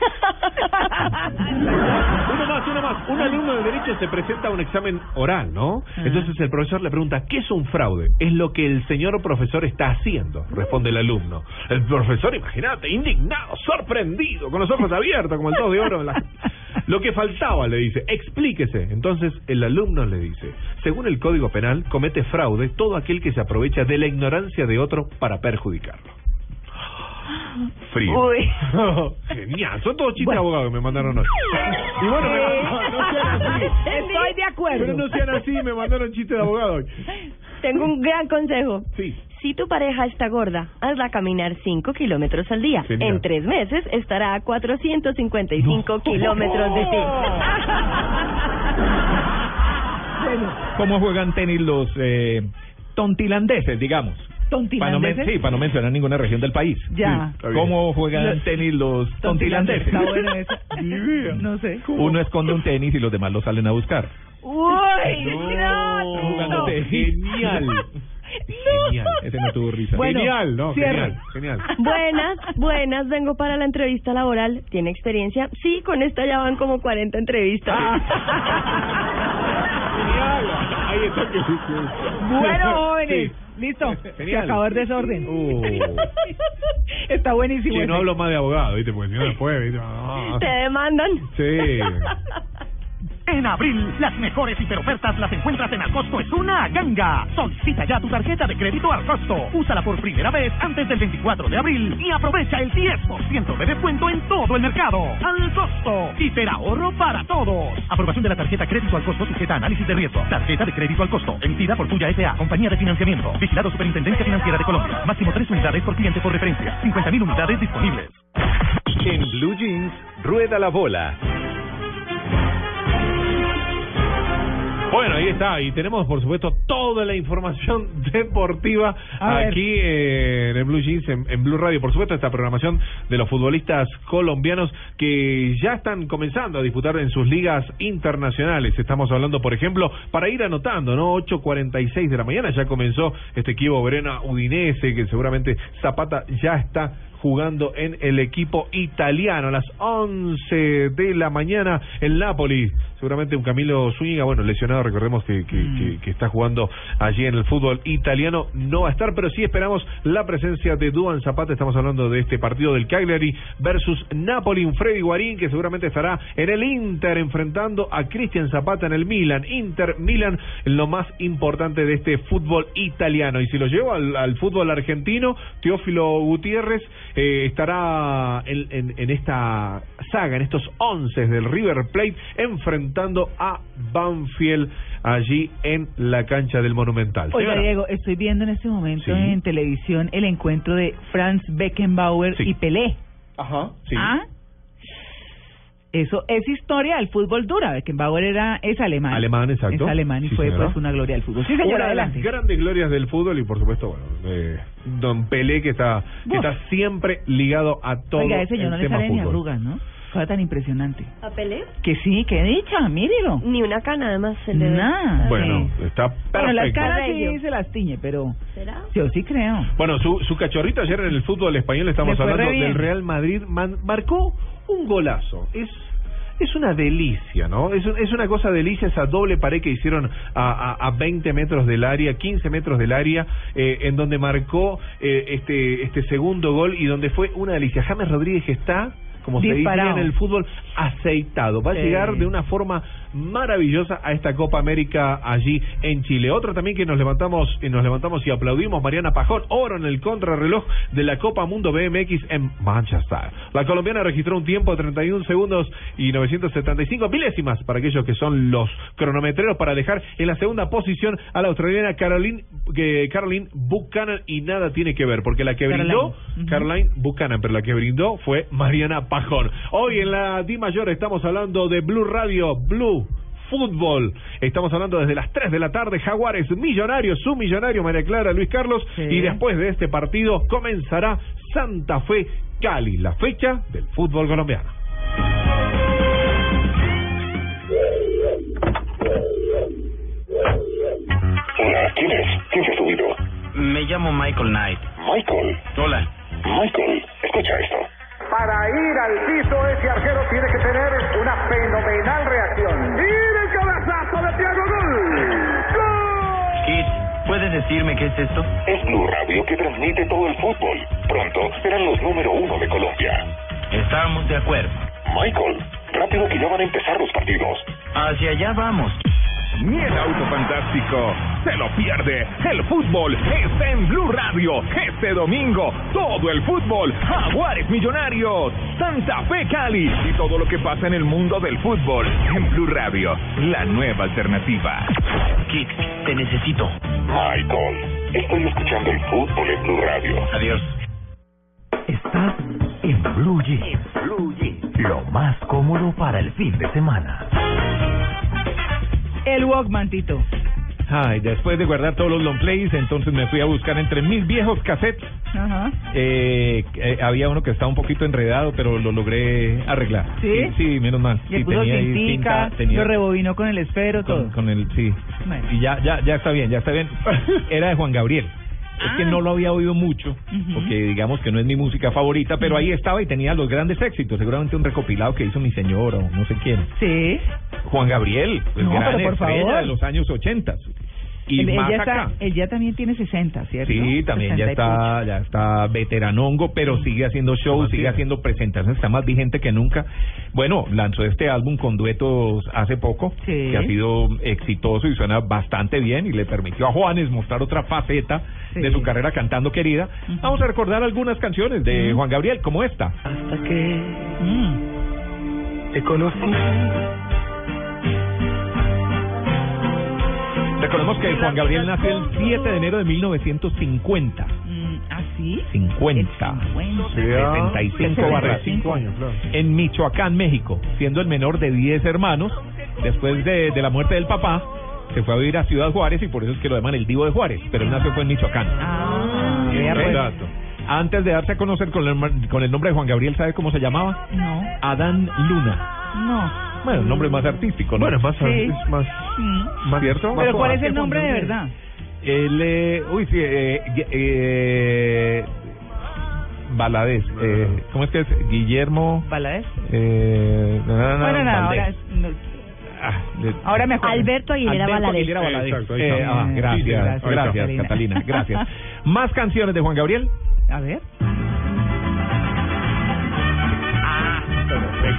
Uno más, uno más. Un alumno de Derecho se presenta a un examen oral, ¿no? Entonces el profesor le pregunta, ¿qué es un fraude? Es lo que el señor profesor está haciendo, responde el alumno. El profesor, imagínate, indignado, sorprendido, con los ojos abiertos, como el todo de oro. en la- <laughs> Lo que faltaba, le dice, explíquese. Entonces el alumno le dice, según el Código Penal, comete fraude todo aquel que se aprovecha de la ignorancia de otro para perjudicarlo. Frío. Uy. <laughs> Genial, son todos chistes de abogados que me mandaron hoy. Y bueno, me- no, no sean así. Estoy de acuerdo. Pero no sean así, me mandaron chistes de abogado hoy. Tengo un gran consejo. Sí. Si tu pareja está gorda, hazla caminar 5 kilómetros al día. Genial. En tres meses estará a 455 kilómetros de ti. <laughs> ¿Cómo juegan tenis los eh, tontilandeses, digamos? Para no, ¿Tontilandeses? sí, para no mencionar ninguna región del país. Ya. Sí, ¿Cómo juegan Los- tenis los tontilandeses? Está bueno eso. <laughs> No sé. Uno esconde un tenis y los demás lo salen a buscar. ¡Uy! Jugando tenis. Genial. <laughs> Genial. Ese no tuvo risa. Bueno, genial, ¿no? Genial, genial. Buenas, buenas, vengo para la entrevista laboral. ¿Tiene experiencia? Sí, con esta ya van como 40 entrevistas. <laughs> Genial. Ahí está que Bueno, jóvenes. Sí. Listo. Se Genial. acabó el desorden. Uh. <laughs> Está buenísimo. Sí, ese. no hablo más de abogado, ¿viste? Porque si no después, ¿viste? Ah. ¿Te demandan? Sí. <laughs> En abril, las mejores hiperofertas las encuentras en Alcosto es una ganga. Solicita ya tu tarjeta de crédito al costo. Úsala por primera vez antes del 24 de abril y aprovecha el 10% de descuento en todo el mercado. Al costo. Hiperahorro para todos. Aprobación de la tarjeta crédito al costo sujeta análisis de riesgo. Tarjeta de crédito al costo. Emitida por Tuya S.A. Compañía de Financiamiento. Vigilado Superintendencia Financiera de Colombia. Máximo 3 unidades por cliente por referencia. 50.000 unidades disponibles. En Blue Jeans, rueda la bola. Bueno, ahí está, y tenemos por supuesto toda la información <laughs> deportiva A aquí eh, en el Blue Jeans, en, en Blue Radio. Por supuesto, esta programación de los futbolistas colombianos que ya están comenzando a disputar en sus ligas internacionales. Estamos hablando, por ejemplo, para ir anotando, ¿no? 8.46 de la mañana ya comenzó este equipo Verena Udinese, que seguramente Zapata ya está jugando en el equipo italiano a las 11 de la mañana el Napoli seguramente un Camilo Zúñiga bueno lesionado recordemos que, que, que- que está jugando allí en el fútbol italiano no va a estar pero sí esperamos la presencia de Duan Zapata. Estamos hablando de este partido del Cagliari versus Napoli un Freddy Guarín que seguramente estará en el Inter enfrentando a Cristian Zapata en el Milan. Inter Milan lo más importante de este fútbol italiano. Y si lo llevo al, al fútbol argentino Teófilo Gutiérrez eh, estará en, en- en esta saga, en estos once del River Plate, enfrentando a Banfield allí en la cancha del Monumental. Oiga, Señora. Diego, estoy viendo en este momento Sí. en televisión el encuentro de Franz Beckenbauer y Pelé. Ajá, sí. ¿Ah? Eso es historia del fútbol dura. Beckenbauer era, es alemán. Alemán, exacto. Es alemán y Sí, fue señora. pues una gloria del fútbol. Sí, señora, Una de las adelante. grandes glorias del fútbol y por supuesto, bueno, eh, Don Pelé que está que está siempre ligado a todo Oiga, ese señor el no le tema sale ni fútbol. arrugas, ¿no? Cosa tan impresionante. ¿A Pelé? Que sí, que dicha, mírelo. Ni una cana además se le ve. Nada. Bueno, está Bueno, las perfecto. caras sí se las tiñe, pero ¿Será? yo sí creo. Bueno, su, su cachorrito ayer en el fútbol español estamos hablando del Real Madrid man- marcó un golazo. Es es una delicia, ¿no? Es, un- es una cosa delicia esa doble pared que hicieron a, a, a 20 metros del área, 15 metros del área, eh, en donde marcó eh, este este segundo gol y donde fue una delicia. James Rodríguez está como se dice en el fútbol, aceitado. Va a llegar de una forma maravillosa a esta Copa América allí en Chile. Otro también que nos levantamos y nos levantamos y aplaudimos, Mariana Pajón, oro en el contrarreloj de la Copa Mundo BMX en Manchester. La colombiana registró un tiempo de 31 segundos y 975 milésimas para aquellos que son los cronometreros para dejar en la segunda posición a la australiana Caroline, que Caroline Buchanan y nada tiene que ver porque la que brindó Caroline. Caroline Buchanan, pero la que brindó fue Mariana Pajón. Hoy en la Di Mayor estamos hablando de Blue Radio, Blue Fútbol. Estamos hablando desde las 3 de la tarde, Jaguares Millonarios, su millonario María Clara Luis Carlos. Sí. Y después de este partido comenzará Santa Fe Cali, la fecha del fútbol colombiano. Michael Knight. Michael. Hola. Michael, escucha esto. Para ir al piso, ese arquero tiene que tener una fenomenal reacción. ¡Mira el cabezazo de Thiago Gol! Kit, ¿puedes decirme qué es esto? Es Blue Radio que transmite todo el fútbol. Pronto serán los número uno de Colombia. Estamos de acuerdo. Michael, rápido que ya van a empezar los partidos. Hacia allá vamos. Ni el auto fantástico se lo pierde. El fútbol está en Blue Radio. Este domingo, todo el fútbol. Jaguares Millonarios, Santa Fe Cali y todo lo que pasa en el mundo del fútbol. En Blue Radio, la nueva alternativa. Kit, te necesito. Michael, estoy escuchando el fútbol en Blue Radio. Adiós. Estás en Blue Jeans. Lo más cómodo para el fin de semana. El Walkman, Tito. Ay, después de guardar todos los long plays, entonces me fui a buscar entre mis viejos cassettes. Ajá. Eh, eh, había uno que estaba un poquito enredado, pero lo logré arreglar. ¿Sí? Sí, menos mal. Le Sí, puso tenía cintica, cinta, tenía- lo rebobinó con el esfero, todo. con, con el sí. Bueno. Y ya, ya, ya está bien, ya está bien. <laughs> Era de Juan Gabriel. Es que no lo había oído mucho, porque digamos que no es mi música favorita, pero ahí estaba y tenía los grandes éxitos, seguramente un recopilado que hizo mi señora o no sé quién. Sí. Juan Gabriel, pues No, gran estrella favor. de los años 80. Y él, él más ya está, acá. él ya también tiene 60, ¿cierto? Sí, también ya 60 y está, ya está veteranongo, pero sigue haciendo shows, sigue haciendo presentaciones, está más vigente que nunca. Bueno, lanzó este álbum con duetos hace poco, Sí. que ha sido exitoso y suena bastante bien y le permitió a Juanes mostrar otra faceta de su carrera cantando querida. Vamos a recordar algunas canciones de Juan Gabriel, como esta. Hasta que Mm. te conocí. Recordemos que Juan Gabriel nació el 7 de enero de 1950. Mm, ¿Ah, sí? 50. Sí, ah, 75 barras. cinco años, claro. En Michoacán, México, siendo el menor de 10 hermanos, después de, de la muerte del papá, se fue a vivir a Ciudad Juárez y por eso es que lo llaman el Divo de Juárez, pero él nació fue en Michoacán. Ah, Bien, vea, pues. dato. Antes de darse a conocer con el, con el nombre de Juan Gabriel, ¿sabe cómo se llamaba? No, Adán Luna. no. Bueno, el nombre más artístico, ¿no? Bueno, es más, Sí. es más, Mm. más ¿Cierto? más Pero ¿cuál es el nombre de verdad? Él, eh, uy, sí, eh, eh, Valadez, eh, ¿cómo es que es? Guillermo, ¿Valadez? eh, no, no, Bueno, ahora, es- no, Ah, ahora. Alberto Aguilera Alberto. Aguilera Valadez. Exacto, ahí Eh, está. ah, gracias, sí, gracias, gracias, Catalina. Catalina, gracias. <laughs> Más canciones de Juan Gabriel. A ver.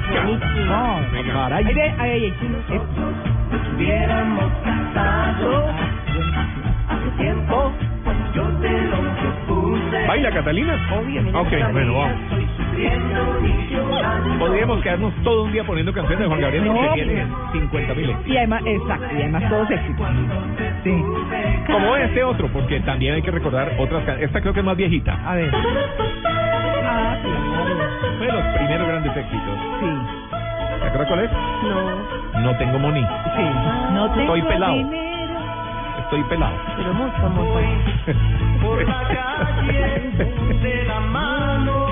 No, Caray. Ahí ve, ahí, ahí, ahí. Estuviéramos casados hace tiempo, yo te lo. ¿Baila Catalina? Obviamente. Ok, bueno, vamos. Podríamos quedarnos todo un día poniendo canciones de Juan Gabriel porque No, tiene 50 mil Y además, exacto, y además todos éxitos. Sí. Como este otro, porque también hay que recordar otras can- Esta creo que es más viejita. A ver. Ah, claro. Fue de los primeros grandes éxitos. Sí, ¿Te acuerdas cuál es? No, No tengo money. sí. No tengo Estoy pelado. Estoy pelado. pero mucho, mucho. <laughs> Por la calle de la mano,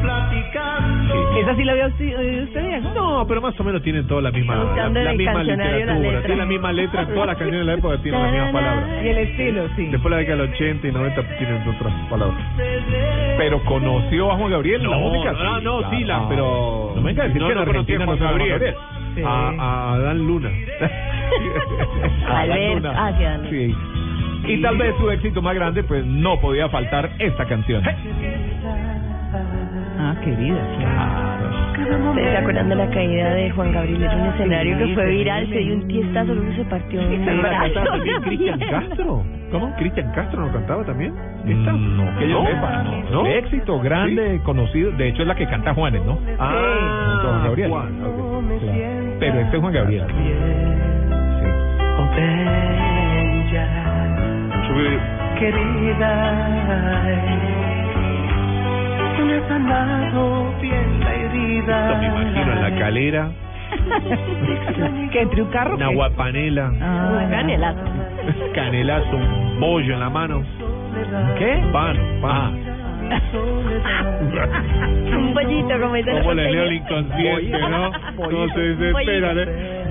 platicando. ¿Esa sí la había usted, usted, Diego? No, pero más o menos tienen toda la misma, la, la misma la literatura, letra. tienen la misma letra, todas las canciones de la época tienen las mismas palabras. Y el estilo, sí. Después la década del 80 y 90 tienen otras palabras. Pero conoció a Juan Gabriel la música. no, no, sí, la, pero No me venga a decir no que en Argentina no llama Gabriel. Sí. A, a Adán Luna. <laughs> Alberto, Luna. ah, sí. Y tal vez su éxito más grande, pues no podía faltar esta canción. Ah, querida, claro. ¿Ustedes se acuerdan de la caída de Juan Gabriel en un escenario que fue viral? Se dio un tiestazo, luego se partió un ¿Esta brazo. <laughs> Cristian Castro? ¿Cómo? ¿Cristian Castro no cantaba también? ¿Esta? Mm, No, que yo sepa. Éxito grande, conocido. De hecho, es la que canta Juanes, ¿no? Ah, Junto a Juan Gabriel. Juan, ok. Claro. Pero este es Juan Gabriel. Querida, no has sanado bien herida. Esto me imagino en la calera, <laughs> ¿Que entre un carro? una guapanela, Ah, Canelazo. canelazo, un bollo en la mano. ¿Qué? Pan, pan. <laughs> Un pollito, como dice ¿Cómo le leo el inconsciente, no? ¿Cómo se desesperan, eh?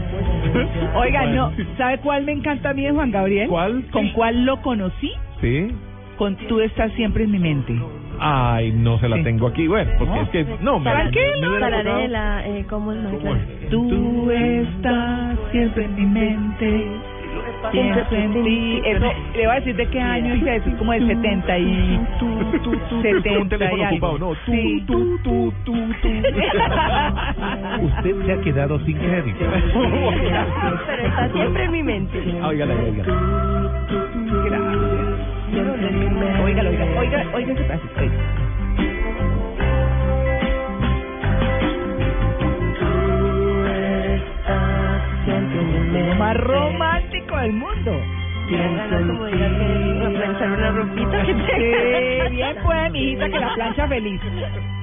Oiga, no, ¿sabe cuál me encanta a mí de Juan Gabriel? ¿Cuál? ¿Con cuál lo conocí? Sí. con Tú estás siempre en mi mente. Ay, no se la Sí. tengo aquí, bueno, porque ¿No? es que no, me, Tranquilo. Tararela, eh, ¿cómo es María? Tú estás siempre en mi mente. Pienso en ti. Eso, le voy a decir de qué año hice eso, como del 70 y... Un 70 teléfono y algo. ocupado, no, tú, Sí. tú, tú, tú, tú. <laughs> Usted se ha quedado sin crédito. <laughs> Pero está siempre en mi mente. Óigala, óigala. Oiga, oiga, oiga, oiga ese pedacito, oiga. Lo más romántico del mundo. como ir a planchar una ropita que te- Sí, bien pues, mi hijita, que la plancha feliz.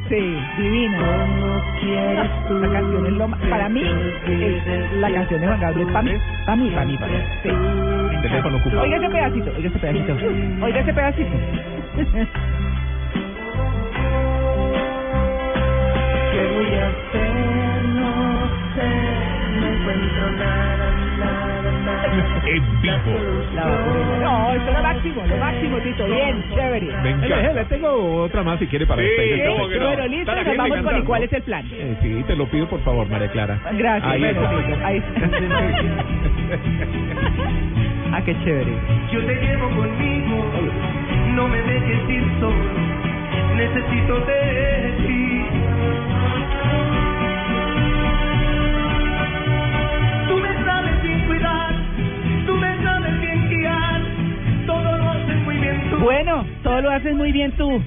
Sí, divina. <laughs> La canción es lo más, para mí, es la canción de Juan Gabriel, para mí, para mí, para mí, para mí. Sí. Teléfono ocupado. Oiga ese pedacito, oiga ese pedacito. Oiga ese pedacito. <laughs> ¿Qué voy a hacer? No sé, no encuentro nada. En vivo. No, eso es lo máximo, lo máximo, Tito. Bien, chévere. Me encanta. Le tengo otra más si quiere para Sí, despedir este. Bueno, listo, Está nos vamos con. ¿y cuál es el plan? Eh, sí, te lo pido por favor, María Clara. Gracias, Ahí bueno, está. Tito, ahí <laughs> Ah, qué chévere. Yo te llevo conmigo, no me dejes ir solo, necesito de ti. Bueno, todo lo haces muy bien tú.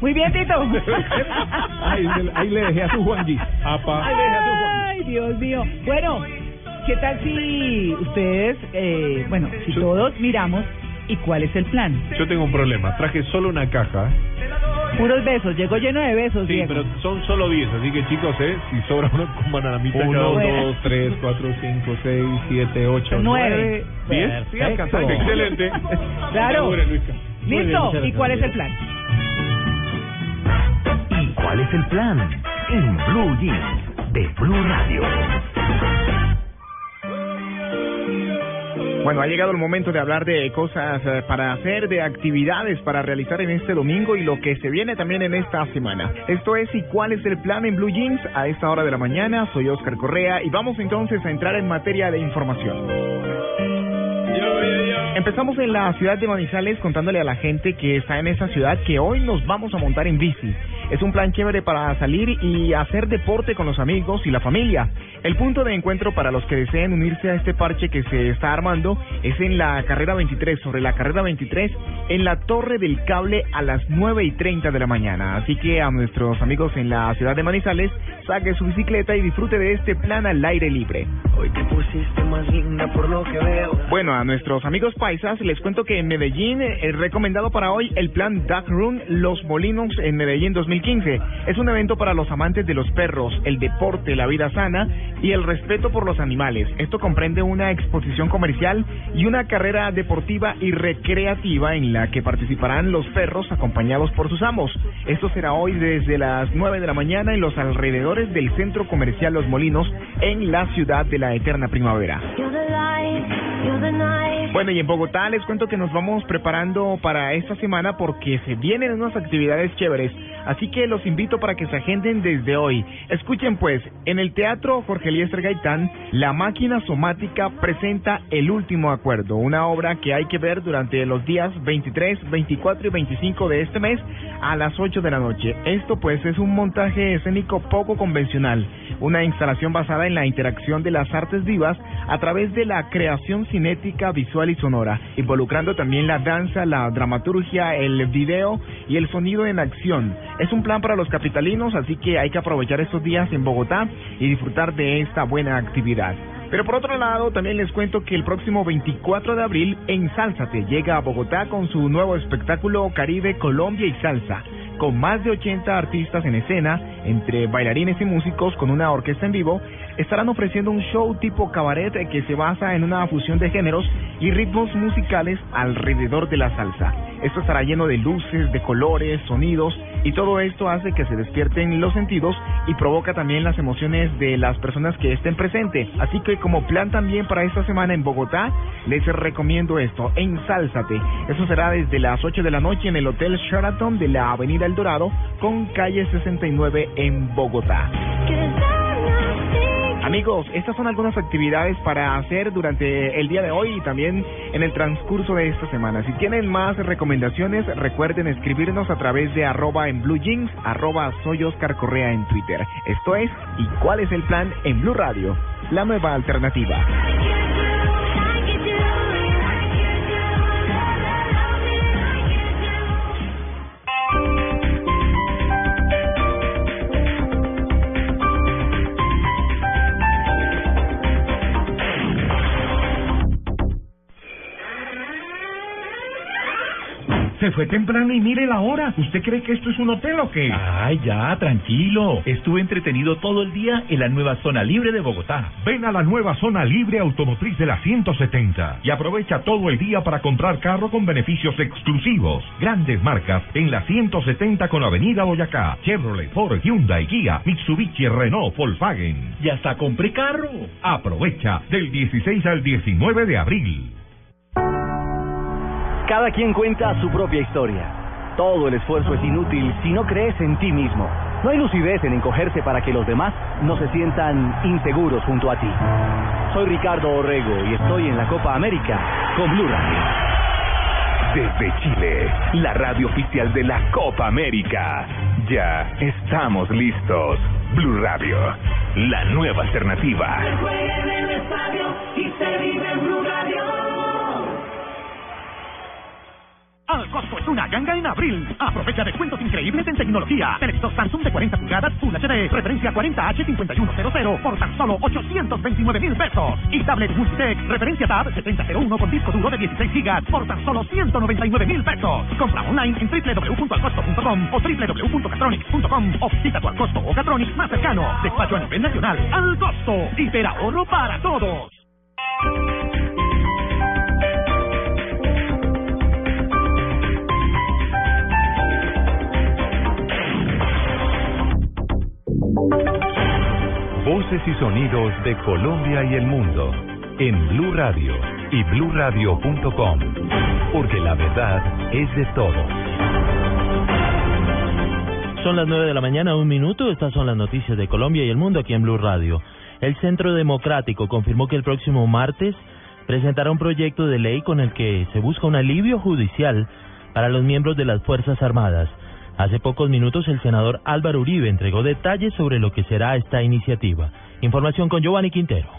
Muy bien, Tito. <laughs> Ahí, le- ahí le dejé a su Juanji. Apa. Ahí le dejé a su Juanji. Ay, Dios mío. Bueno, ¿qué tal si ustedes, eh, bueno, si todos miramos y cuál es el plan? Yo tengo un problema. Traje solo una caja. Puros besos, llegó lleno de besos, Sí, Diego. pero son solo 10, así que chicos, eh, si sobra uno, coman a la mitad. Uno, cada uno. dos, tres, cuatro, cinco, seis, siete, ocho, Nueve. nueve, diez. Sí, Perfecto. alcanzamos. Excelente. Claro. Listo, ¿y cuál es el plan? ¿Y cuál es el plan? En Blue Jeans de Blue Radio. Bueno, ha llegado el momento de hablar de cosas eh, para hacer, de actividades para realizar en este domingo y lo que se viene también en esta semana. Esto es ¿Y cuál es el plan en Blue Jeans? A esta hora de la mañana, soy Oscar Correa y vamos entonces a entrar en materia de información. Empezamos en la ciudad de Manizales contándole a la gente que está en esa ciudad que hoy nos vamos a montar en bici. Es un plan chévere para salir y hacer deporte con los amigos y la familia. El punto de encuentro para los que deseen unirse a este parche que se está armando es en la carrera 23, sobre la carrera 23, en la Torre del Cable a las 9 y 30 de la mañana. Así que a nuestros amigos en la ciudad de Manizales, saque su bicicleta y disfrute de este plan al aire libre. Hoy te pusiste más linda por lo que veo. Bueno, a nuestros amigos paisas les cuento que en Medellín eh, es recomendado para hoy el plan Duck Run Los Molinos en Medellín 2015. Es un evento para los amantes de los perros, el deporte, la vida sana y el respeto por los animales. Esto comprende una exposición comercial y una carrera deportiva y recreativa en la que participarán los perros acompañados por sus amos. Esto será hoy desde las 9 de la mañana en los alrededores del centro comercial Los Molinos en la ciudad de la eterna primavera. Bueno, y en Bogotá les cuento que nos vamos preparando para esta semana porque se vienen unas actividades chéveres, así que los invito para que se agenden desde hoy. Escuchen pues, en el Teatro Jorge Eliezer Gaitán, La Máquina Somática presenta El Último Acuerdo, una obra que hay que ver durante los días 23, 24 y 25 de este mes a las 8 de la noche. Esto pues es un montaje escénico poco convencional, una instalación basada en la interacción de las artes vivas a través de la creación cinética, visual y sonora, involucrando también la danza, la dramaturgia, el video y el sonido en acción. Es un plan para los capitalinos, así que hay que aprovechar estos días en Bogotá y disfrutar de esta buena actividad. Pero por otro lado, también les cuento que el próximo 24 de abril, Ensálzate llega a Bogotá con su nuevo espectáculo Caribe, Colombia y Salsa, con más de 80 artistas en escena, entre bailarines y músicos con una orquesta en vivo, estarán ofreciendo un show tipo cabaret que se basa en una fusión de géneros y ritmos musicales alrededor de la salsa. Esto estará lleno de luces, de colores, sonidos y todo esto hace que se despierten los sentidos y provoca también las emociones de las personas que estén presentes. Así que como plan también para esta semana en Bogotá, les recomiendo esto, Ensálzate. Eso será desde las 8 de la noche en el Hotel Sheraton de la Avenida Dorado con calle 69 en Bogotá. Amigos, estas son algunas actividades para hacer durante el día de hoy y también en el transcurso de esta semana. Si tienen más recomendaciones, recuerden escribirnos a través de arroba en Blue Jeans, arroba soy Oscar Correa en Twitter. Esto es ¿Y cuál es el plan en Blue Radio? La nueva alternativa. Se fue temprano y mire la hora. ¿Usted cree que esto es un hotel o qué? Ay, ya, tranquilo. Estuve entretenido todo el día en la nueva zona libre de Bogotá. Ven a la nueva zona libre automotriz de la 170 y aprovecha todo el día para comprar carro con beneficios exclusivos. Grandes marcas en la 170 con Avenida Boyacá, Chevrolet, Ford, Hyundai, Kia, Mitsubishi, Renault, Volkswagen. Y hasta compré carro. Aprovecha del 16 al 19 de abril. Cada quien cuenta su propia historia. Todo el esfuerzo es inútil si no crees en ti mismo. No hay lucidez en encogerse para que los demás no se sientan inseguros junto a ti. Soy Ricardo Orrego y estoy en la Copa América con Blue Radio. Desde Chile, la radio oficial de la Copa América. Ya estamos listos. Blue Radio, la nueva alternativa. Al costo es una ganga en abril. Aprovecha descuentos increíbles en tecnología. Televisor Samsung de 40 pulgadas Full HD, referencia 40H5100 por tan solo 829 mil pesos. Y tablet Multitech, referencia Tab 7001 con disco duro de 16 gigas por tan solo 199 mil pesos. Compra online en www.alcosto.com o www.catronics.com o visita tu Alcosto o Catronics más cercano. Despacho a nivel nacional. Al costo. ahorro para todos. Voces y sonidos de Colombia y el mundo en Blue Radio y bluradio.com, porque la verdad es de todos. Son las 9 de la mañana, un minuto. Estas son las noticias de Colombia y el mundo aquí en Blue Radio. El Centro Democrático confirmó que el próximo martes presentará un proyecto de ley con el que se busca un alivio judicial para los miembros de las Fuerzas Armadas. Hace pocos minutos el senador Álvaro Uribe entregó detalles sobre lo que será esta iniciativa. Información con Giovanni Quintero.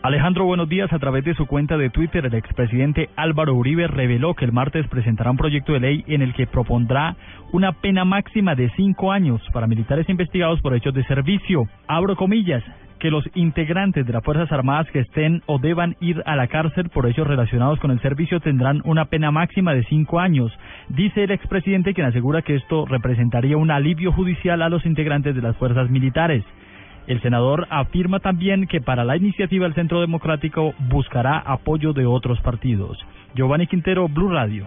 Alejandro, buenos días. A través de su cuenta de Twitter, el expresidente Álvaro Uribe reveló que el martes presentará un proyecto de ley en el que propondrá una pena máxima de cinco años para militares investigados por hechos de servicio. Abro comillas que los integrantes de las Fuerzas Armadas que estén o deban ir a la cárcel por hechos relacionados con el servicio tendrán una pena máxima de cinco años, dice el expresidente quien asegura que esto representaría un alivio judicial a los integrantes de las fuerzas militares. El senador afirma también que para la iniciativa el Centro Democrático buscará apoyo de otros partidos. Giovanni Quintero, Blue Radio.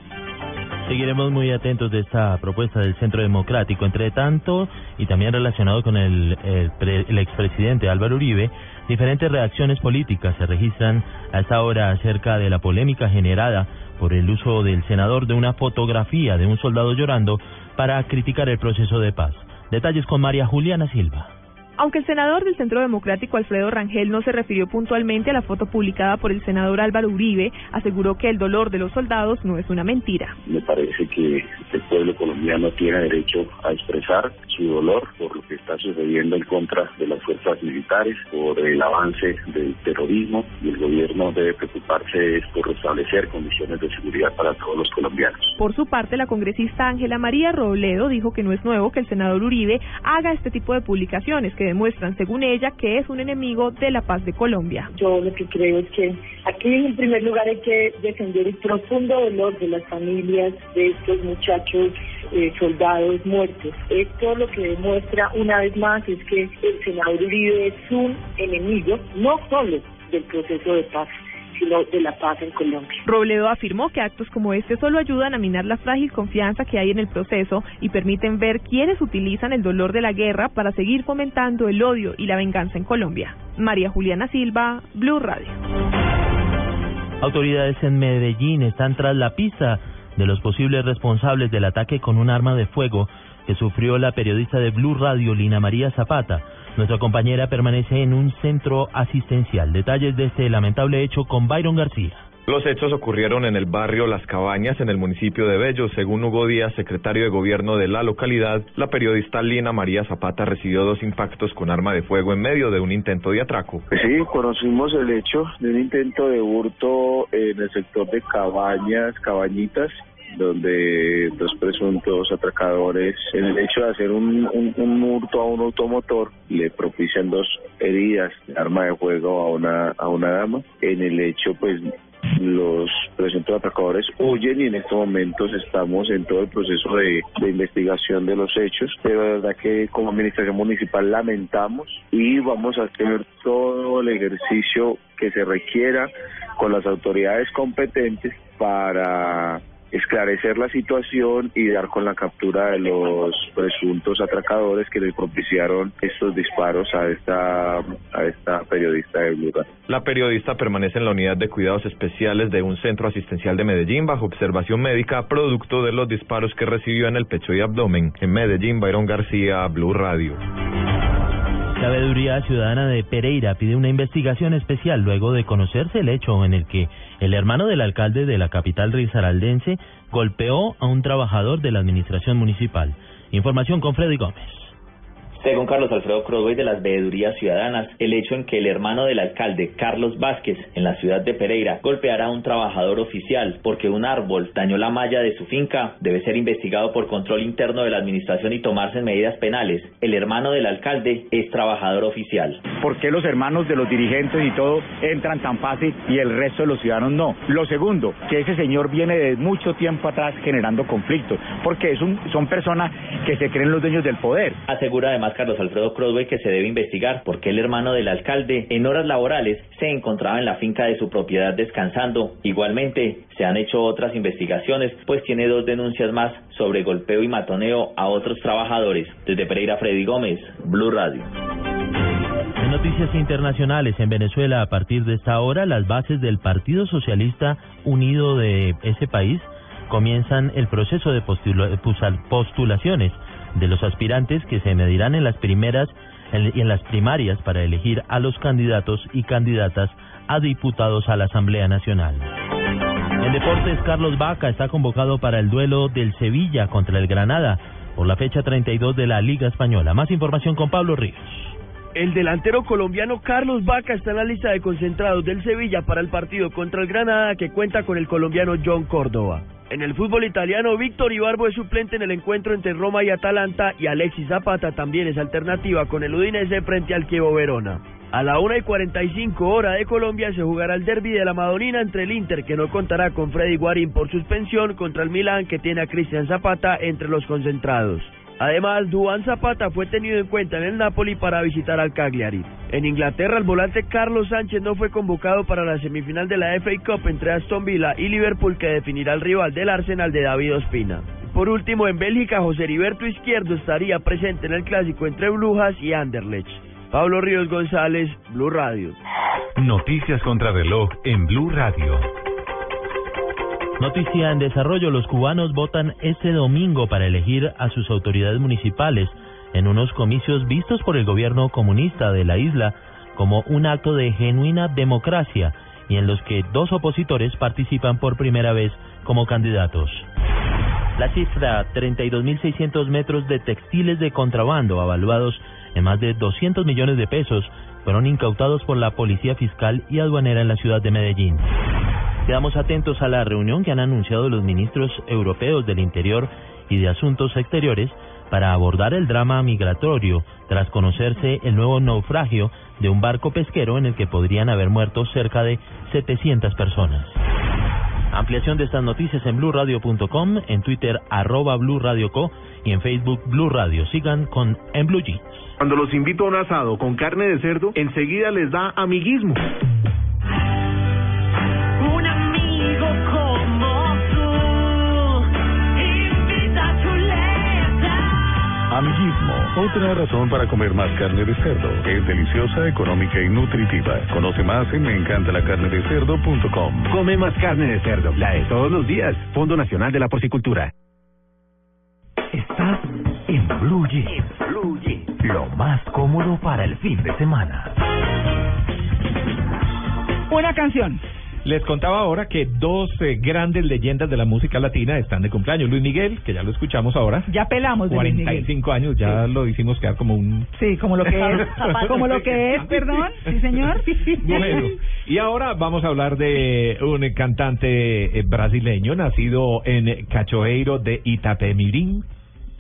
Seguiremos muy atentos de esta propuesta del Centro Democrático. Entre tanto, y también relacionado con el, el, expresidente Álvaro Uribe, diferentes reacciones políticas se registran a esta hora acerca de la polémica generada por el uso del senador de una fotografía de un soldado llorando para criticar el proceso de paz. Detalles con María Juliana Silva. Aunque el senador del Centro Democrático Alfredo Rangel no se refirió puntualmente a la foto publicada por el senador Álvaro Uribe, aseguró que el dolor de los soldados no es una mentira. Me parece que el pueblo colombiano tiene derecho a expresar su dolor por lo que está sucediendo en contra de las fuerzas militares, por el avance del terrorismo y el gobierno debe preocuparse por restablecer condiciones de seguridad para todos los colombianos. Por su parte, la congresista Ángela María Robledo dijo que no es nuevo que el senador Uribe haga este tipo de publicaciones que demuestran, según ella, que es un enemigo de la paz de Colombia. Yo lo que creo es que aquí en primer lugar hay que defender el profundo dolor de las familias de estos muchachos eh, soldados muertos. Esto lo que demuestra una vez más es que el senador Uribe es un enemigo, no solo del proceso de paz, ciclo de la paz en Colombia. Robledo afirmó que actos como este solo ayudan a minar la frágil confianza que hay en el proceso y permiten ver quiénes utilizan el dolor de la guerra para seguir fomentando el odio y la venganza en Colombia. María Juliana Silva, Blue Radio. Autoridades en Medellín están tras la pista de los posibles responsables del ataque con un arma de fuego que sufrió la periodista de Blue Radio, Lina María Zapata. Nuestra compañera permanece en un centro asistencial. Detalles de este lamentable hecho con Byron García. Los hechos ocurrieron en el barrio Las Cabañas, en el municipio de Bello. Según Hugo Díaz, secretario de gobierno de la localidad, la periodista Lina María Zapata recibió dos impactos con arma de fuego en medio de un intento de atraco. Sí, conocimos el hecho de un intento de hurto en el sector de Cabañas, Cabañitas, donde dos presuntos atracadores, en el hecho de hacer un, un, un hurto a un automotor, le propician dos heridas de arma de fuego a una, a una dama. En el hecho, pues los presuntos atracadores huyen y en estos momentos estamos en todo el proceso de, de investigación de los hechos. De verdad que como administración municipal lamentamos y vamos a hacer todo el ejercicio que se requiera con las autoridades competentes para esclarecer la situación y dar con la captura de los presuntos atracadores que le propiciaron estos disparos a esta a esta periodista de Blue Radio. La periodista permanece en la unidad de cuidados especiales de un centro asistencial de Medellín bajo observación médica producto de los disparos que recibió en el pecho y abdomen. En Medellín, Byron García, Blue Radio. La Veeduría Ciudadana de Pereira pide una investigación especial luego de conocerse el hecho en el que el hermano del alcalde de la capital risaraldense golpeó a un trabajador de la administración municipal. Información con Freddy Gómez. Según Carlos Alfredo Crowley de las Veedurías Ciudadanas, el hecho en que el hermano del alcalde, Carlos Vázquez, en la ciudad de Pereira, golpeara a un trabajador oficial porque un árbol dañó la malla de su finca, debe ser investigado por control interno de la administración y tomarse medidas penales. El hermano del alcalde es trabajador oficial. ¿Por qué los hermanos de los dirigentes y todo entran tan fácil y el resto de los ciudadanos no? Lo segundo, que ese señor viene de mucho tiempo atrás generando conflictos, porque es un, son personas que se creen los dueños del poder. Asegura además Carlos Alfredo Croswell que se debe investigar porque el hermano del alcalde en horas laborales se encontraba en la finca de su propiedad descansando. Igualmente, se han hecho otras investigaciones, pues tiene dos denuncias más sobre golpeo y matoneo a otros trabajadores. Desde Pereira, Freddy Gómez, Blue Radio. En noticias internacionales, en Venezuela, a partir de esta hora, las bases del Partido Socialista Unido de ese país comienzan el proceso de postulaciones de los aspirantes que se medirán en las primeras y en las primarias para elegir a los candidatos y candidatas a diputados a la Asamblea Nacional. En deportes, Carlos Vaca está convocado para el duelo del Sevilla contra el Granada por la fecha 32 de la Liga Española. Más información con Pablo Ríos. El delantero colombiano Carlos Vaca está en la lista de concentrados del Sevilla para el partido contra el Granada que cuenta con el colombiano John Córdoba. En el fútbol italiano, Víctor Ibarbo es suplente en el encuentro entre Roma y Atalanta y Alexis Zapata también es alternativa con el Udinese frente al Chievo Verona. A la 1 y 45 hora de Colombia se jugará el derby de la Madonina entre el Inter, que no contará con Freddy Guarín por suspensión, contra el Milán, que tiene a Cristian Zapata entre los concentrados. Además, Duan Zapata fue tenido en cuenta en el Napoli para visitar al Cagliari. En Inglaterra, el volante Carlos Sánchez no fue convocado para la semifinal de la FA Cup entre Aston Villa y Liverpool que definirá el rival del Arsenal de David Ospina. Por último, en Bélgica, José Heriberto Izquierdo estaría presente en el clásico entre Brujas y Anderlecht. Pablo Ríos González, Blue Radio. Noticias contra reloj en Blue Radio. Noticia en desarrollo, los cubanos votan este domingo para elegir a sus autoridades municipales en unos comicios vistos por el gobierno comunista de la isla como un acto de genuina democracia y en los que dos opositores participan por primera vez como candidatos. La cifra, 32.600 metros de textiles de contrabando avaluados en más de 200 millones de pesos, fueron incautados por la Policía Fiscal y Aduanera en la ciudad de Medellín. Quedamos atentos a la reunión que han anunciado los ministros europeos del Interior y de Asuntos Exteriores para abordar el drama migratorio tras conocerse el nuevo naufragio de un barco pesquero en el que podrían haber muerto cerca de 700 personas. Ampliación de estas noticias en blurradio.com, en Twitter arroba blurradioco y en Facebook Blue Radio. Sigan con En Blue Jeans. Cuando los invito a un asado con carne de cerdo, enseguida les da amiguismo. Un amigo como tú, invita a chuleta. Amiguismo, otra razón para comer más carne de cerdo. Es deliciosa, económica y nutritiva. Conoce más en meencantalacarnedecerdo.com. Come más carne de cerdo, la de todos los días. Fondo Nacional de la Porcicultura. Estás en Blue lo más cómodo para el fin de semana. Una canción. Les contaba ahora que dos eh, grandes leyendas de la música latina están de cumpleaños. Luis Miguel, que ya lo escuchamos ahora. Ya pelamos de Luis Miguel. 45 años, ya lo hicimos quedar como un... Sí, como lo que es. <laughs> como lo que es, perdón. Sí, señor. <laughs> Bueno, y ahora vamos a hablar de un cantante eh, brasileño nacido en Cachoeiro de Itapemirim.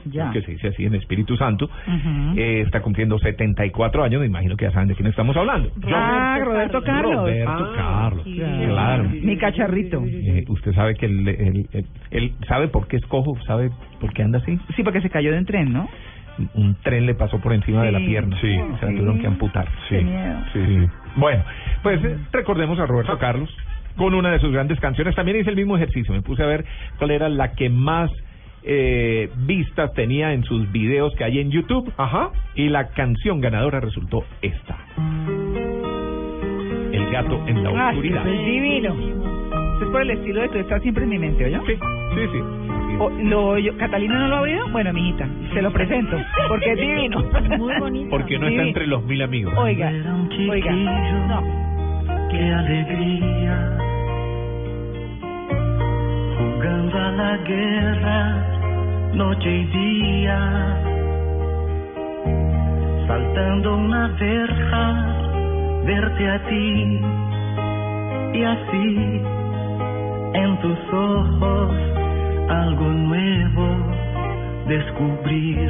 Ya. que se dice así en Espíritu Santo, Ujú. eh, está cumpliendo 74 años, me imagino que ya saben de quién estamos hablando. Ah, Roberto Carlos. Roberto Ah, Carlos, sí. claro. Mi cacharrito. Eh, usted sabe que él, él, él- él sabe por qué es cojo, sabe por qué anda así. Sí, porque se cayó de un tren, ¿no? Un tren le pasó por encima de la Sí. pierna. Sí. Se la tuvieron que amputar. Qué miedo. Sí. Bueno, pues eh, recordemos a Roberto Carlos con una de sus grandes canciones. También hice el mismo ejercicio. Me puse a ver cuál era la que más eh, vistas tenía en sus videos que hay en YouTube. Ajá. Y la canción ganadora resultó esta. El gato en la Ah, oscuridad. es divino. Eso es por el estilo de tú estás siempre en mi mente, ¿oye? Sí, sí, sí. O- lo oyo- ¿Catalina no lo ha oído? Bueno, mijita, se lo presento, porque es divino. Muy bonito. Porque no está Divino. entre los mil amigos. Oiga, oiga, no. Qué alegría, jugando a la guerra, noche y día, saltando una verja, verte a ti, y así, en tus ojos, algo nuevo descubrir.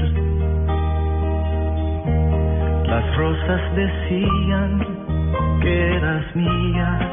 Las rosas decían que eras mía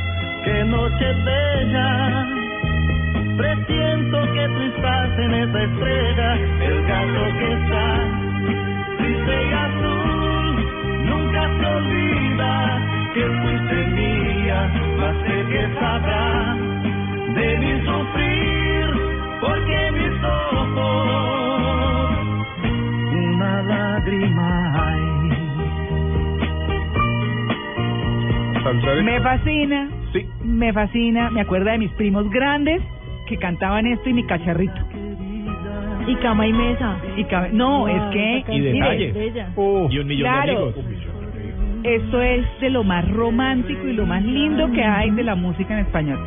qué noche bella. Presiento que tú estás en esa estrella, el gato que está triste y azul. Nunca se olvida que fuiste mía, más sé que sabrá de mi sufrir, porque mis ojos una lágrima Me fascina, me fascina, me acuerda de mis primos grandes que cantaban esto y mi cacharrito. Y cama y mesa. Y cama- no, es que Y mire, y un millón claro. de amigos. esto es de lo más romántico y lo más lindo que hay de la música en español.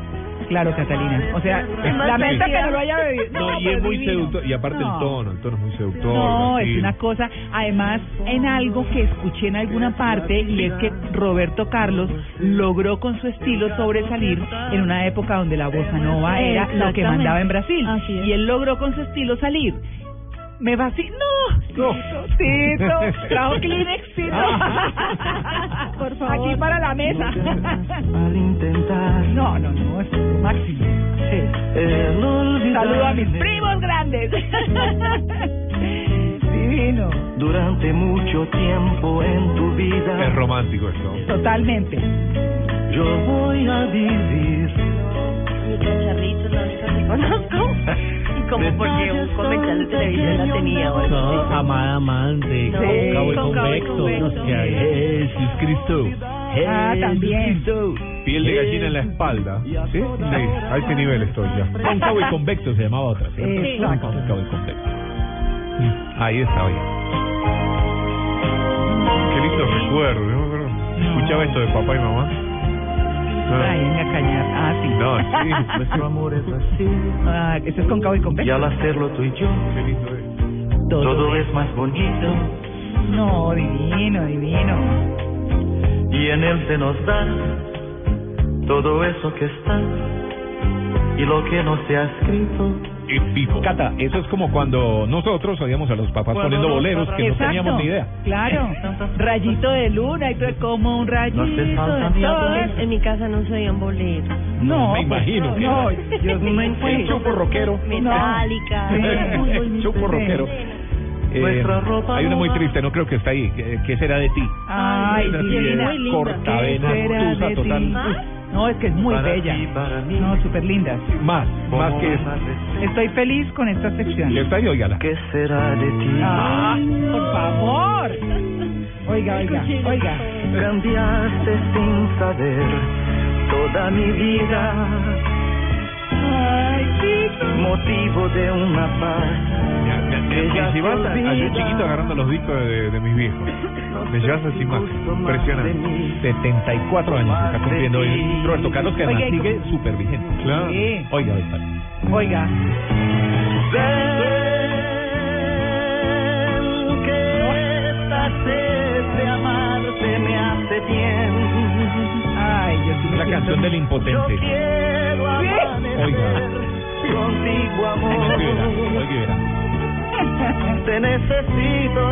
Claro, Catalina. O sea, lamento que no lo haya bebido. No, y es muy divino. seductor. Y aparte No. el tono, el tono es muy seductor. No, es una cosa, además en algo que escuché en alguna parte y es que Roberto Carlos logró con su estilo sobresalir en una época donde la bossa nova era lo que mandaba en Brasil y él logró con su estilo salir. Me vacilo. No, Tito, trajo Kleenex, Tito. Por favor. Aquí para la mesa. Al intentar No, no, no, es lo máximo. Sí. Saludo a mis primos grandes. <laughs> Divino. durante mucho tiempo en tu vida. Es romántico esto. Totalmente. Yo voy a vivir. Mi cacharrito, la única que conozco. Y como porque un comercial de televisión la tenía. o algo No, así. amada amante, No, cóncavo y cóncavo y convexo. convexo. Que hay Jesús Cristo. Ah, también. Cristo. Piel de gallina en la espalda. ¿Sí? Sí, a ese nivel estoy ya. Cóncavo y convexo se llamaba otra. ¿cierto? Exacto. Cóncavo y convexo. Ahí está bien. Qué lindo recuerdo. yo me acuerdo. Escuchaba esto de papá y mamá. Ay. Ah, sí. No, sí. <laughs> Nuestro amor es así. Ah, es con cabo y con Y al hacerlo tú y yo, todo es más bonito. No, divino, divino. Y en él se nos da todo eso que está. Y lo que no se ha escrito en vivo. Cata, eso es como cuando nosotros oíamos a los papás poniendo boleros que no Exacto, teníamos ni idea. Claro, rayito de luna y todo como un rayito de todo. En mi casa no se oían boleros. No, me imagino que no, no. Dios mío, El chupo rockero. Metálica. Chupo rockero. Eh, Nuestra ropa hay una muy nueva. triste, no creo que está ahí. ¿Qué, qué será de ti? Ay, Esa sí divina. es Cortavena, ¿Qué será de total. ti? No, es que es muy Para bella. ti, para mí. No, súper linda. Más, más que eso. Estoy feliz con esta sección. ¿Y está ahí? Óigala. ¿Qué será de ti? Ah, por favor. Oiga, oiga, oiga. Cambiaste sin saber toda mi vida. Motivo de una paz. Me, llevas a, chiquito agarrando los discos de, mis viejos. Me llevas a esa imagen. Impresionante. 74 años está cumpliendo hoy Roberto Carlos, que además Oiga, ¿y sigue súper vigente. Claro. Sí. Oiga, oiga. Oiga. Ven que esta sed de amarte me hace bien. La canción del impotente. Oiga. contigo, amor. Te necesito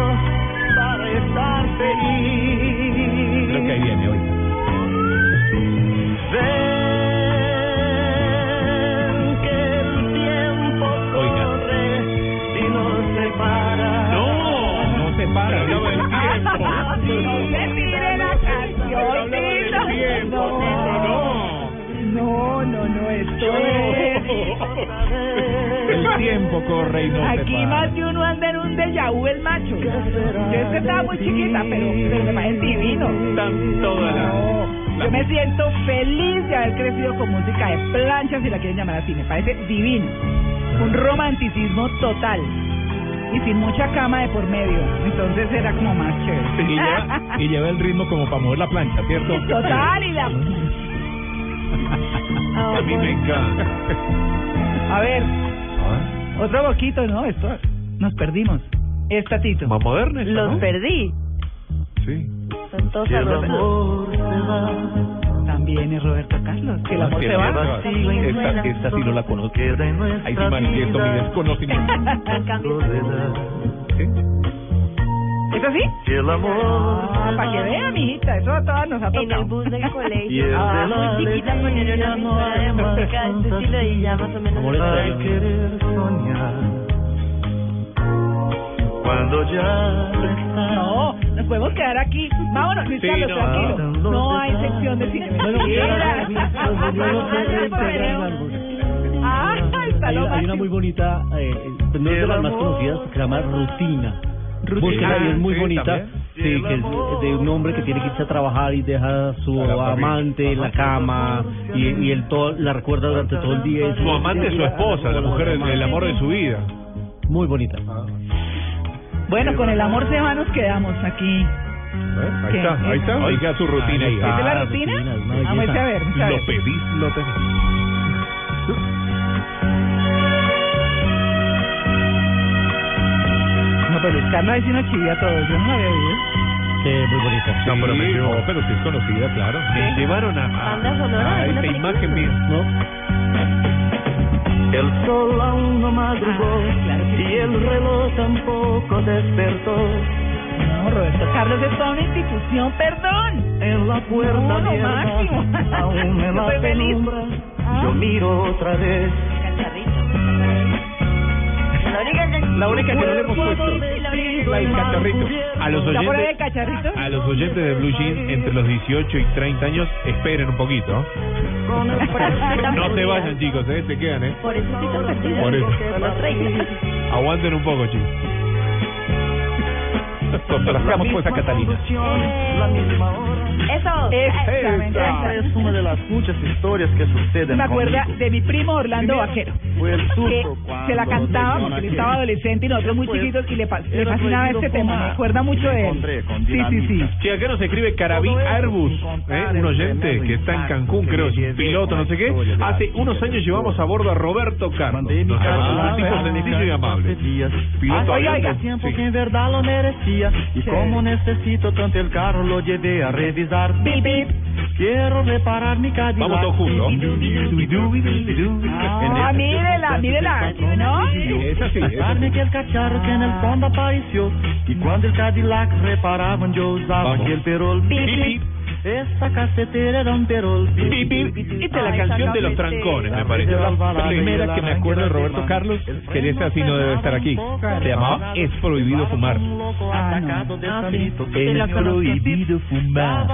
para estar feliz. Creo que ahí viene, oiga. Esto es... El tiempo corre y no se Aquí más de uno anda en un déjà vu el macho. Yo es que estaba muy chiquita, pero, pero me parece divino. Las... No, yo me siento feliz de haber crecido con música de plancha, si la quieren llamar así. Me parece divino. Un romanticismo total. Y sin mucha cama de por medio. Entonces era como más Y chévere. lleva, y lleva el ritmo como para mover la plancha, ¿cierto? <laughs> Total, y la... <laughs> A mí me encanta. A ver, otro boquito, ¿no? Esto, nos perdimos. Esta, Tito. Más moderna esta, Los ¿no? perdí. Sí. Son todos Si También es Roberto Carlos. Que el Ah, amor sí, se va. Esta, esta sí no la conozco. Ahí sí manifiesto mi desconocimiento. <laughs> soledad. ¿Es así? Si el amor Ah, para que vea, mijita, eso a todas nos ha En el tocado. bus del colegio. de Ah, la muy chiquita ponieron una de música de este estilo y ya más o menos. Querer soñar cuando ya No, nos podemos quedar aquí. Vámonos, Luis Sí, Carlos, no. tranquilo. No hay sección de cine. Bueno, Mentira. Ah, está Hay, lo una- hay una máximo. muy bonita, eh, eh, no es de las más conocidas, se llama Rutina. Búsquela y es muy sí, bonita. Sí, que es de un hombre que tiene que irse a trabajar y deja a su amante en la cama y, y él todo, la recuerda durante todo el día. Su amante es su esposa, la mujer, el, el amor de su vida. Muy bonita. Bueno, con el amor se va nos quedamos aquí. Ahí ¿Qué? está, ahí está. Oiga su rutina ahí. ¿Esa es la Ah, rutina? una Ah, muestre a ver. Lo pedís, lo tenés. <laughs> No, pero Luis Carlos ahí sí nos chivia a todos. Yo no lo había oído. Sí, muy bonita. No, pero me Sí, llevó. no, pero sí es conocida, claro. Me llevaron a, a, a una esta imagen mía. ¿No? El sol aún no madrugó y el reloj tampoco despertó. No, Roberto Carlos es toda una institución, perdón. En la puerta No, abierta, máximo. aún en <laughs> la estoy feliz. penumbra, Ah. yo miro otra vez. La única que... La única que no le hemos puesto. La única que- La del cacharrito. A los ¿Está por ahí el oyentes, cacharrito? a los oyentes de Blue Jeans entre los 18 y 30 años, esperen un poquito. No se vayan, chicos, ¿eh? se quedan, ¿eh? Por eso. Por eso. Por los 30. Aguanten un poco, chicos. Complazcamos pues a Catalina. Eso. Exactamente. Esta es una de las muchas historias que suceden Me acuerda conmigo. de mi primo Orlando Vaquero. Fue el que se la cantaba porque él estaba adolescente y nosotros muy chiquitos y le, le fascinaba este tema. Me acuerda mucho de él. Sí, sí, sí. Sí, acá nos escribe Carabí Arbus, ¿eh? un oyente que está en Cancún, creo, es un piloto, no sé qué. Hace unos años llevamos a bordo a Roberto Carlos. Un tipo sencillo y amable. Piloto tiempo sí. que en verdad lo merecía. Y Sí. como necesito tanto el carro, lo llevé a revisar. Bip, bip. Quiero reparar mi Cadillac. Vamos todos juntos. Ah, mírela, mírela, ¿no? Sí, esa sí, esa Carne que el cacharro que en el fondo apareció. Y cuando el Cadillac reparaban, yo usaba aquel perol. Pip, pip. Esa casetera era un pi. Esta es la canción de los trancones, me parece. La primera que me acuerdo de Roberto Carlos, que esa sí no debe estar aquí. Se llamaba Es prohibido fumar. Ah, no. Ah, sí. Es prohibido fumar.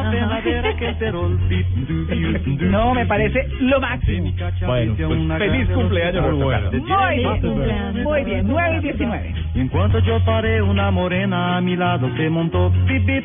<laughs> No, me parece lo máximo. Bueno, pues feliz cumpleaños, Roberto Carlos. Muy bien, muy bien, 9 y 19. Y en cuanto yo paré, una morena a mi lado se montó. Bip, bip.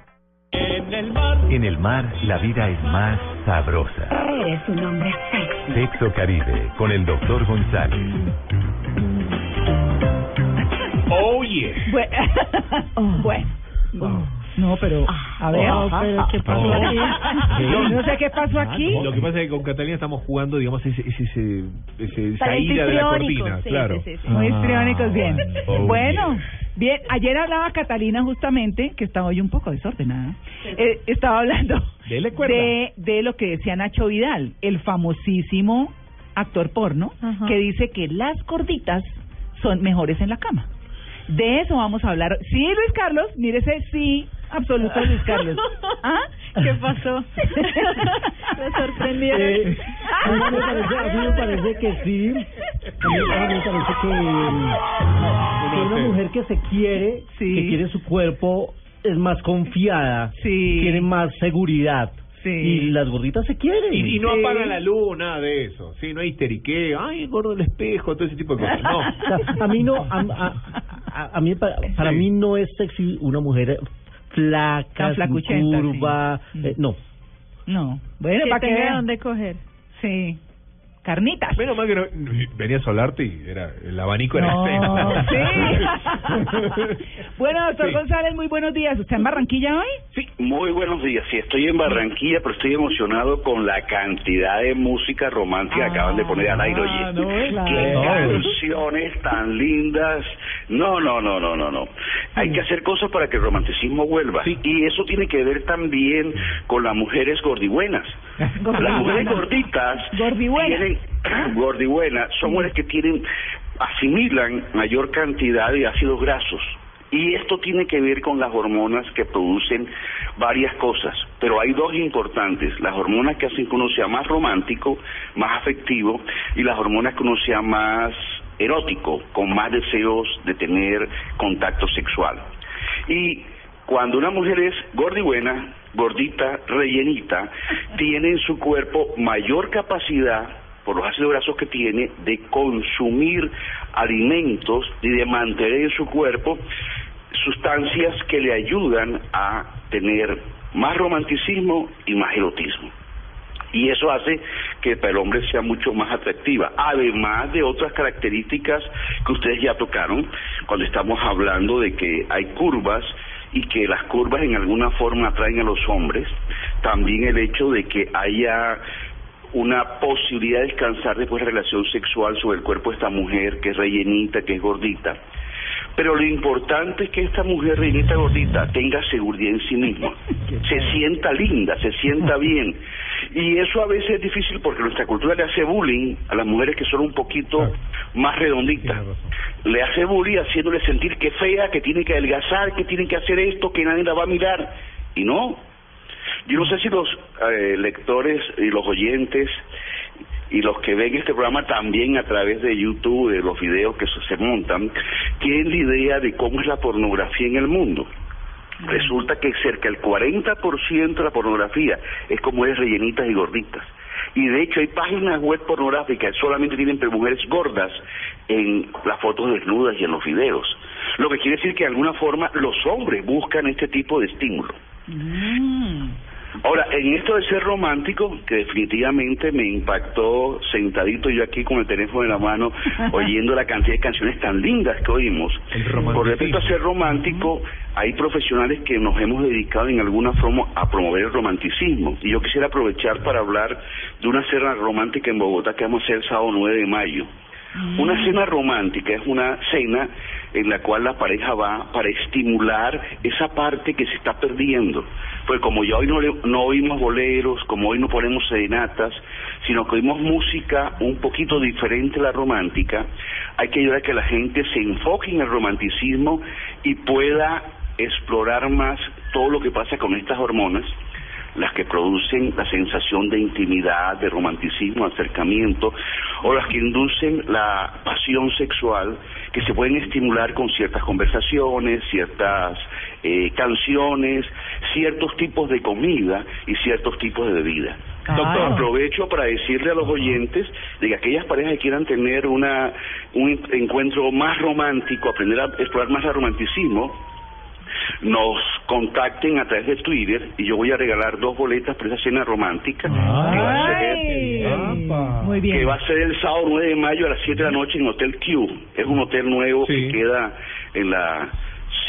En el mar. En el mar, la vida es más sabrosa. Eres un hombre sexy. Sexo Caribe, con el doctor González. <laughs> Oh, yeah. Bueno, bueno. No, pero, a ver. Oh, pero ¿qué pasó aquí? Yo no sé qué pasó aquí. Lo que pasa es que con Catalina estamos jugando, digamos, ese, ese, ese, ese de la cortina, sí, claro. sí, sí, sí. Muy histriónicos, bien. Oh, bueno, bien, ayer hablaba Catalina justamente, que estaba hoy un poco desordenada, eh, estaba hablando de, de lo que decía Nacho Vidal, el famosísimo actor porno, Ajá. que dice que las gorditas son mejores en la cama. De eso vamos a hablar. Sí, Luis Carlos, mírese, sí, absoluto Luis Carlos. <laughs> ¿Ah? ¿Qué pasó? <laughs> Me sorprendieron. Eh, a mí me <laughs> parece, a mí me parece que sí. A mí, a mí me parece que, que una mujer que se quiere, que quiere su cuerpo, es más confiada, tiene más seguridad. Y las gorditas se quieren. Y, y no apaga la luz, nada de eso. Sí, no hay histeriqueo, ay, gordo el espejo, todo ese tipo de cosas. No. O sea, a mí no, a, a, a- a mí para, para mí no es sexy una mujer flaca, Tan sin flacuchenta, sí. curva, eh, no. No. Bueno, que para que vean. dónde coger. Sí. Carnitas. Menos mal que no, venía a solarte y era, el abanico era No, extenso. <laughs> Bueno, doctor Sí. González, muy buenos días. ¿Está en Barranquilla hoy? Sí, muy buenos días. Sí, estoy en Barranquilla, pero estoy emocionado con la cantidad de música romántica que acaban de poner al aire. Oye, no, claro. qué No. canciones tan lindas. No, no, no, no, no, no. Hay que hacer cosas para que el romanticismo vuelva. Y eso tiene que ver también con las mujeres gordibuenas. <laughs> Las mujeres gorditas tienen <clears throat> gordibuenas, son mujeres que tienen asimilan mayor cantidad de ácidos grasos. Y esto tiene que ver con las hormonas que producen varias cosas, pero hay dos importantes, las hormonas que hacen que uno sea más romántico, más afectivo, y las hormonas que uno sea más erótico, con más deseos de tener contacto sexual. Y cuando una mujer es gorda y buena, gordita, rellenita, <laughs> tiene en su cuerpo mayor capacidad por los ácidos grasos que tiene de consumir alimentos y de mantener en su cuerpo sustancias que le ayudan a tener más romanticismo y más erotismo. Y eso hace que para el hombre sea mucho más atractiva, además de otras características que ustedes ya tocaron cuando estamos hablando de que hay curvas y que las curvas en alguna forma atraen a los hombres, también el hecho de que haya una posibilidad de descansar después de relación sexual sobre el cuerpo de esta mujer que es rellenita, que es gordita. Pero lo importante es que esta mujer rellenita gordita tenga seguridad en sí misma, <laughs> se sienta linda, se sienta <laughs> bien. Y eso a veces es difícil porque nuestra cultura le hace bullying a las mujeres que son un poquito más redonditas. Le hace bullying haciéndole sentir que es fea, que tiene que adelgazar, que tiene que hacer esto, que nadie la va a mirar. Y no, yo no sé si los eh, lectores y los oyentes y los que ven este programa también a través de YouTube, de los videos que se montan, tienen la idea de cómo es la pornografía en el mundo. Resulta que cerca del 40% de la pornografía es como es rellenitas y gorditas. Y de hecho hay páginas web pornográficas que solamente tienen mujeres gordas en las fotos desnudas y en los videos. Lo que quiere decir que de alguna forma los hombres buscan este tipo de estímulo. Ahora, en esto de ser romántico, que definitivamente me impactó sentadito yo aquí con el teléfono en la mano, <laughs> oyendo la cantidad de canciones tan lindas que oímos. Con respecto a ser romántico, hay profesionales que nos hemos dedicado en alguna forma a promover el romanticismo. Y yo quisiera aprovechar para hablar de una cena romántica en Bogotá que vamos a hacer el sábado 9 de mayo. Una cena romántica es una cena en la cual la pareja va para estimular esa parte que se está perdiendo. Pues como ya hoy no, no oímos boleros, como hoy no ponemos serenatas, sino que oímos música un poquito diferente a la romántica, hay que ayudar a que la gente se enfoque en el romanticismo y pueda explorar más todo lo que pasa con estas hormonas las que producen la sensación de intimidad, de romanticismo, acercamiento, o las que inducen la pasión sexual, que se pueden estimular con ciertas conversaciones, ciertas eh, canciones, ciertos tipos de comida y ciertos tipos de bebida. Doctor, aprovecho para decirle a los oyentes de que aquellas parejas que quieran tener una un encuentro más romántico, aprender a explorar más el romanticismo, nos contacten a través de Twitter y yo voy a regalar dos boletas para esa cena romántica que va a ser, Muy bien. que va a ser el sábado 9 de mayo a las 7 de la noche en Hotel Q. Es un hotel nuevo que queda en la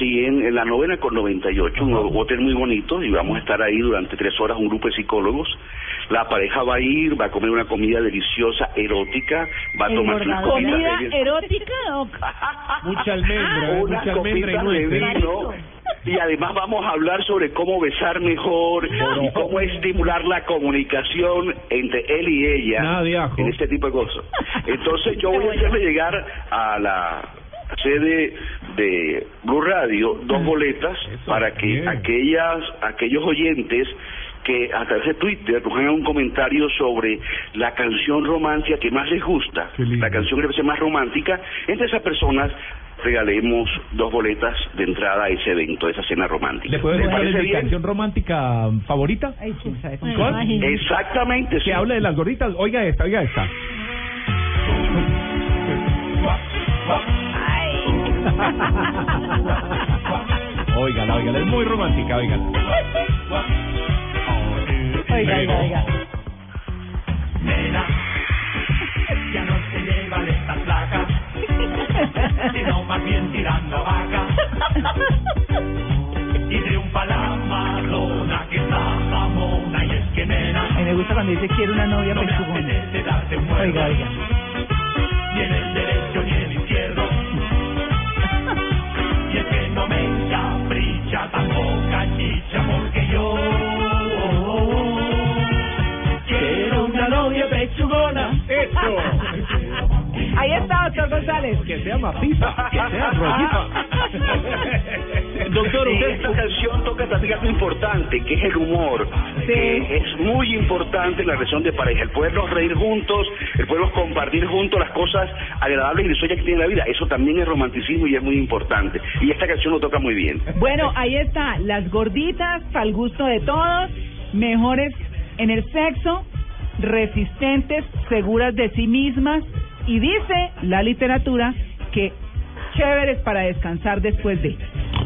100, en la novena con 98, un hotel muy bonito y vamos a estar ahí durante tres horas un grupo de psicólogos. La pareja va a ir, va a comer una comida deliciosa, erótica, va a tomar sus copitas Comida de- erótica. <laughs> Mucha almendra, ¿eh? una mucha almendra y nueces. y además vamos a hablar sobre cómo besar mejor y cómo estimular la comunicación entre él y ella Nada de ajo. en este tipo de cosas. <laughs> Entonces yo voy a hacerle llegar a la sede de Blue Radio dos boletas para que aquellas aquellos oyentes que a través de Twitter nos hagan un comentario sobre la canción romántica que más les gusta, la canción que les parece más romántica, entre esas personas regalemos dos boletas de entrada a ese evento, a esa cena romántica. ¿Le puedo ¿Les decir cuál es parece mi canción romántica favorita? ¿Cuál? Exactamente, Que habla de las gorditas. Oiga esta, oiga esta. <laughs> Óigala, óigala, es muy romántica, óigala. Oiga, oiga, oiga. Nena, ya no se llevan estas placas, sino más bien tirando vaca. Y triunfa la marrona que está jamona y es que nena, A mí me gusta cuando dice quiero una novia no pechugona. Oiga, oiga. ni en el derecho porque yo Ahí está, doctor González. Que sea maciza, que sea rollita. <laughs> Doctor, usted esta canción toca también algo importante, que es el humor. Que es muy importante en la relación de pareja, el podernos reír juntos, el podernos compartir juntos las cosas agradables y risueñas que tiene la vida. Eso también es romanticismo y es muy importante. Y esta canción lo toca muy bien. Bueno, ahí está, las gorditas, para el gusto de todos, mejores en el sexo, resistentes, seguras de sí mismas, y dice la literatura que chéveres para descansar después de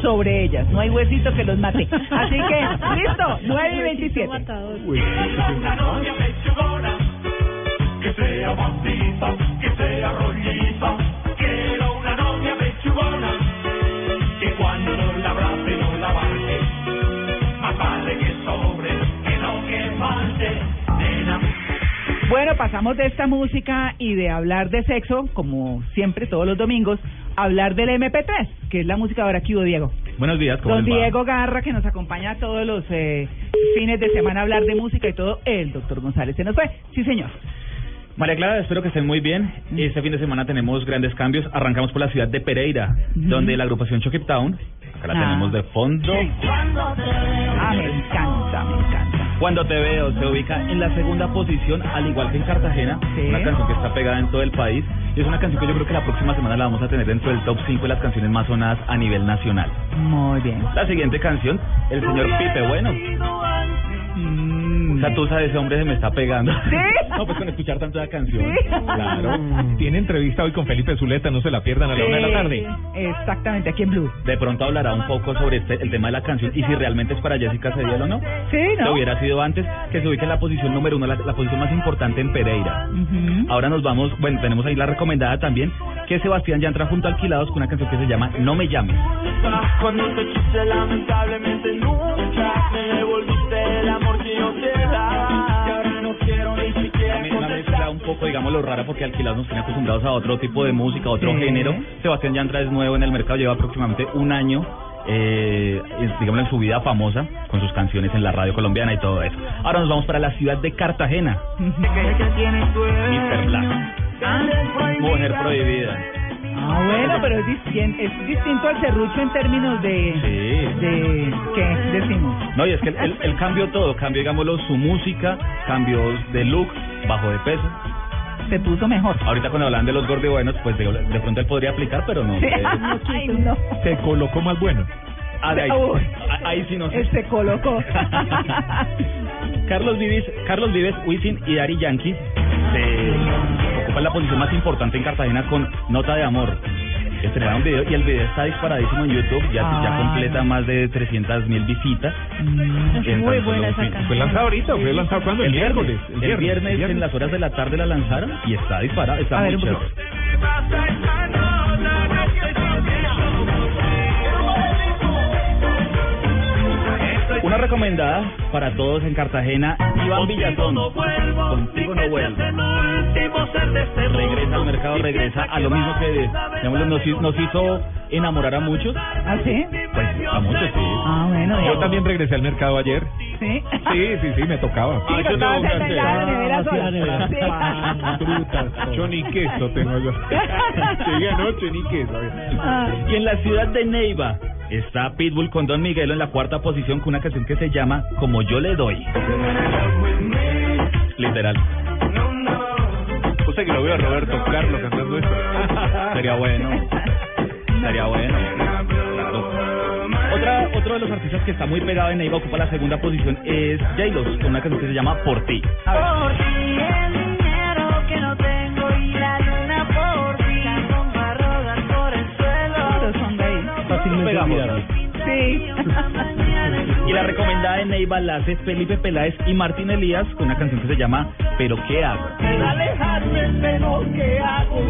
sobre ellas, no hay huesito que los mate. Así que, listo, 9 y 27. Una novia pechugona, que sea maciza, que sea rolliza. Quiero una novia pechugona, Bueno, pasamos de esta música y de hablar de sexo, como siempre todos los domingos, a hablar del MP3, que es la música ahora que hubo Diego. Buenos días, ¿cómo Don les va? Diego Garra, que nos acompaña todos los eh, fines de semana a hablar de música y todo, el doctor González. ¿Se nos fue? Sí, señor. María Clara, espero que estén muy bien. Este fin de semana tenemos grandes cambios. Arrancamos por la ciudad de Pereira, donde la agrupación Chucky Town, acá la Ah. tenemos de fondo. Ah, me encanta, me encanta. Cuando te veo se ubica en la segunda posición, al igual que en Cartagena, una canción que está pegada en todo el país. Y es una canción que yo creo que la próxima semana la vamos a tener dentro del top 5 de las canciones más sonadas a nivel nacional. Muy bien. La siguiente canción, el señor Pipe Bueno. Mm. O sea, tú sabes, ese hombre se me está pegando. ¿Sí? <laughs> no, pues con escuchar tanto la canción. Sí. Claro. Tiene entrevista hoy con Felipe Zuleta, no se la pierdan a la una de la tarde. Exactamente, aquí en Blue. De pronto hablará un poco sobre este, el tema de la canción y si realmente es para Jessica Cediel o no. Sí, ¿no? hubiera sido antes, que se ubique en la posición número uno, la, la posición más importante en Pereira. Ujú. Ahora nos vamos, bueno, tenemos ahí la recomendada también, que Sebastián ya entra junto a Alquilados con una canción que se llama No me llames. Cuando te quise lamentablemente nunca me devolviste el amor que yo te daba. Y ahora no quiero ni siquiera También una mezcla un poco, digámoslo, rara porque Alquilados nos tiene acostumbrados a otro tipo de música, a otro Sí. género. Sebastián Yantra es nuevo en el mercado, lleva aproximadamente un año. Eh, digamos en su vida famosa con sus canciones en la radio colombiana y todo eso. Ahora nos vamos para la ciudad de Cartagena. <laughs> Mr. Black. Mujer prohibida. Ah, bueno, pero es, distin- es distinto al serrucho en términos de... Sí. de ¿Qué decimos? No, y es que él, él- él cambió todo, cambió, digámoslo, su música, cambió de look, bajó de peso. Se puso mejor. Ahorita cuando hablan de los gordibuenos, pues de, de pronto él podría aplicar, pero no. Sí. Eh, <laughs> Ay, no. Se colocó más bueno. ah, de ahí, Uy. a- ahí sí no sé. Él se colocó. <laughs> Carlos Vives, Carlos Vives, Wisin y Dari Yankee se ocupan la posición más importante en Cartagena con Nota de Amor. Estrenaron video y el video está disparadísimo en YouTube, ya, ya completa más de 300 mil visitas. Mm, muy buena esa canción. Fue lanzado ahorita, fue lanzado cuando el, miércoles. El viernes, en las horas de la tarde la lanzaron y está disparada, está A muy ver, chévere. Recomendada para todos en Cartagena, Iván Villazón. Contigo no vuelvo. Regresa al mercado, regresa a lo mismo que nos, nos hizo enamorar a muchos. ¿Ah, sí? Pues a muchos, sí. Ah, bueno. Yo también regresé al mercado ayer. ¿Sí? Sí, sí, sí, me tocaba. Sí, yo tengo que yo ni queso tengo yo. <laughs> Llegué anoche ni queso. Ah. Y en la ciudad de Neiva está Pitbull con Don Miguelo en la cuarta posición con una canción que se llama Como yo le doy. Literal. Usted que lo veo a Roberto Carlos cantando esto. <laughs> Sería bueno. Sería bueno. Otra, otro de los artistas que está muy pegado en Neiva ocupa la segunda posición es J-Los con una canción que se llama Por ti. Por ti el dinero que no tengo y la Pegamos. Sí. <laughs> Y la recomendada de Neiva la hace Felipe Peláez y Martín Elías con una canción que se llama Pero qué hago. Alejarme, pero ¿qué hago?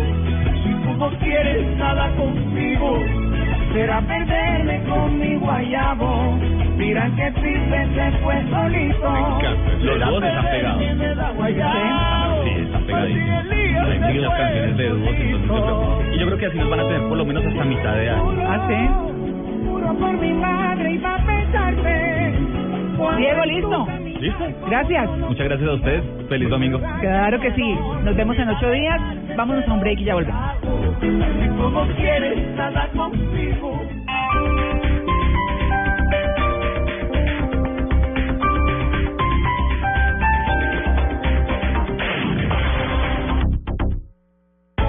Si tú no quieres nada conmigo, será perderme con mi guayabo. Mira que triste se fue solito. Los dúos están pegados. Sí, están pegadísimos. Hay muchas canciones de dúos, entonces yo creo- y yo creo que así nos van a tener por lo menos hasta mitad de año. ¿Ah, sí? Juro por mi madre y va a pensarte. Diego, listo. ¿Listo? Gracias. Muchas gracias a ustedes. Feliz domingo. Claro que sí. Nos vemos en ocho días. Vámonos a un break y ya volvemos.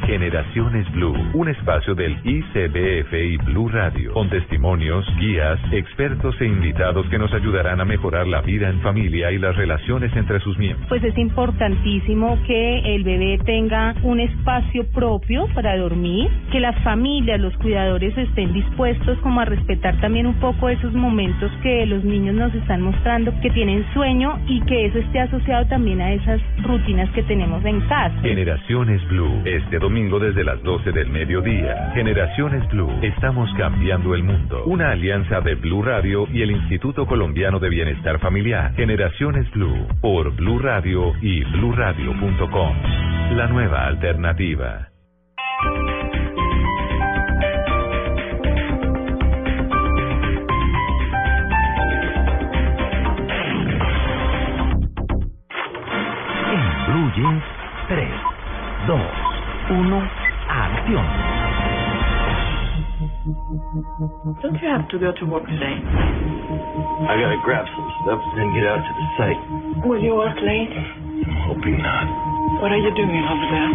Generaciones Blue, un espacio del ICBF y Blue Radio, con testimonios, guías, expertos e invitados que nos ayudarán a mejorar la vida en familia y las relaciones entre sus miembros. Pues es importantísimo que el bebé tenga un espacio propio para dormir, que las familias, los cuidadores estén dispuestos como a respetar también un poco esos momentos que los niños nos están mostrando que tienen sueño y que eso esté asociado también a esas rutinas que tenemos en casa. Generaciones Blue, este domingo desde las 12 del mediodía. Generaciones Blue, estamos cambiando el mundo. Una alianza de Blue Radio y el Instituto Colombiano de Bienestar Familiar. Generaciones Blue, por Blue Radio y bluradio.com. La nueva alternativa. En Blue Jeans, 3, 2, 1, acción. Don't you have to go to work today? I gotta grab some stuff and then get out to the site. Will you work late? I'm Hoping not. What are you doing over there?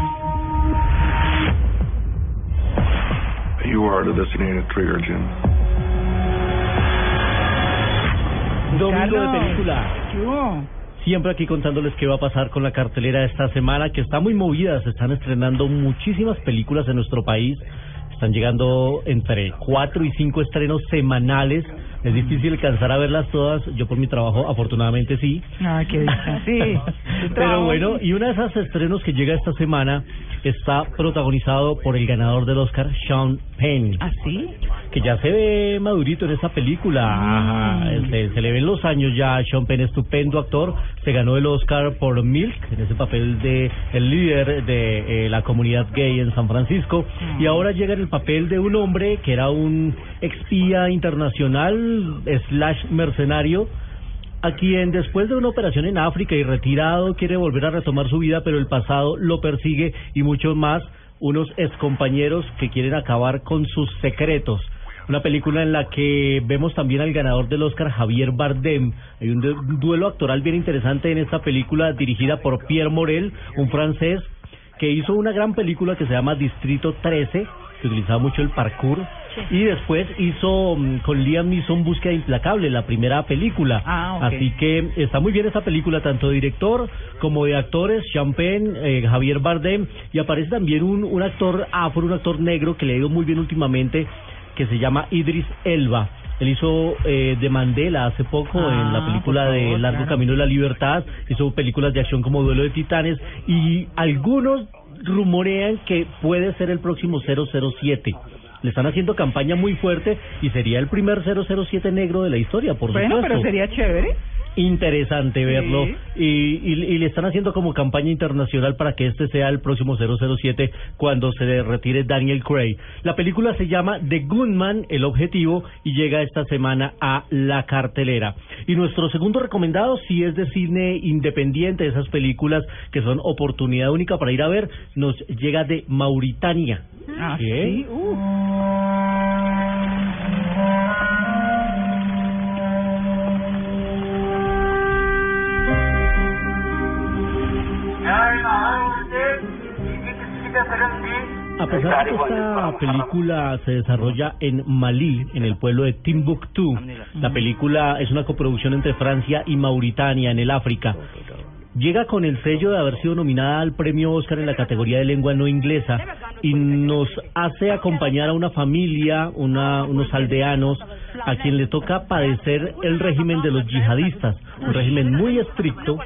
You are the designated trigger, Jim. Domingo de Carlos. película. Siempre aquí contándoles qué va a pasar con la cartelera esta semana, que está muy movida. Se están estrenando muchísimas películas en nuestro país. Están llegando entre cuatro y cinco estrenos semanales. Es difícil alcanzar a verlas todas. Yo por mi trabajo, afortunadamente sí. Ay, qué. Sí. <laughs> Pero bueno, y uno de esos estrenos que llega esta semana está protagonizado por el ganador del Oscar, Sean Penn. ¿Ah, sí? Que ya se ve madurito en esta película. Ajá, se, se le ven los años ya Sean Penn, estupendo actor. Se ganó el Oscar por Milk, en ese papel de el líder de eh, la comunidad gay en San Francisco. Y ahora llega en el papel de un hombre que era un expía internacional, slash mercenario, a quien después de una operación en África y retirado quiere volver a retomar su vida, pero el pasado lo persigue y muchos más, unos excompañeros que quieren acabar con sus secretos. Una película en la que vemos también al ganador del Oscar, Javier Bardem. Hay un duelo actoral bien interesante en esta película dirigida por Pierre Morel, un francés que hizo una gran película que se llama Distrito 13, que utilizaba mucho el parkour. Y después hizo mm, con Liam Neeson Búsqueda Implacable, la primera película. Ah. Así que está muy bien esta película, tanto de director como de actores, Champagne, eh, Javier Bardem, y aparece también un, un actor afro, un actor negro que le ha ido muy bien últimamente, que se llama Idris Elba. Él hizo eh, de Mandela hace poco Ah, en la película por de favor, Largo claro. Camino de la Libertad, hizo películas de acción como Duelo de Titanes, y algunos rumorean que puede ser el próximo 007. Le están haciendo campaña muy fuerte y sería el primer 007 negro de la historia, por Bueno, supuesto. pero sería chévere. Interesante verlo Sí. y, y, y le están haciendo como campaña internacional para que este sea el próximo 007 cuando se retire Daniel Craig. La película se llama The Gunman, el objetivo, y llega esta semana a la cartelera. Y nuestro segundo recomendado, si es de cine independiente, esas películas que son oportunidad única para ir a ver, nos llega de Mauritania. Ah. Uh. Pesar de que esta película se desarrolla en Malí, en el pueblo de Timbuktu, la película es una coproducción entre Francia y Mauritania en el África. Llega con el sello de haber sido nominada al premio Oscar en la categoría de lengua no inglesa y nos hace acompañar a una familia, una, unos aldeanos, a quien le toca padecer el régimen de los yihadistas, un régimen muy estricto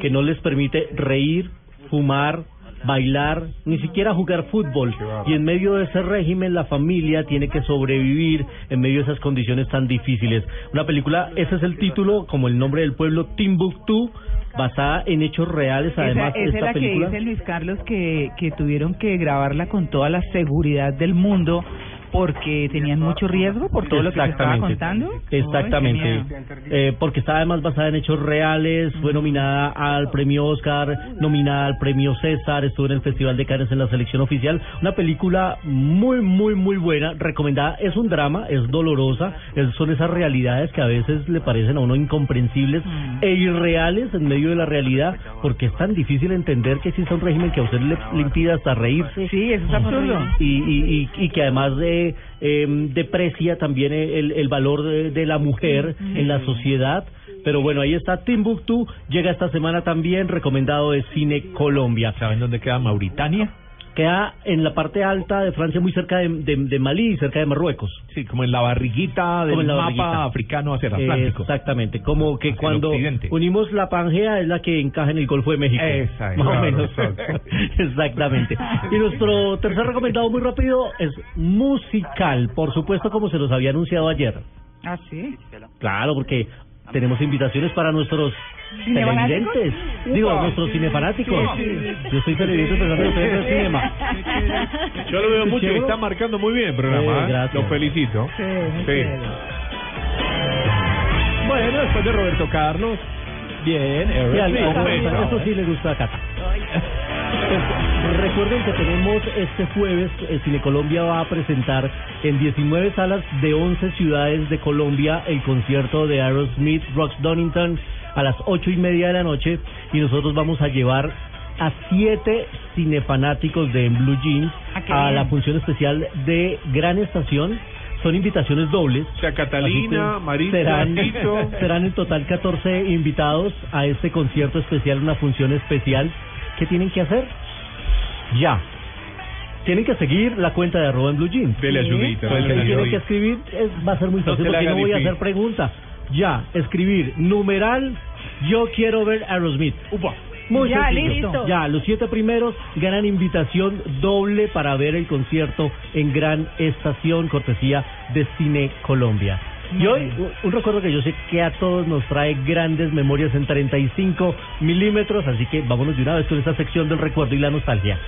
que no les permite reír, fumar, bailar, ni siquiera jugar fútbol. Y en medio de ese régimen la familia tiene que sobrevivir en medio de esas condiciones tan difíciles. Una película, ese es el título, como el nombre del pueblo, Timbuktu, basada en hechos reales, además esa, esa es esta la que película. dice Luis Carlos que, que tuvieron que grabarla con toda la seguridad del mundo porque tenían mucho riesgo por todo lo que se estaba contando. Exactamente. Eh, porque está además basada en hechos reales, fue nominada al premio Oscar, nominada al premio César, estuvo en el Festival de Cannes en la selección oficial. Una película muy, muy, muy buena, recomendada. Es un drama, es dolorosa, es- son esas realidades que a veces le parecen a uno incomprensibles e irreales en medio de la realidad, porque es tan difícil entender que existe un régimen que a usted le, le impide hasta reírse. Sí, eso es absurdo. Y, y, y, y que además de, eh, deprecia también el, el valor de, de la mujer en la sociedad. Pero bueno, ahí está Timbuktu, llega esta semana también, recomendado de Cine Colombia. ¿Saben dónde queda Mauritania? Queda en la parte alta de Francia, muy cerca de, de, de Malí y cerca de Marruecos. Sí, como en la barriguita del Como en la mapa barriguita. africano hacia el Atlántico. Exactamente, como que Hacia cuando unimos la Pangea es la que encaja en el Golfo de México. Más o menos. exacto. <laughs> Exactamente. Y nuestro tercer recomendado muy rápido es musical, por supuesto como se los había anunciado ayer. Ah, sí. Claro, porque tenemos invitaciones para nuestros. Televidentes, digo, nuestros cinefanáticos. Sí, sí. Yo soy televidente pensando en ustedes del cinema. Yo lo veo mucho y está marcando muy bien el programa. Eh, ¿eh? Lo felicito. Sí, Sí. Bueno, después de Roberto Carlos, bien, Sí, bueno. eso sí le gusta a Cata. Pues, recuerden que tenemos este jueves, eh, Cine Colombia va a presentar en 19 salas de 11 ciudades de Colombia el concierto de Aerosmith, Rox Donington, a las ocho y media de la noche y nosotros vamos a llevar a siete cinefanáticos de En Blue Jeans Ah, a la función especial de Gran Estación. Son invitaciones dobles. O sea, Catalina, Marisa, serán, Tito. <laughs> serán en total 14 invitados a este concierto especial, una función especial. ¿Qué tienen que hacer? Ya. Tienen que seguir la cuenta de arroba en Blue Jeans. Dele ayudita, Entonces, dele tienen ayudita. que escribir, es- va a ser muy fácil la porque no voy a hacer pregunta. Ya, escribir numeral yo quiero ver Aerosmith. Upa. Muy Ya, sencillo. listo. Ya, los siete primeros ganan invitación doble para ver el concierto en Gran Estación, cortesía de Cine Colombia. Y hoy, un recuerdo que yo sé que a todos nos trae grandes memorias en 35 milímetros, así que vámonos de una vez con esta sección del recuerdo y la nostalgia.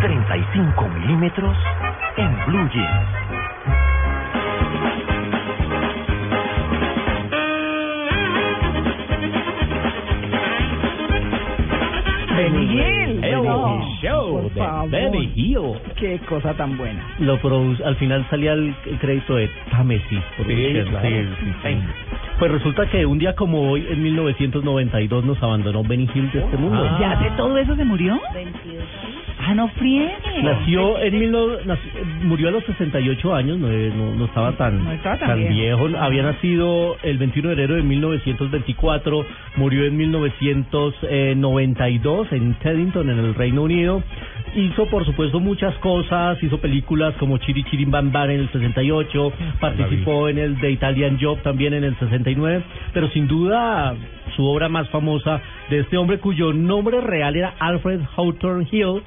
35 milímetros en Blue Jeans. Benny Hill. Benny no. Hill Show de. Benny Hill. Qué cosa tan buena. Lo produce, al final salía el, el crédito de Támesis. Claro. sí. Pues resulta que un día como hoy, en 1992, nos abandonó Benny Hill de este mundo. Ah. ¿Ya de todo eso se murió? Ah, no friegue. Nació en mil no- nació- murió a los 68 años, no, no, no estaba tan, No estaba tan viejo. viejo. Había nacido el 21 de enero de 1924, murió en 1992 en Teddington, en el Reino Unido. Hizo, por supuesto, muchas cosas. Hizo películas como Chiri Chiri Bam Bam en el 68, participó en el de Italian Job también en el 69, pero sin duda su obra más famosa de este hombre cuyo nombre real era Alfred Hawthorne Hill,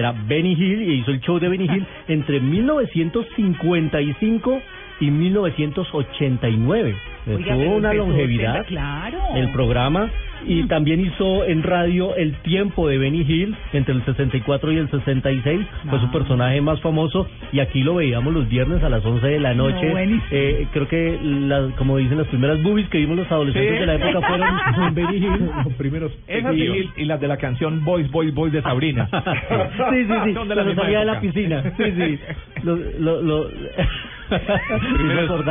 era Benny Hill y hizo el show de Benny Hill <laughs> entre 1955 y 1989. Oiga, Tuvo una longevidad claro. el programa y también hizo en radio El tiempo de Benny Hill entre el 64 y el 66 fue Ah. su personaje más famoso y aquí lo veíamos los viernes a las 11 de la No, noche buenísimo. Eh, creo que las, como dicen las primeras boobies que vimos los adolescentes Sí. de la época fueron <laughs> Benny Hill <laughs> Los primeros Esas y, y las de la canción Boys, Boys, Boys de Sabrina. <laughs> sí, sí, sí. Son de la Cuando misma salía de la piscina. Sí, sí. Lo, lo, lo...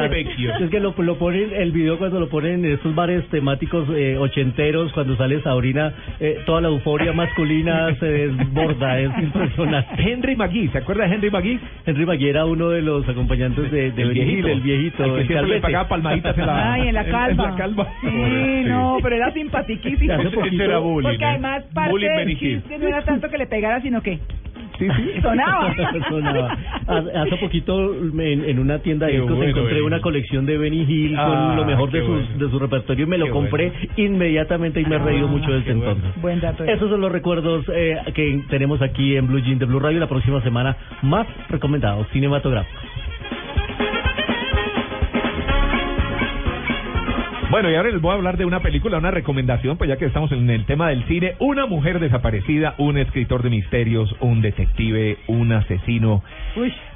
Pequeños. Es que lo, lo ponen, el video cuando lo ponen en estos bares temáticos eh, ochenteros, cuando sale Sabrina, eh, toda la euforia masculina se desborda, es <laughs> impresionante. Henry McGee, ¿se acuerda de Henry McGee? Henry McGee era uno de los acompañantes de, de El viejito. El viejito, Al que el siempre le pagaba palmaditas en la- Ay, en la en- en calva. la calva. Sí, no, pero era simpatiquísimo. Poquito- <laughs> era bullying, Porque ¿eh? además parte Bullying del chiste no era tanto que le pegara, sino que Sí, sí. <laughs> sonaba. <laughs> Sonaba. Hace poquito en, en una tienda de discos bueno, encontré Benny. una colección de Benny Hill Ah, con lo mejor de, sus, bueno. de su repertorio y me lo Qué compré inmediatamente y me he reído mucho desde bueno. entonces. Buen dato. Esos son los recuerdos eh, que tenemos aquí en Blue Jean de Blue Radio la próxima semana más recomendados cinematográficos. Bueno, y ahora les voy a hablar de una película, una recomendación, pues ya que estamos en el tema del cine. Una mujer desaparecida, un escritor de misterios, un detective, un asesino.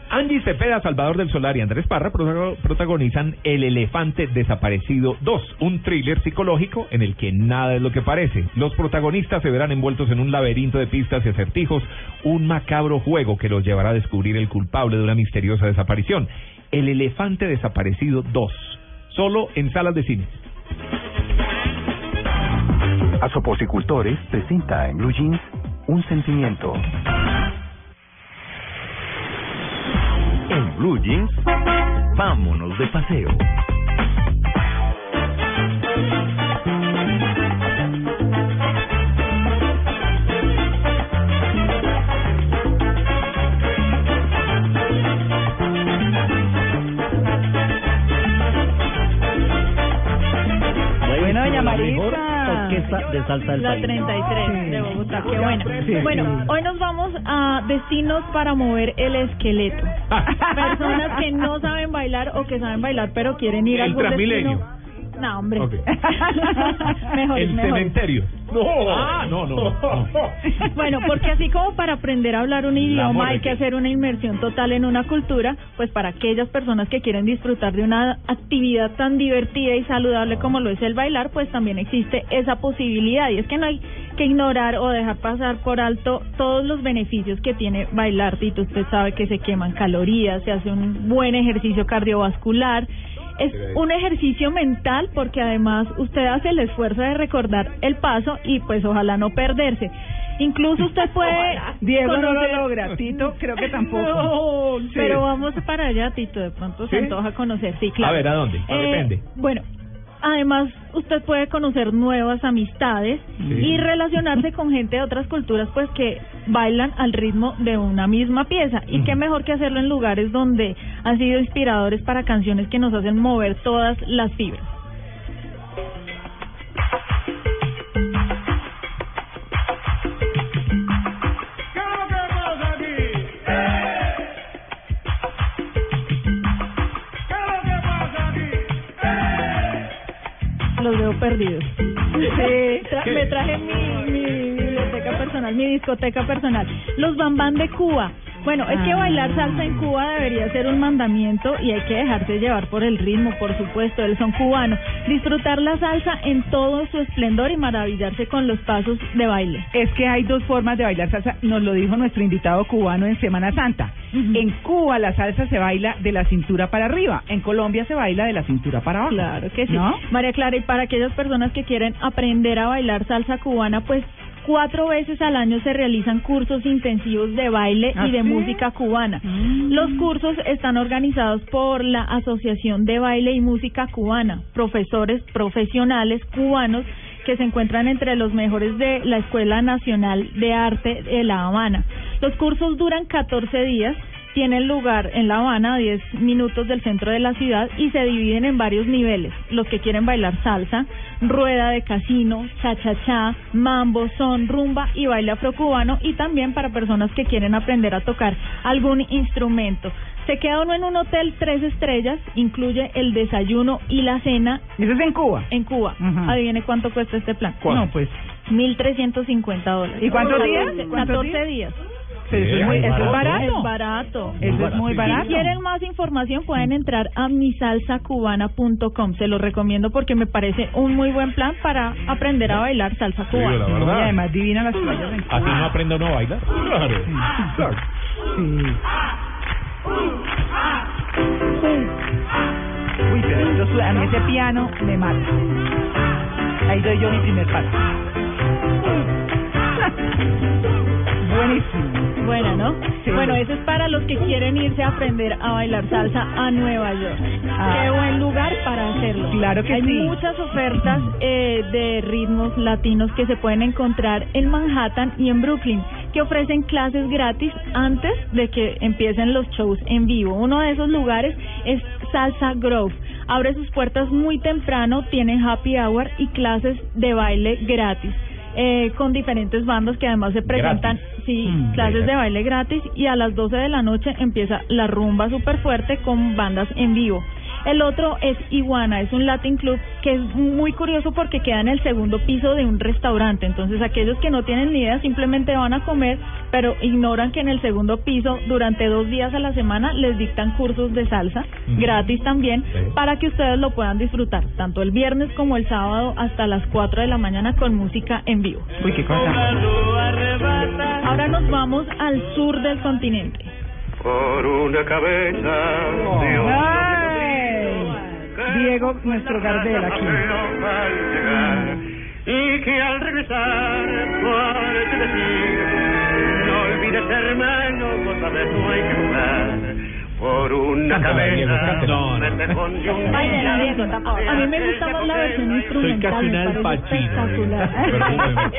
Angie Cepeda, Salvador del Solar y Andrés Parra protago- protagonizan El Elefante Desaparecido 2, un thriller psicológico en el que nada es lo que parece. Los protagonistas se verán envueltos en un laberinto de pistas y acertijos, un macabro juego que los llevará a descubrir el culpable de una misteriosa desaparición. El Elefante Desaparecido 2, solo en salas de cine. Asoposicultores presenta en Blue Jeans un sentimiento. En Blue Jeans, vámonos de paseo. De salsa del La país. 33 de Bogotá, qué bueno. Sí. Bueno, hoy nos vamos a destinos para mover el esqueleto. <laughs> Personas que no saben bailar o que saben bailar pero quieren ir a El algún destino. No, hombre. <laughs> Mejor, El mejor. cementerio. Ah, no, no. no. <laughs> Bueno, porque así como para aprender a hablar un idioma hay que hacer una inmersión total en una cultura, pues para aquellas personas que quieren disfrutar de una actividad tan divertida y saludable como lo es el bailar, pues también existe esa posibilidad. Y es que no hay que ignorar o dejar pasar por alto todos los beneficios que tiene bailar. Tito, usted sabe que se queman calorías, se hace un buen ejercicio cardiovascular Es un ejercicio mental porque además usted hace el esfuerzo de recordar el paso y pues ojalá no perderse. Incluso usted <laughs> puede Diego no lo logra, Tito creo que tampoco. <laughs> No, Sí. Pero vamos para allá, Tito, de pronto se antoja conocer. Sí, claro. A ver, ¿a dónde? Eh, Depende. Bueno, además usted puede conocer nuevas amistades Sí. y relacionarse con gente de otras culturas pues que bailan al ritmo de una misma pieza. Y qué mejor que hacerlo en lugares donde han sido inspiradores para canciones que nos hacen mover todas las fibras. Los veo perdidos. Tra- me traje mi, mi biblioteca personal, mi discoteca personal. Los bambán de Cuba. Bueno, es que Ah. bailar salsa en Cuba debería ser un mandamiento y hay que dejarse llevar por el ritmo, por supuesto, el son cubano. Disfrutar la salsa en todo su esplendor y maravillarse con los pasos de baile. Es que hay dos formas de bailar salsa, nos lo dijo nuestro invitado cubano en Semana Santa. En Cuba la salsa se baila de la cintura para arriba, en Colombia se baila de la cintura para abajo. Claro que sí. ¿No? María Clara, y para aquellas personas que quieren aprender a bailar salsa cubana, pues cuatro veces al año se realizan cursos intensivos de baile ¿Ah, y de sí? música cubana. Los cursos están organizados por la Asociación de Baile y Música Cubana, profesores profesionales cubanos que se encuentran entre los mejores de la Escuela Nacional de Arte de La Habana. Los cursos duran 14 días tienen lugar en La Habana, a 10 minutos del centro de la ciudad, y se dividen en varios niveles. Los que quieren bailar salsa, rueda de casino, cha-cha-cha, mambo, son, rumba y baile afrocubano, y también para personas que quieren aprender a tocar algún instrumento. Se queda uno en un hotel tres estrellas, incluye el desayuno y la cena. ¿Eso es en Cuba? En Cuba. Ajá. Adivine cuánto cuesta este plan. No, pues. 1.350 dólares. ¿Y cuántos 14 días? 14 ¿Cuántos días. Pero eso es muy- eso es barato. Es barato. Eso es muy barato. Si quieren más información pueden entrar a misalsacubana.com. Se lo recomiendo porque me parece un muy buen plan para aprender a bailar salsa cubana. la verdad. Y además divina las playas en Cuba. Así no aprende uno a bailar. Claro. claro. Sí. Uy, pero yo, a mí ese piano me mata. Ahí doy yo mi primer paso. <laughs> Buenísimo. Buena, ¿no? Sí. Bueno, eso es para los que quieren irse a aprender a bailar salsa a Nueva York. Ah. Qué buen lugar para hacerlo. Claro que Hay sí. muchas ofertas eh, de ritmos latinos que se pueden encontrar en Manhattan y en Brooklyn que ofrecen clases gratis antes de que empiecen los shows en vivo. Uno de esos lugares es Salsa Grove. Abre sus puertas muy temprano, tiene happy hour y clases de baile gratis. Eh, con diferentes bandas que además se presentan, Gratis. sí, Mm, clases de baile gratis y a las 12 de la noche empieza la rumba super fuerte con bandas en vivo. El otro es Iguana, es un Latin Club que es muy curioso porque queda en el segundo piso de un restaurante. Entonces aquellos que no tienen ni idea simplemente van a comer, pero ignoran que en el segundo piso durante dos días a la semana les dictan cursos de salsa, gratis también, Sí. para que ustedes lo puedan disfrutar, tanto el viernes como el sábado hasta las 4 de la mañana con música en vivo. Uy, qué cosa. Ahora nos vamos al sur del continente. Por una cabeza Ay, Diego, nuestro Gardel aquí. y que al regresar puedes decir no olvides hermano cosa de no hay que jugar por una Cántala, Diego, cabeza me un día. Diego, A mí me gusta más la versión instrumental. casi un me Al parece Pacino, espectacular.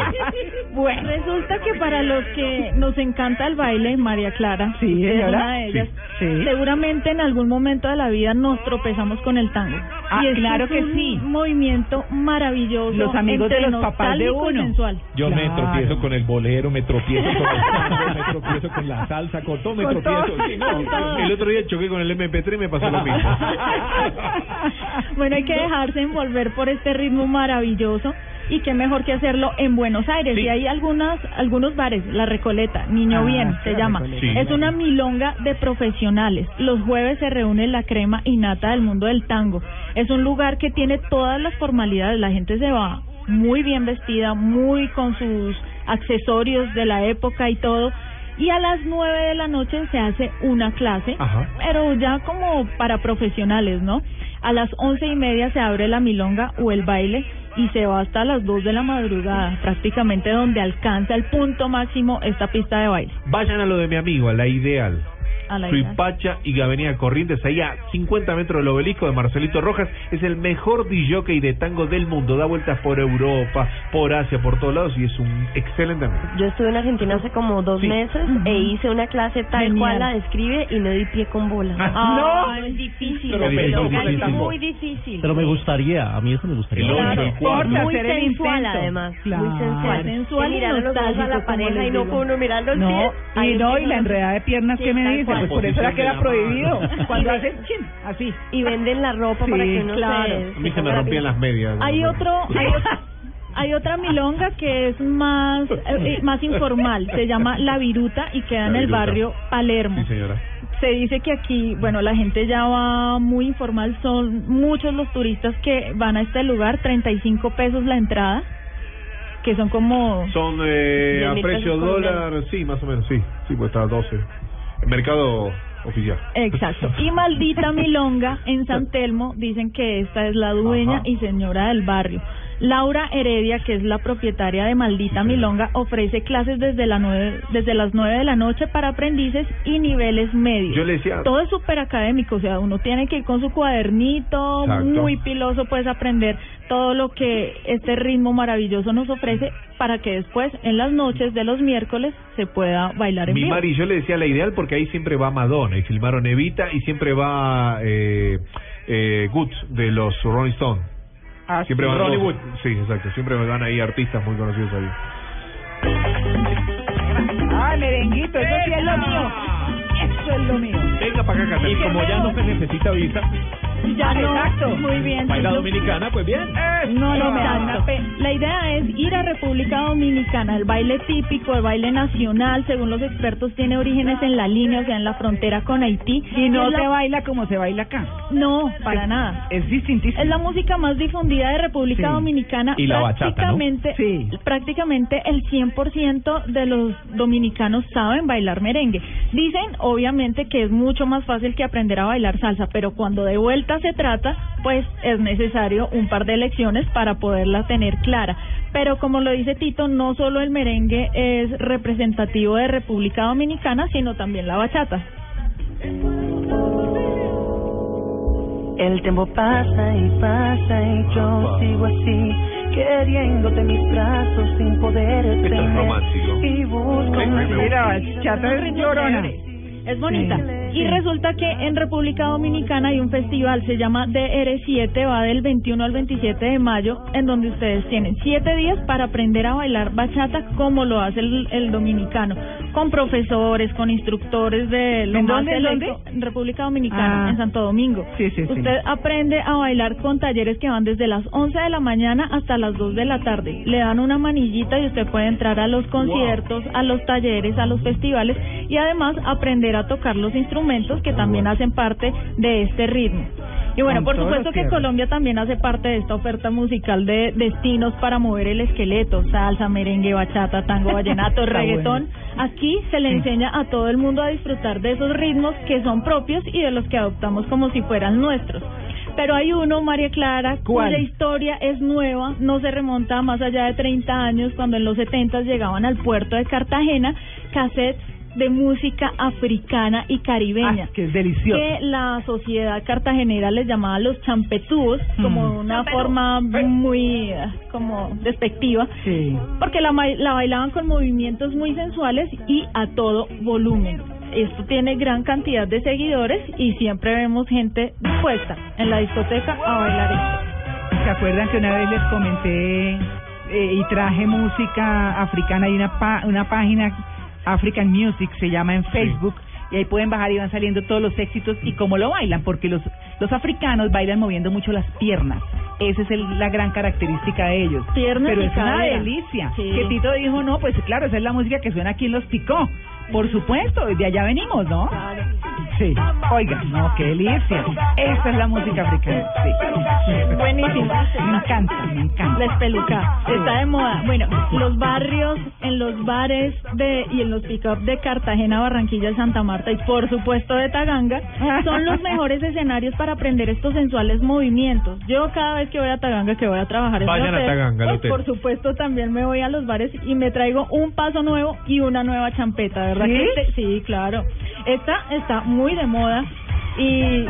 Bueno, resulta que para los que nos encanta el baile, María Clara, Sí, es señora. una de ellas, Sí, seguramente en algún momento de la vida nos tropezamos con el tango. Ah, y es claro es que un sí. movimiento maravilloso. Los amigos de entre los papás de nostálgico y uno. sensual. Yo me Claro. tropiezo con el bolero, me tropiezo con el tango, me tropiezo con la salsa, con todo me Con tropiezo. todo, Sí, no, con todo. el otro día choqué con el MP3 y me pasó lo mismo. <laughs> bueno, hay que dejarse envolver por este ritmo maravilloso y qué mejor que hacerlo en Buenos Aires. Sí. Y hay algunas, algunos bares, La Recoleta, Niño Ah, Bien se La llama. Sí. Es una milonga de profesionales. Los jueves se reúne la crema innata del mundo del tango. Es un lugar que tiene todas las formalidades. La gente se va muy bien vestida, muy con sus accesorios de la época y todo. Y a las nueve de la noche se hace una clase Ajá. pero ya como para profesionales, ¿no? A las once y media se abre la milonga o el baile y se va hasta las dos de la madrugada, prácticamente donde alcanza el punto máximo esta pista de baile. Vayan a lo de mi amigo, a la ideal. Suipacha y Avenida Corrientes, ahí a 50 metros del obelisco de Marcelito Rojas. Es el mejor DJ de tango del mundo. Da vueltas por Europa, por Asia, por todos lados y es un excelente amigo. Yo estuve en Argentina hace como dos meses e hice una clase tal Genial. cual la describe y no di pie con bola. Ah, no, es difícil. Pero es es muy, difícil. Pero me gustaría, a mí eso me gustaría. Claro, muy hacer el sensual intento. además, Claro. muy sensual. Sensual Que y mirar a los ojos a nostálgico, la como pareja y no puede uno mirar los No, pies. y no, y la que enredada de piernas Sí, que me dice, cual. Pues por eso era que era prohibido. <laughs> Cuando hace chin, así. Y venden la ropa Sí, para que uno claro. se... A mí se me rompían las medias. Hay otro, hay <laughs> otra, hay otra milonga que es más eh, eh, más informal, se llama La Viruta y queda La en el Viruta. barrio Palermo. Sí, señora. Se dice que aquí, bueno, la gente ya va muy informal, son muchos los turistas que van a este lugar, 35 pesos la entrada, que son como Son eh, a precio dólar, sí, más o menos, sí. Sí, pues está a 12. Mercado oficial. Exacto. Y Maldita Milonga en San <laughs> Telmo dicen que esta es la dueña Ajá. y señora del barrio. Laura Heredia, que es la propietaria de Maldita Milonga, ofrece clases desde, la nueve, desde las 9 de la noche para aprendices y niveles medios. Yo le decía- Todo es súper académico, o sea, uno tiene que ir con su cuadernito, Exacto. muy piloso, puedes aprender todo lo que este ritmo maravilloso nos ofrece para que después, en las noches de los miércoles, se pueda bailar en Mi vivo. Mari, yo le decía la ideal porque ahí siempre va Madonna y filmaron Evita y siempre va eh, eh, Goods de los Rolling Stones. Ah, siempre van Ronnie dos- Wood. Sí, exacto. Siempre van ahí artistas muy conocidos ahí. Ay, merenguito, eso sí es lo mío. Eso es lo mío. Venga para acá, Y como ya no se necesita visa, Ya no, Exacto. muy bien. baila Yo- dominicana, pues bien. No, no, me da una La idea es ir a República Dominicana. El baile típico, el baile nacional, según los expertos, tiene orígenes en la línea, o sea, en la frontera con Haití. Y no es la- se baila como se baila acá. No, para nada. Es distintísimo. Es la música más difundida de República Sí. Dominicana. Y la bachata, ¿no? prácticamente, Sí. prácticamente el 100% de los dominicanos saben bailar merengue. Dicen, obviamente, que es mucho más fácil que aprender a bailar salsa, pero cuando de vuelta se trata, pues es necesario un par de lecciones para poderla tener clara. Pero como lo dice Tito, no solo el merengue es representativo de República Dominicana, sino también la bachata. El tiempo pasa y pasa y yo sigo así, queriéndote mis brazos sin poder Esto es tener. romántico. Y busco. Mira, chata es llorona. Es bonita. Sí, y resulta que en República Dominicana hay un festival, se llama DR7, va del 21 al 27 de mayo, en donde ustedes tienen siete días para aprender a bailar bachata como lo hace el, el dominicano, con profesores, con instructores de lo ¿En más dónde, en selecto, en República Dominicana, Ah. en Santo Domingo. Sí, sí, sí. Usted aprende a bailar con talleres que van desde las 11 de la mañana hasta las 2 de la tarde. Le dan una manillita y usted puede entrar a los conciertos, a los talleres, a los festivales y además aprender a tocar los instrumentos que también hacen parte de este ritmo. Y bueno, por supuesto que. Colombia también hace parte de esta oferta musical de destinos para mover el esqueleto, salsa, merengue, bachata, tango, <laughs> vallenato, reggaetón. Aquí se le enseña a todo el mundo a disfrutar de esos ritmos que son propios y de los que adoptamos como si fueran nuestros. Pero hay uno, María Clara, ¿Cuál? cuya historia es nueva, no se remonta a más allá de 30 años, cuando en los 70 llegaban al puerto de Cartagena cassettes de música africana y caribeña. Ah, que es delicioso. Que la sociedad cartagenera les llamaba los champetúos, como Mm. una forma muy eh, como despectiva Sí. porque la, la bailaban con movimientos muy sensuales y a todo volumen. Esto tiene gran cantidad de seguidores y siempre vemos gente dispuesta en la discoteca a bailar esto. ¿Se acuerdan que una vez les comenté eh, y traje música africana? Hay una, pa- una página, African Music, se llama en Facebook. Y ahí pueden bajar y van saliendo todos los éxitos y cómo lo bailan, porque los, los africanos bailan moviendo mucho las piernas. Esa es el- la gran característica de ellos. Piernas Pero y es una delicia. Sí. Que Tito dijo, no, pues claro, esa es la música que suena aquí en Los Picó. Por supuesto, de allá venimos, ¿no? Sí. Oiga, no, qué delicia. Esta es la música africana. Sí. Buenísimo. Me encanta, me encanta. La espeluca. Está de moda. Bueno, los barrios, en los bares de y en los pick-up de Cartagena, Barranquilla, Santa Marta y por supuesto de Taganga son los <laughs> mejores escenarios para aprender estos sensuales movimientos. Yo cada vez que voy a Taganga, que voy a trabajar en Vayan un a Taganga, pues, hotel. por supuesto también me voy a los bares y me traigo un paso nuevo y una nueva champeta, ¿verdad? ¿Sí? que este- sí, claro. Esta está muy de moda y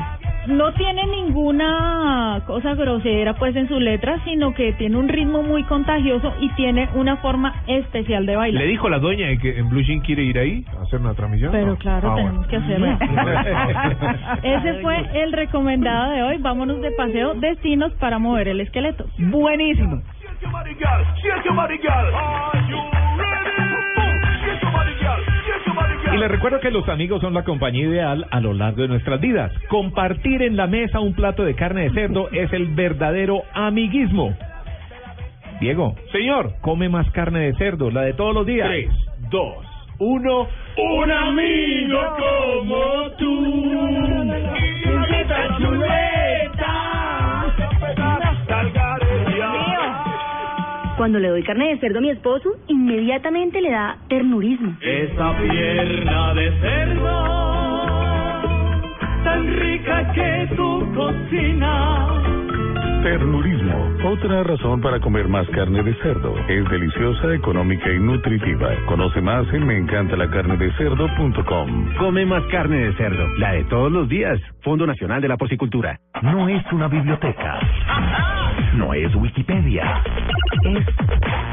no tiene ninguna cosa grosera pues en su letra, sino que tiene un ritmo muy contagioso y tiene una forma especial de bailar. ¿Le dijo la doña que en Blue Jean quiere ir ahí a hacer una transmisión? Pero No. claro, Ah, tenemos bueno. que hacerlo. <laughs> <laughs> Ese fue el recomendado de hoy. Vámonos de paseo, destinos para mover el esqueleto. Buenísimo. Y les recuerdo que los amigos son la compañía ideal a lo largo de nuestras vidas. Compartir en la mesa un plato de carne de cerdo es el verdadero amiguismo. Diego. Señor. Come más carne de cerdo, la de todos los días. Tres, dos, uno. Un amigo como tú. Chuleta, chuleta. Cuando le doy carne de cerdo a mi esposo, inmediatamente le da ternurismo. Esa pierna de cerdo, tan rica que tu cocina. Ternurismo, otra razón para comer más carne de cerdo. Es deliciosa, económica y nutritiva. Conoce más en meencantalacarnedecerdo.com. Come más carne de cerdo, la de todos los días. Fondo Nacional de la Porcicultura. No es una biblioteca. No es Wikipedia. Es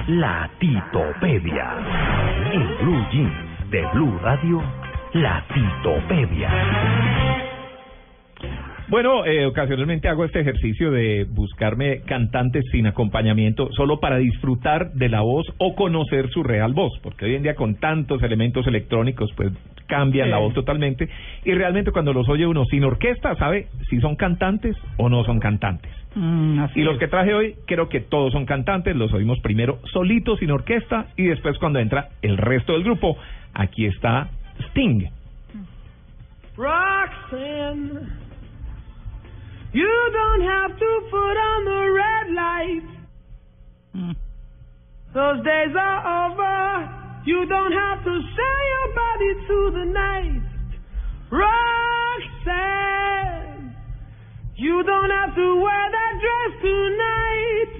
la Titopedia. En Blue Jeans de Blue Radio, la Titopedia. Bueno, eh, ocasionalmente hago este ejercicio de buscarme cantantes sin acompañamiento solo para disfrutar de la voz o conocer su real voz, porque hoy en día con tantos elementos electrónicos pues cambian Sí. la voz totalmente y realmente cuando los oye uno sin orquesta sabe si son cantantes o no son cantantes. Mm, así Y los es. que traje hoy creo que todos son cantantes, los oímos primero solitos sin orquesta y después cuando entra el resto del grupo. Aquí está Sting. Roxanne, you don't have to put on the red light. Hmm. Those days are over. You don't have to sell your body to the night. Roxanne, you don't have to wear that dress tonight.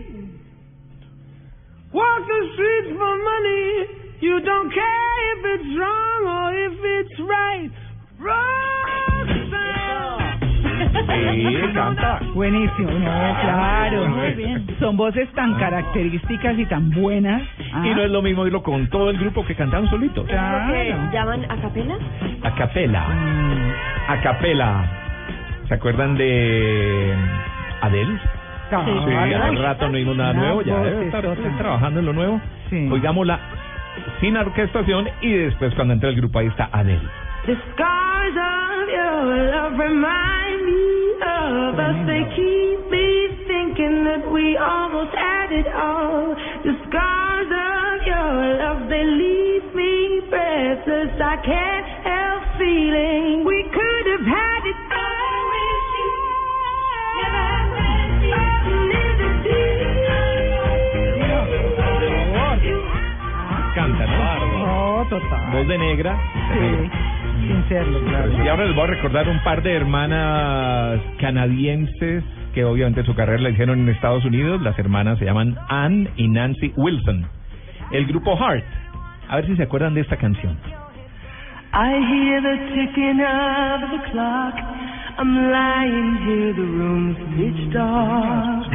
Walk the streets for money. You don't care if it's wrong or if it's right. Sí, canta. Buenísimo, no, claro. Muy bien. Son voces tan características y tan buenas. Ah. Y no es lo mismo irlo con todo el grupo que cantaban solitos. ¿Lo que llaman a capela? A capela. A capela. ¿Se acuerdan de Adele? Sí. Sí, hace rato no oímos nada Una nuevo, ya debe estar trabajando en lo nuevo. Sí. Oigámosla sin orquestación y después cuando entre el grupo ahí está Adele. The scars of your love remind of us. They keep me thinking that we almost had it all. The scars of your love, they leave me breathless. I can't help feeling we could have had it all with you. Canta, ¿no? No, oh, total. Voz de negra. Sí, sin serlo, claro. Y ahora les voy a recordar un par de hermanas canadienses que obviamente su carrera la hicieron en Estados Unidos. Las hermanas se llaman Ann y Nancy Wilson. El grupo Heart. A ver si se acuerdan de esta canción. I hear the ticking of the clock. I'm lying here, the room's pitch dark.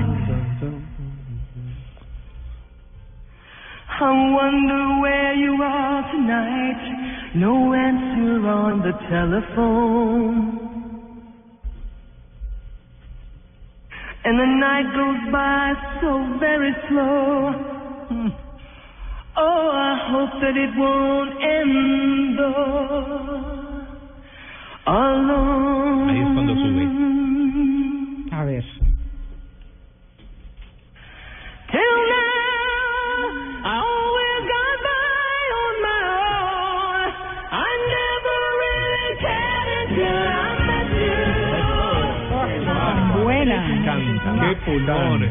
I wonder where you are tonight. No answer on the telephone. And the night goes by so very slow. Hmm. Oh, I hope that it won't end though. Alone. Ahí es cuando sube. A ver. Till now, I Qué pulmones.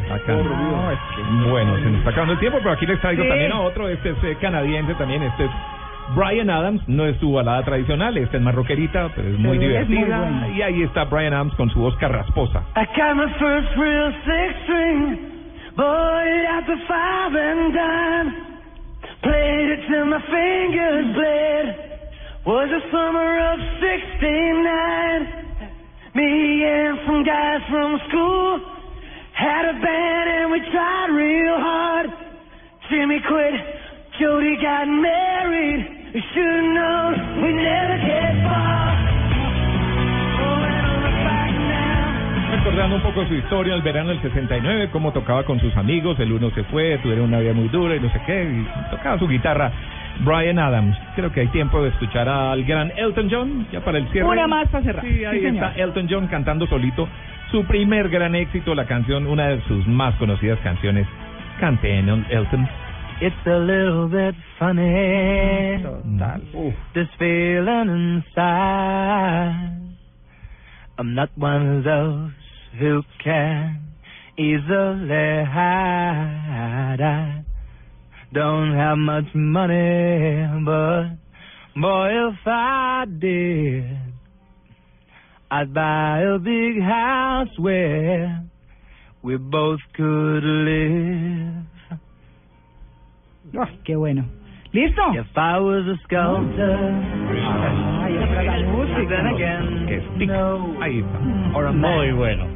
Bueno, se nos está acabando el tiempo, pero aquí les traigo Sí. también a otro. Este es eh, canadiense también. Este es Brian Adams. No es su balada tradicional. Esta es más rockerita, pero es muy Pero es muy divertida. y ahí está Brian Adams con su voz carrasposa. I got my first real six string, at the five and dime. Played it till my fingers bled. Was the summer of '69. Me and some guys from school had a band and we tried real hard. Jimmy quit, Jody got married. We should've known we'd never get far. Recordando un poco su historia, el verano del 69, cómo tocaba con sus amigos, el uno se fue, tuvieron una vida muy dura y no sé qué, y tocaba su guitarra. Brian Adams, creo que hay tiempo de escuchar al gran Elton John, ya para el cierre. Una más para cerrar. Sí, ahí Sí, señor. está Elton John cantando solito su primer gran éxito, la canción, una de sus más conocidas canciones. Cante, El- Elton. It's a little bit funny. This feeling inside. I'm not one of those who can easily hide. I don't have much money, but boy, if I did, I'd buy a big house where we both could live. Ah, qué bueno. ¿Listo? If I was a sculptor, Ay, otra la música. then again, Que stick. Ahí está. Muy bueno.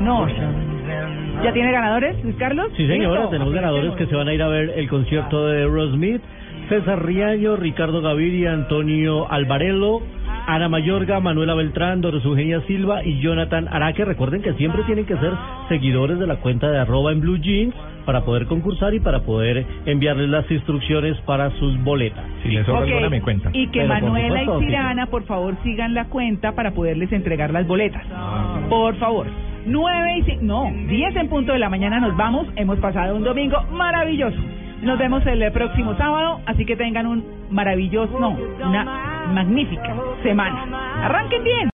No. ¿Ya tiene ganadores, Luis Carlos? Sí, señora, ¿Listo? tenemos ganadores que se van a ir a ver el concierto de Aerosmith. César Riaño, Ricardo Gaviria, Antonio Alvarelo, Ana Mayorga, Manuela Beltrán, Doris Eugenia Silva y Jonathan Araque. Recuerden que siempre tienen que ser seguidores de la cuenta de arroba en Blue Jeans para poder concursar y para poder enviarles las instrucciones para sus boletas. Si les sobra Ok, alguna, me cuentan. Y que Pero Manuela supuesto, y. Tirana, por favor, sigan la cuenta para poderles entregar las boletas. Por favor. 9 y 5, no, 10 en punto de la mañana nos vamos. Hemos pasado un domingo maravilloso. Nos vemos el próximo sábado, así que tengan un maravilloso, no, una magnífica semana. Arranquen bien.